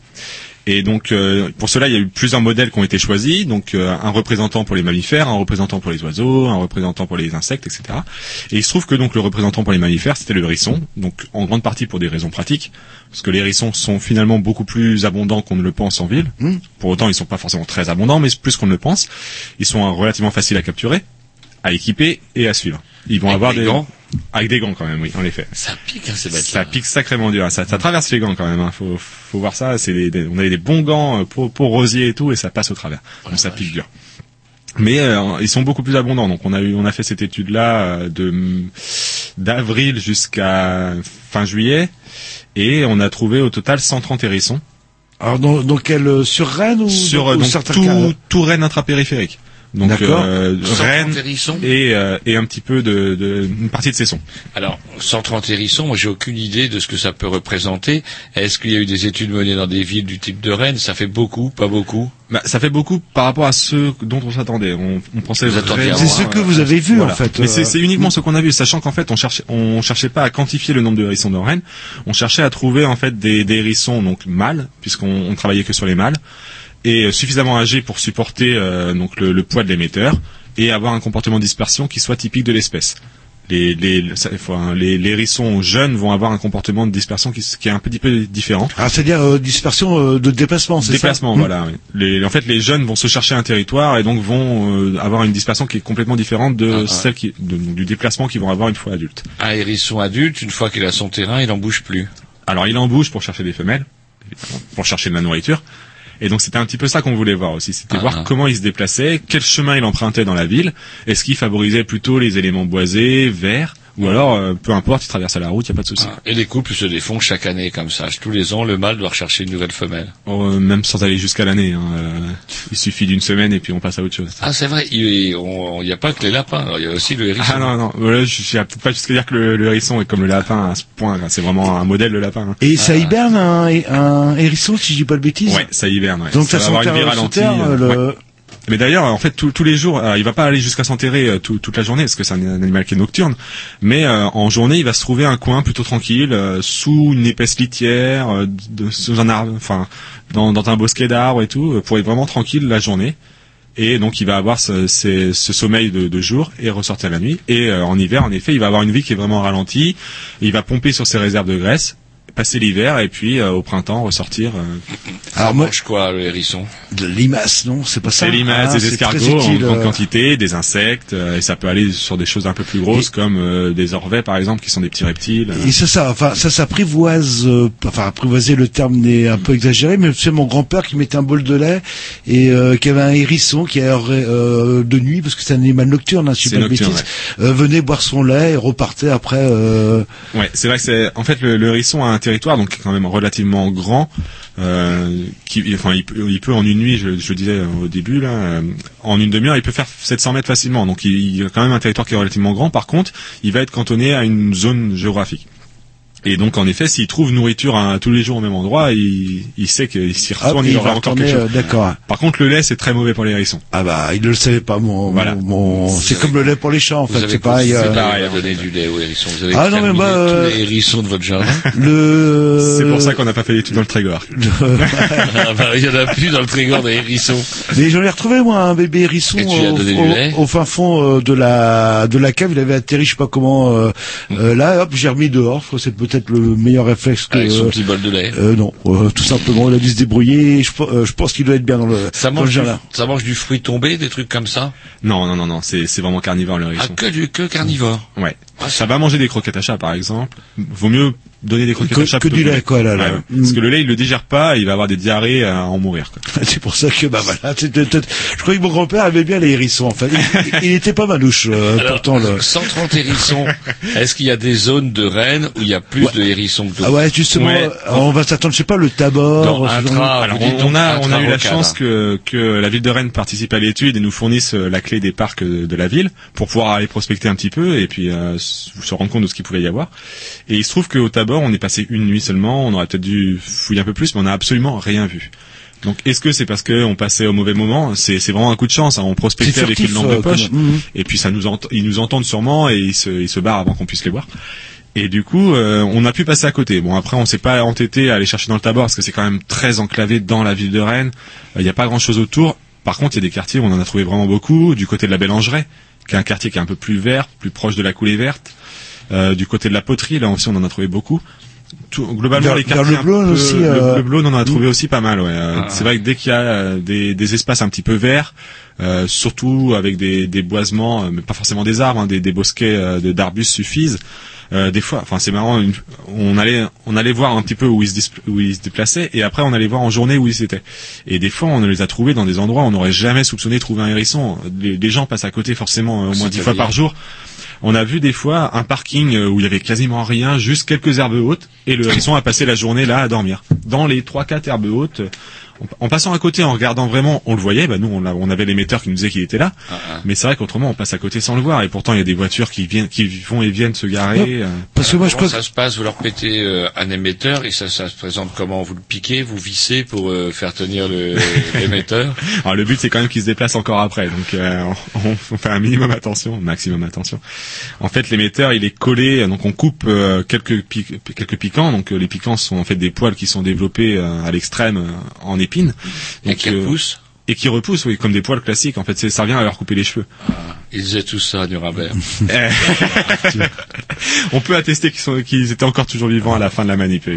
Et donc euh, pour cela, il y a eu plusieurs modèles qui ont été choisis. Donc euh, un représentant pour les mammifères, un représentant pour les oiseaux, un représentant pour les insectes, etc. Et il se trouve que donc le représentant pour les mammifères, c'était le hérisson. Donc en grande partie pour des raisons pratiques, parce que les hérissons sont finalement beaucoup plus abondants qu'on ne le pense en ville. Hmm. Pour autant, ils sont pas forcément très abondants, mais plus qu'on ne le pense. Ils sont euh, relativement faciles à capturer, à équiper et à suivre. Ils vont Avec avoir des des gants avec des gants quand même, oui, en effet. Ça pique, hein, ces bêtes Ça pique sacrément dur. Ça, ça traverse les gants quand même. Hein. Faut, faut voir ça. C'est des, des- on avait des bons gants euh, pour, pour rosier et tout, et ça passe au travers. Donc ça pique dur. Mais euh, ils sont beaucoup plus abondants. Donc on a eu, on a fait cette étude-là euh, de d'avril jusqu'à fin juillet, et on a trouvé au total 130 hérissons Alors dans, dans quel euh, sur Rennes ou sur ou euh, donc, certains tout, cas? tout Rennes intrapériphérique. Donc euh, 130 Rennes hérissons et, euh, et un petit peu de, de une partie de Cesson. Alors, 130 hérissons, moi j'ai aucune idée de ce que ça peut représenter. Est-ce qu'il y a eu des études menées dans des villes du type de Rennes? Ça fait beaucoup, pas beaucoup? Bah, ça fait beaucoup par rapport à ceux dont on s'attendait. On, on pensait Vous attendiez vraiment, à C'est ce euh, que vous avez vu voilà. en fait. Mais euh, c'est c'est uniquement ce qu'on a vu, sachant qu'en fait on cherchait, on cherchait pas à quantifier le nombre de hérissons dans Rennes. On cherchait à trouver en fait des, des hérissons donc mâles, puisqu'on on travaillait que sur les mâles, et euh, suffisamment âgés pour supporter euh, donc le, le poids de l'émetteur et avoir un comportement de dispersion qui soit typique de l'espèce. Les, les, ça- les, les hérissons jeunes vont avoir un comportement de dispersion qui, qui est un petit peu différent. Ah, c'est-à-dire euh, dispersion euh, de déplacement, c'est ça? Déplacement, Hmm. voilà. oui. Les, en fait, les jeunes vont se chercher un territoire et donc vont euh, avoir une dispersion qui est complètement différente de Ah, celle qui, de- du déplacement qu'ils vont avoir une fois adultes. Un hérisson adulte, une fois qu'il a son terrain, il n'en bouge plus. Alors, il en bouge pour chercher des femelles, évidemment, pour chercher de la nourriture. Et donc, c'était un petit peu ça qu'on voulait voir aussi. C'était Ah, voir ah. comment il se déplaçait, quel chemin il empruntait dans la ville. Est-ce qu'il favorisait plutôt les éléments boisés, verts, ou alors, euh, peu importe, il traversait la route, il n'y a pas de souci. Ah, Et les couples se défont chaque année comme ça. Tous les ans, le mâle doit rechercher une nouvelle femelle. Euh, même sans aller jusqu'à l'année. hein, euh, il suffit d'une semaine et puis on passe à autre chose. Ah, c'est vrai, il n'y a pas que les lapins, alors, il y a aussi le hérisson. Ah non, non, voilà, je peut-être pas jusqu'à dire que le, le hérisson est comme le lapin à ce point. là. C'est vraiment un modèle, le lapin. hein. Et ça hiberne un, un hérisson, si je dis pas de bêtises? Ouais, ça hiverne. Ouais. Donc ça, va avoir une vie ralentie. terre, euh, le... ouais. Mais d'ailleurs, en fait, tous- les jours, alors, il va pas aller jusqu'à s'enterrer euh, tout- toute la journée, parce que c'est un, animal qui est nocturne. Mais euh, en journée, il va se trouver un coin plutôt tranquille, euh, sous une épaisse litière, euh, sous un arbre, enfin, dans, un bosquet d'arbres et tout, euh, pour être vraiment tranquille la journée. Et donc, il va avoir ce, sommeil de, de jour et ressortir la nuit. Et euh, en hiver, en effet, il va avoir une vie qui est vraiment ralentie. Il va pomper sur ses réserves de graisse, passer l'hiver et puis euh, au printemps ressortir. euh, Alors mange quoi, le hérisson De limaces, non C'est pas ça c'est limaces, Ah, des escargots en grande euh. quantité, des insectes, euh, et ça peut aller sur des choses un peu plus grosses comme euh, des orvets par exemple, qui sont des petits reptiles. Et ça, ça, enfin, ça s'apprivoise, euh, enfin, apprivoiser le terme est un peu exagéré, mais c'est mon grand-père qui mettait un bol de lait et euh, qui avait un hérisson qui euh, de nuit, parce que c'est un animal nocturne, hein, si je C'est dis pas de nocturne, bêtises, euh, venait boire son lait et repartait après. Euh... Ouais, c'est vrai que c'est en fait le, le hérisson a un territoire donc quand même relativement grand. Euh, qui, enfin, il peut, il peut en une nuit, je, je disais au début là, euh, en une demi-heure, il peut faire 700 mètres facilement. Donc il, il a quand même un territoire qui est relativement grand. Par contre, il va être cantonné à une zone géographique. Et donc en effet, s'il trouve nourriture hein, tous les jours au même endroit, il, il sait qu'il s'y Ah, retourne, il il aura encore quelque euh, chose. d'accord. Par contre, le lait c'est très mauvais pour les hérissons. Ah bah, il ne le savait pas, mon, Voilà. mon- c'est comme le lait pour les chats, en Vous fait, avez c'est pareil. c'est euh, pareil, donner du lait aux hérissons. Vous avez Ah non, mais exterminé moi, euh, tous les hérissons de votre jardin. le... C'est pour ça qu'on n'a pas fait l'étude dans le Trégor. Ah bah, Il y en a plus dans le Trégor des hérissons. Mais j'en ai retrouvé moi un bébé hérisson au, donné du au- lait au fin fond de la de la cave. Il avait atterri, je sais pas comment. euh, Mm. euh, là, hop, j'ai remis dehors. Je que C'est peut-être le meilleur réflexe que. Avec son petit bol de lait. euh, non, euh, tout simplement, il a dû se débrouiller. Je, pe- euh, je pense qu'il doit être bien dans le. Ça dans le mange, du, ça mange du fruit tombé, des trucs comme ça? Non, non, non, non, c'est c'est vraiment carnivore le Ah, hérisson. que, du, que carnivore. Ouais. Ça va manger des croquettes à chat, par exemple. Vaut mieux donner des croquettes Que- à chat que plutôt du lait, quoi, là, là. Ouais, ouais. Parce que le lait, il le digère pas, il va avoir des diarrhées à en mourir. Quoi. C'est pour ça que bah voilà. Je croyais que mon grand-père aimait bien les hérissons. En fait, il, il était pas manouche. euh, Alors, pourtant le. 130 hérissons. Est-ce qu'il y a des zones de Rennes où il y a plus de hérissons que d'autres Ah ouais, justement, Ouais. euh, on va s'attendre, je sais pas, le Alors, dites on, a, on a eu la chance que, que la ville de Rennes participe à l'étude et nous fournisse euh, la clé des parcs de, la ville pour pouvoir aller prospecter un petit peu et puis euh, se rendre compte de ce qu'il pouvait y avoir. Et il se trouve qu'au Tabor, on est passé une nuit seulement. On aurait peut-être dû fouiller un peu plus, mais on n'a absolument rien vu. Donc, est-ce que c'est parce qu'on passait au mauvais moment? C'est vraiment un coup de chance. hein. On prospectait avec une lampe de euh, poche, et puis ça nous ils nous entendent sûrement et ils se, ils se barrent avant qu'on puisse les voir. Et du coup, euh, on a pu passer à côté. Bon, après, on s'est pas entêté à aller chercher dans le Tabor parce que c'est quand même très enclavé dans la ville de Rennes. Euh, Il n'y a pas grand-chose autour. Par contre, il y a des quartiers où on en a trouvé vraiment beaucoup. Du côté de la Bélangeraie, qui est un quartier qui est un peu plus vert, plus proche de la coulée verte. Euh, du côté de la poterie, là aussi, on en a trouvé beaucoup. Tout, globalement, Vers- les quartiers le aussi, le, euh, le on en a trouvé aussi pas mal. Ouais. Euh, Ah. C'est vrai que dès qu'il y a euh, des, des espaces un petit peu verts, euh, surtout avec des, des boisements, euh, mais pas forcément des arbres, hein, des, des bosquets euh, de- d'arbustes suffisent. Euh, des fois, enfin c'est marrant, une- on allait on allait voir un petit peu où ils se dis- où ils se déplaçaient et après on allait voir en journée où ils étaient. Et des fois on les a trouvés dans des endroits où on n'aurait jamais soupçonné de trouver un hérisson. Les, les gens passent à côté forcément euh, au moins dix fois par jour. On a vu des fois un parking euh, où il y avait quasiment rien, juste quelques herbes hautes, et le hérisson a passé la journée là à dormir. Dans les trois quatre herbes hautes, en, passant à côté, en regardant vraiment, on le voyait. Bah nous, on, on avait l'émetteur qui nous disait qu'il était là, Ah, ah. mais c'est vrai qu'autrement, on passe à côté sans le voir. Et pourtant, il y a des voitures qui viennent, qui vont et viennent se garer. euh. Parce que moi, je crois ça se passe? Vous leur pétez euh, un émetteur et ça, ça se présente comment? Vous le piquez, vous vissez pour euh, faire tenir le- l'émetteur? Alors le but, c'est quand même qu'ils se déplacent encore après. Donc euh, on, on fait un minimum attention, maximum attention. En fait, l'émetteur, il est collé. Donc on coupe euh, quelques quelques piquants. Donc euh, les piquants sont en fait des poils qui sont développés euh, à l'extrême euh, en épines. et qui euh, repoussent et qui repoussent, oui, comme des poils classiques. En fait, ça revient à leur couper les cheveux. Ils faisaient tout ça Nuremberg. Euh, on peut attester qu'ils étaient encore toujours vivants à la fin de la manip.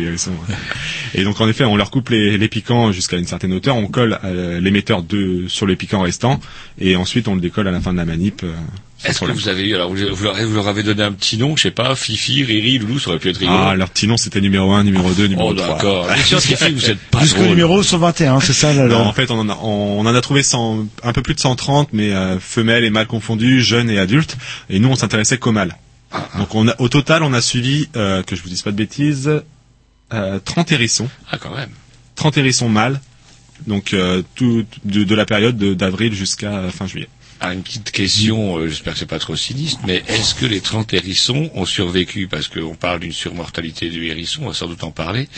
Et donc en effet, on leur coupe les, les piquants jusqu'à une certaine hauteur, on colle euh, l'émetteur sur les piquants restants, et ensuite on le décolle à la fin de la manip. Est-ce que vous avez eu alors vous, vous leur, vous leur avez donné un petit nom, je sais pas, Fifi, Riri, Loulou, ça aurait pu être rigolo. Ah, leur petit nom c'était numéro 1, numéro 2, numéro oh 3. d'accord. Les scientifiques, vous êtes pas jusqu'au numéro 121, c'est ça là. Non, en fait, on en a, on, on en a trouvé 100, un peu plus de 130, mais euh, femelles et mâles confondus, jeunes et adultes. Et nous, on s'intéressait qu'aux mâles. Donc, on a, au total, on a suivi, euh, que je vous dise pas de bêtises, euh, 30 hérissons. Ah quand même. 30 hérissons mâles. Donc, euh, tout, de, de la période de- d'avril jusqu'à euh, fin juillet. Ah, une petite question, euh, j'espère que c'est pas trop sinistre, mais est-ce que les 30 hérissons ont survécu? Parce qu'on parle d'une surmortalité du hérisson, on va sans doute en parler.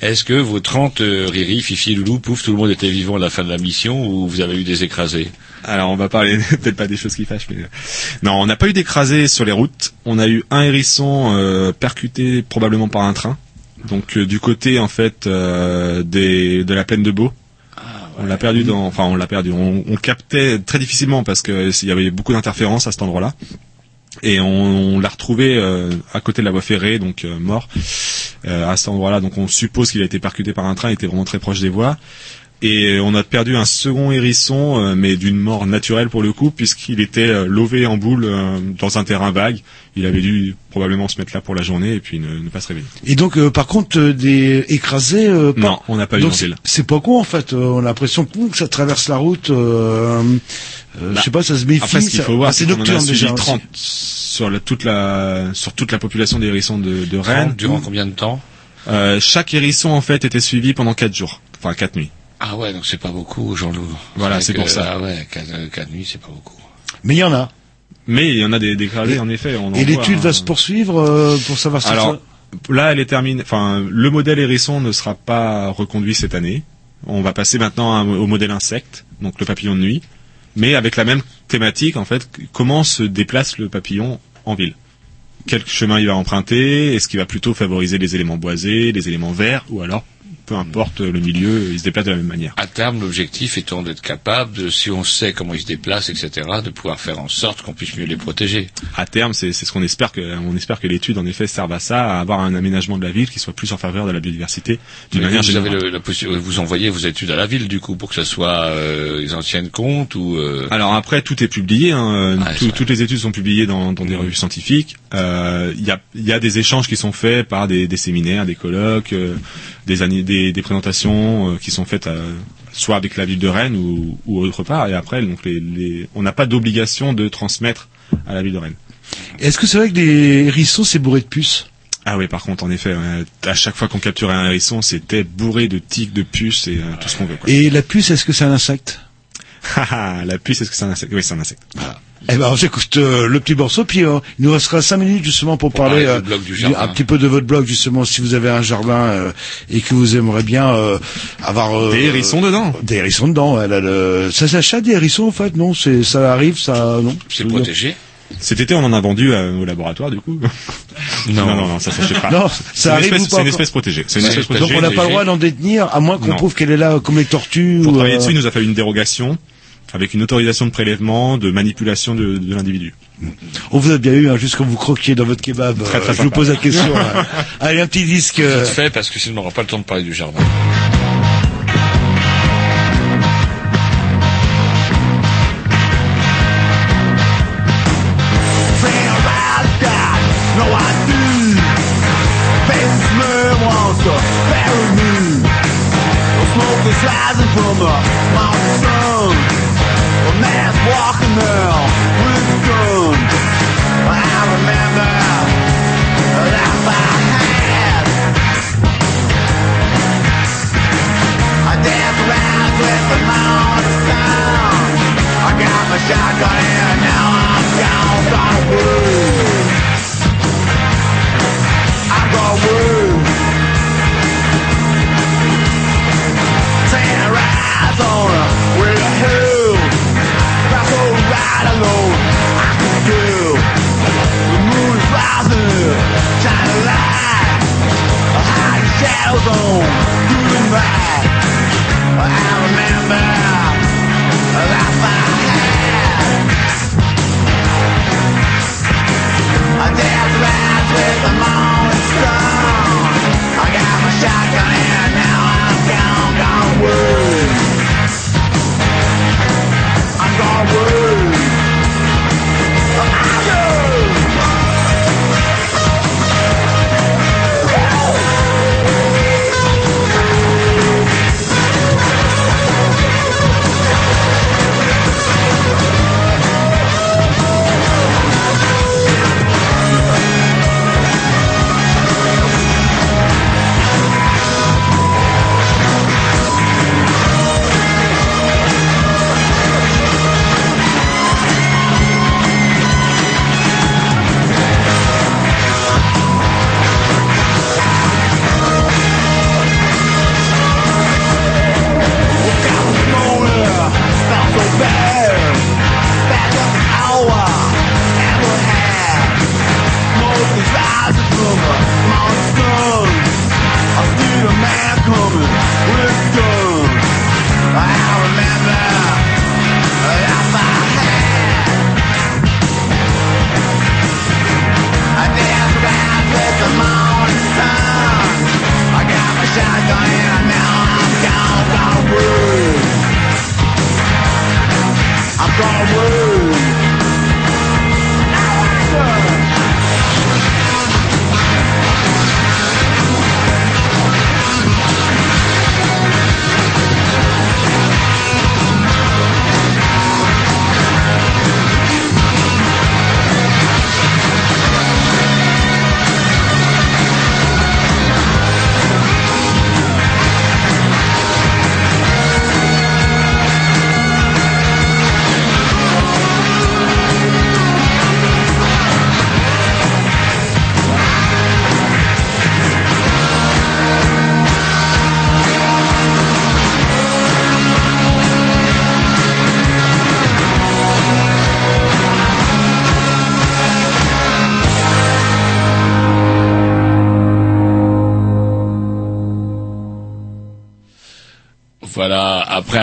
Est-ce que vos 30 euh, Riri, Fifi, Loulou, pouf, tout le monde était vivant à la fin de la mission ou vous avez eu des écrasés? Alors, on va parler peut-être pas des choses qui fâchent, mais euh, non, on n'a pas eu d'écrasés sur les routes. On a eu un hérisson euh, percuté probablement par un train. Donc, euh, du côté en fait euh, des, de la plaine de Beau. On l'a perdu dans, enfin on l'a perdu. On, on captait très difficilement parce que il y avait beaucoup d'interférences à cet endroit-là. Et on, on l'a retrouvé euh, à côté de la voie ferrée, donc euh, mort euh, à cet endroit-là. Donc on suppose qu'il a été percuté par un train, il était vraiment très proche des voies. Et on a perdu un second hérisson, euh, mais d'une mort naturelle pour le coup, puisqu'il était euh, lové en boule euh, dans un terrain vague. Il avait dû probablement se mettre là pour la journée et puis ne, ne pas se réveiller. Et donc, euh, par contre, euh, des écrasés. euh, pas- Non, on n'a pas eu Donc dans c'est pas con en fait. euh, on a l'impression que ça traverse la route. Euh, euh, je sais pas, ça se méfie. Après, ce qu'il ça- faut voir, ah, c'est qu'on en a déjà. 30 sur la, toute la sur toute la population des hérissons de, de Rennes. Durant combien de temps? Euh, chaque hérisson en fait était suivi pendant quatre jours, enfin quatre nuits. Ah ouais, donc c'est pas beaucoup, Jean-Loup. Voilà, c'est pour ça. Ah ouais, 4, nuits, c'est pas beaucoup. Mais il y en a. Mais il y en a des dégradés en effet. On en Et l'étude hein. va se poursuivre euh, pour savoir si Alors, ça. Là, elle est terminée. Enfin, le modèle hérisson ne sera pas reconduit cette année. On va passer maintenant au modèle insecte, donc le papillon de nuit, mais avec la même thématique en fait. Comment se déplace le papillon en ville? Quel chemin il va emprunter? Est-ce qu'il va plutôt favoriser les éléments boisés, les éléments verts, ou alors peu importe le milieu, il se déplace de la même manière. À terme, l'objectif étant d'être capable, de, si on sait comment ils se déplacent, etc., de pouvoir faire en sorte qu'on puisse mieux les protéger. À terme, c'est ce qu'on espère que on espère que l'étude en effet serve à ça, à avoir un aménagement de la ville qui soit plus en faveur de la biodiversité d'une manière vous avez générale. le- la possibilité, vous envoyez vos études à la ville, du coup, pour que ce soit euh, ils en tiennent compte ou. euh, Alors après, tout est publié. Hein, euh, Ah, tout- toutes les études sont publiées dans, dans des revues scientifiques. Euh, Il y, a, il y a des échanges qui sont faits par des, des séminaires, des colloques, euh, des, ani- des, des présentations euh, qui sont faites euh, soit avec la ville de Rennes ou, ou autre part. Et après, donc les, les, on n'a pas d'obligation de transmettre à la ville de Rennes. Est-ce que c'est vrai que les hérissons, c'est bourré de puces? Ah oui, par contre, en effet, ouais, à chaque fois qu'on capturait un hérisson, c'était bourré de tiques, de puces et euh, tout ce qu'on veut. Quoi. Et la puce, est-ce que c'est un insecte? Haha, la puce, est-ce que c'est un insecte? Oui, c'est un insecte. Eh ben, on s'écoute euh, le petit morceau, puis euh, il nous restera cinq minutes justement pour, Pour parler parler du blog du du- jardin. un petit peu de votre blog justement, si vous avez un jardin euh, et que vous aimeriez bien euh, avoir euh, Des hérissons dedans. Des hérissons dedans. ouais, là, le- Ça s'achète des hérissons en fait Non, c'est ça arrive, ça non? C'est protégé. Cet été, on en a vendu euh, au laboratoire, du coup. Non. non, non, non, ça s'achète pas. Non, C'est ça une arrive espèce- ou pas C'est une espèce protégée. C'est une espèce donc protégée. Donc on n'a pas le droit d'en détenir, à moins qu'on prouve qu'elle est là comme les tortues. Pour ou, travailler euh, dessus, il nous a fallu une dérogation avec une autorisation de prélèvement, de manipulation de, de l'individu. On vous a bien eu, hein, juste quand vous croquiez dans votre kebab. Très, très euh, je vous pose la question. hein. Allez, un petit disque. euh, Vite fait, parce que sinon on n'aura pas le temps de parler du jardin.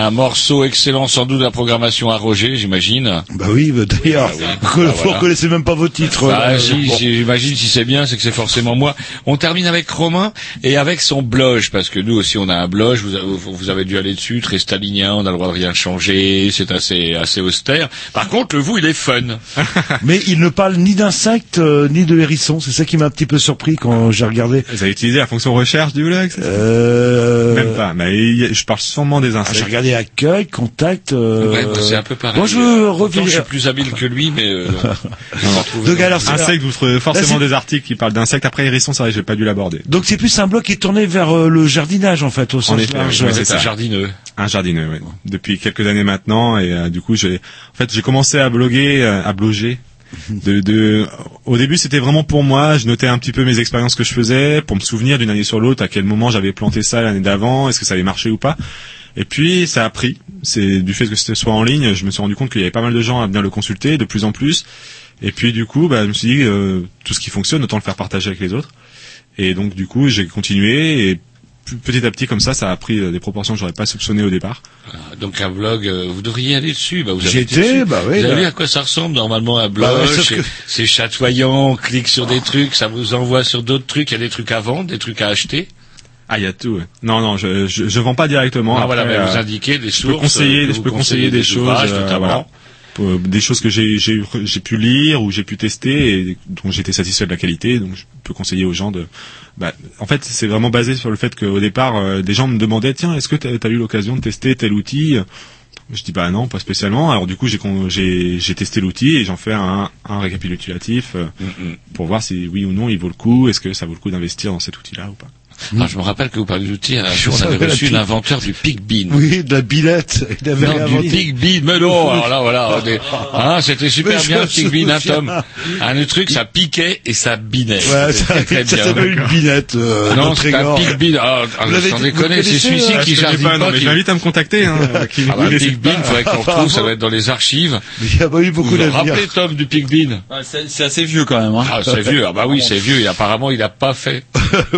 Un morceau excellent sans doute de la programmation à Roger, j'imagine. Bah oui, bah, d'ailleurs, vous Bah, vous voilà. reconnaissez même pas vos titres. Ah, là. si, Bon. si, j'imagine si c'est bien, c'est que c'est forcément moi. On termine avec Romain et avec son blog, parce que nous aussi on a un blog, vous avez, vous avez dû aller dessus, très stalinien, on a le droit de rien changer, c'est assez, assez austère. Par contre, le vous, il est fun. Mais il ne parle ni d'insectes euh, ni de hérissons. C'est ça qui m'a un petit peu surpris quand j'ai regardé. Vous avez utilisé la fonction recherche du blog ça? Euh... Même pas. Mais je parle sûrement des Ah, insectes. j'ai regardé accueil, contact. Euh... Ouais, bah, c'est un peu pareil. Moi, je pourtant, je suis plus habile que lui, mais euh, Donc, alors, c'est- Insectes, vous trouvez forcément des articles qui parlent d'insectes. Après, hérissons, c'est vrai, j'ai pas dû l'aborder. Donc c'est plus un blog qui est tourné vers euh, le jardinage en fait au sens large. oui, c'est un jardineux. Un jardineux, oui. Depuis quelques années maintenant, et euh, du coup, j'ai, en fait, j'ai commencé à bloguer, euh, à bloger. De, de, au début, c'était vraiment pour moi. Je notais un petit peu mes expériences que je faisais, pour me souvenir d'une année sur l'autre, à quel moment j'avais planté ça l'année d'avant, est-ce que ça avait marché ou pas. Et puis, ça a pris. C'est du fait que ce soit en ligne, je me suis rendu compte qu'il y avait pas mal de gens à venir le consulter, de plus en plus. Et puis, du coup, bah, je me suis dit, euh, tout ce qui fonctionne, autant le faire partager avec les autres. Et donc, du coup, j'ai continué et petit à petit, comme ça, ça a pris euh, des proportions que j'aurais pas soupçonnées au départ. Donc un blog, euh, vous devriez aller dessus. Bah, vous avez J'y été étais, dessus. bah oui, Vous avez bah. vu à quoi ça ressemble normalement un blog Bah ouais, sauf c'est- que- C'est chatoyant, on clique sur des trucs, ça vous envoie sur d'autres trucs. Il y a des trucs à vendre, des trucs à acheter. Ah, il y a tout. ouais. Non, non, je, je, je vends pas directement. Ah, voilà, mais euh, vous indiquez des je sources. peux conseiller, euh, que je peux conseiller des, choses, ouvrages, euh, voilà. Euh, des choses que j'ai j'ai j'ai pu lire ou j'ai pu tester et dont j'étais satisfait de la qualité. Donc, je peux conseiller aux gens de. Bah, en fait, c'est vraiment basé sur le fait qu'au départ, euh, des gens me demandaient tiens, est-ce que tu as, eu l'occasion de tester tel outil? Je dis bah non, pas spécialement. Alors du coup, j'ai j'ai j'ai testé l'outil et j'en fais un, un récapitulatif euh, Mm, mm. pour voir si oui ou non il vaut le coup. Est-ce que ça vaut le coup d'investir dans cet outil-là ou pas? Ah, je me rappelle que vous parlez d'outils. Un jour, on avait reçu l'inventeur du Pig Bean. Oui, de la billette. Il avait Non, du. Pig Bean, mais non, alors là, voilà, est- hein, c'était super bien, le Pig Bean, hein, souviens. Tom. Un truc, ça piquait et ça binait. Ouais, C'était ça, très, ça bien. s'appelle une billette. Euh, non, c'est un. Pig Bean. Ah, ah, sans dit- déconner, c'est celui-ci euh, qui jardine pas, non, mais je l'invite à me contacter. Hein, Ah bah, Bean, faudrait qu'on retrouve, ça va être dans les archives. Il n'y a pas eu beaucoup Vous vous d'avenir. rappelez, Tom, du Pig Bean c'est assez vieux quand même. Hein. Ah, c'est vieux. Ah bah oui, c'est vieux. Et apparemment, il n'a pas fait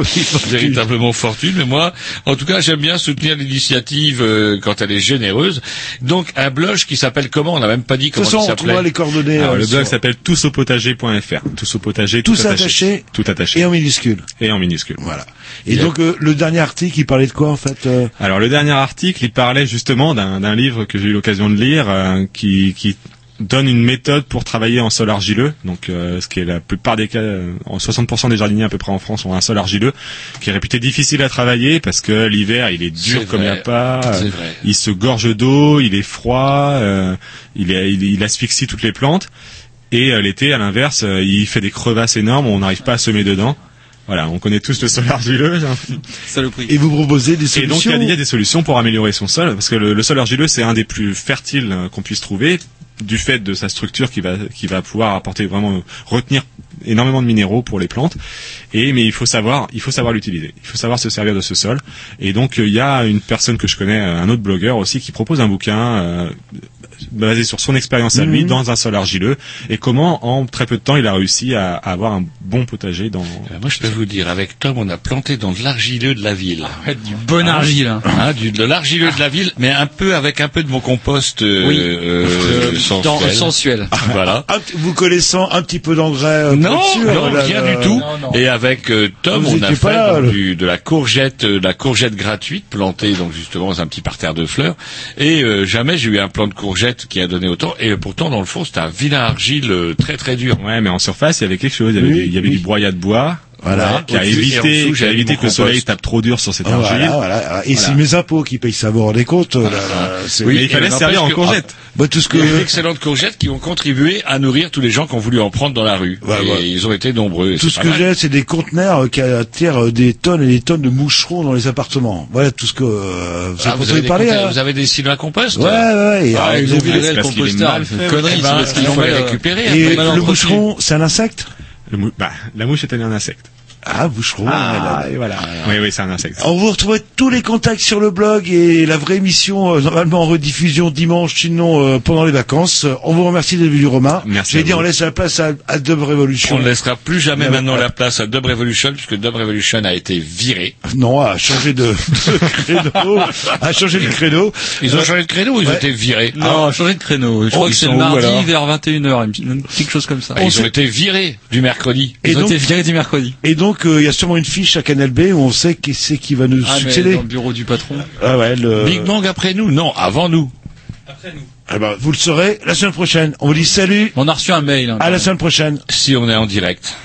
véritablement fortune. Mais moi, en tout cas, j'aime bien soutenir l'initiative euh, quand elle est généreuse. Donc, un blog qui s'appelle comment? On n'a même pas dit comment façon, il on s'appelait. les coordonnées. Alors, euh, le blog s'appelle tousaupotager.fr. Tous au potager, Tout tout, attaché. Tout attaché. et en minuscule. Et en minuscule. Voilà. Et donc euh, le dernier article, il parlait de quoi en fait euh? Alors, le dernier article, il parlait justement d'un d'un livre que j'ai eu l'occasion de lire, euh, qui, qui donne une méthode pour travailler en sol argileux. Donc, euh, ce qui est la plupart des cas, euh, en 60% des jardiniers à peu près en France ont un sol argileux, qui est réputé difficile à travailler parce que l'hiver, il est dur comme il n'y a pas. euh, il se gorge d'eau, il est froid, euh, il, est, il, il asphyxie toutes les plantes. Et euh, l'été, à l'inverse, euh, il fait des crevasses énormes, on n'arrive pas à semer dedans. Voilà, on connaît tous le sol argileux. Saloperie. Et vous proposez des Et donc solutions il y, a, il y a des solutions pour améliorer son sol, parce que le, le sol argileux c'est un des plus fertiles qu'on puisse trouver, du fait de sa structure qui va qui va pouvoir apporter vraiment retenir énormément de minéraux pour les plantes. Et mais il faut savoir il faut savoir l'utiliser, il faut savoir se servir de ce sol. Et donc euh, il y a une personne que je connais, euh, un autre blogueur aussi, qui propose un bouquin. euh, basé sur son expérience à lui Mhm. dans un sol argileux et comment en très peu de temps il a réussi à, à avoir un bon potager dans Euh, Moi, je peux vous dire, avec Tom, on a planté dans de l'argileux de la ville. du bon argile. Hein. Hein, du, de l'argileux de la ville, mais un peu avec un peu de mon compost euh, Oui. euh, sensuel. dans- sensuel. Voilà. Un petit- vous connaissant un petit peu d'engrais euh, Non, sûr, non, là, rien euh, du tout. non, non. Et avec euh, Tom, Vous on a fait pas là, donc, le- du- de la courgette, euh, de la courgette gratuite plantée donc justement dans un petit parterre de fleurs. Et euh, jamais j'ai eu un plant de courgette qui a donné autant. Et pourtant, dans le fond, c'était un vilain argile euh, très très dur. Ouais, mais en surface, il y avait quelque chose. Il y avait, Oui, du, il y avait oui. du broyat de bois. Voilà. Qui a évité, dessous, qui a évité que le soleil tape trop dur sur cette Ah, argile. voilà, voilà. Et Voilà. c'est mes impôts qui payent ça, vous vous rendez compte là, là, c'est- Mais Oui, il fallait servir en courgette. Bah, tout ce Il y a que d'excellentes courgettes qui ont contribué à nourrir tous les gens qui ont voulu en prendre dans la rue. Ouais, et ouais. ils ont été nombreux. tout ce que j'ai, c'est des conteneurs euh, qui attirent euh, des tonnes et des tonnes de moucherons dans les appartements. Voilà tout ce que euh, vous Ah, avez vous, avez des parler. hein vous avez des silos à compost Ouais, ouais, Ah, euh, ils vous ont avez- le qu'il composteur. connerie, Eh ben, parce qu'ils il ont faut fait, les euh, récupérer. et le moucheron, c'est un insecte? Bah, la mouche est un insecte. Ah, boucheron. Ah, et voilà. Oui, oui, c'est un insecte. On vous retrouve tous les contacts sur le blog et la vraie émission euh, normalement en rediffusion dimanche, sinon euh, pendant les vacances. On vous remercie d'être venu Romain. Merci J'ai dit on laisse la place à, à Dub Revolution. On ne laissera plus jamais Mais maintenant la place à Dub Revolution puisque Dub Revolution a été viré. Non, à changer de, de créneau, à changer de créneau. Ils ont Euh, changé de créneau ou ils ouais. ont été virés Non, changer de créneau. Je Oh, crois que c'est le mardi vers 21h, quelque chose comme ça. Ah, Ils ont été virés du mercredi. Et Ils ont donc- été virés du mercredi. Et donc, euh, il y a sûrement une fiche à Canal B où on sait qui c'est qui va nous Ah, mais succéder. dans le bureau du patron. Ah ouais, le... Big Bang après nous Non, avant nous. Eh ben, vous le saurez la semaine prochaine. On vous dit salut. On a reçu un mail. hein, À la semaine prochaine. Si on est en direct.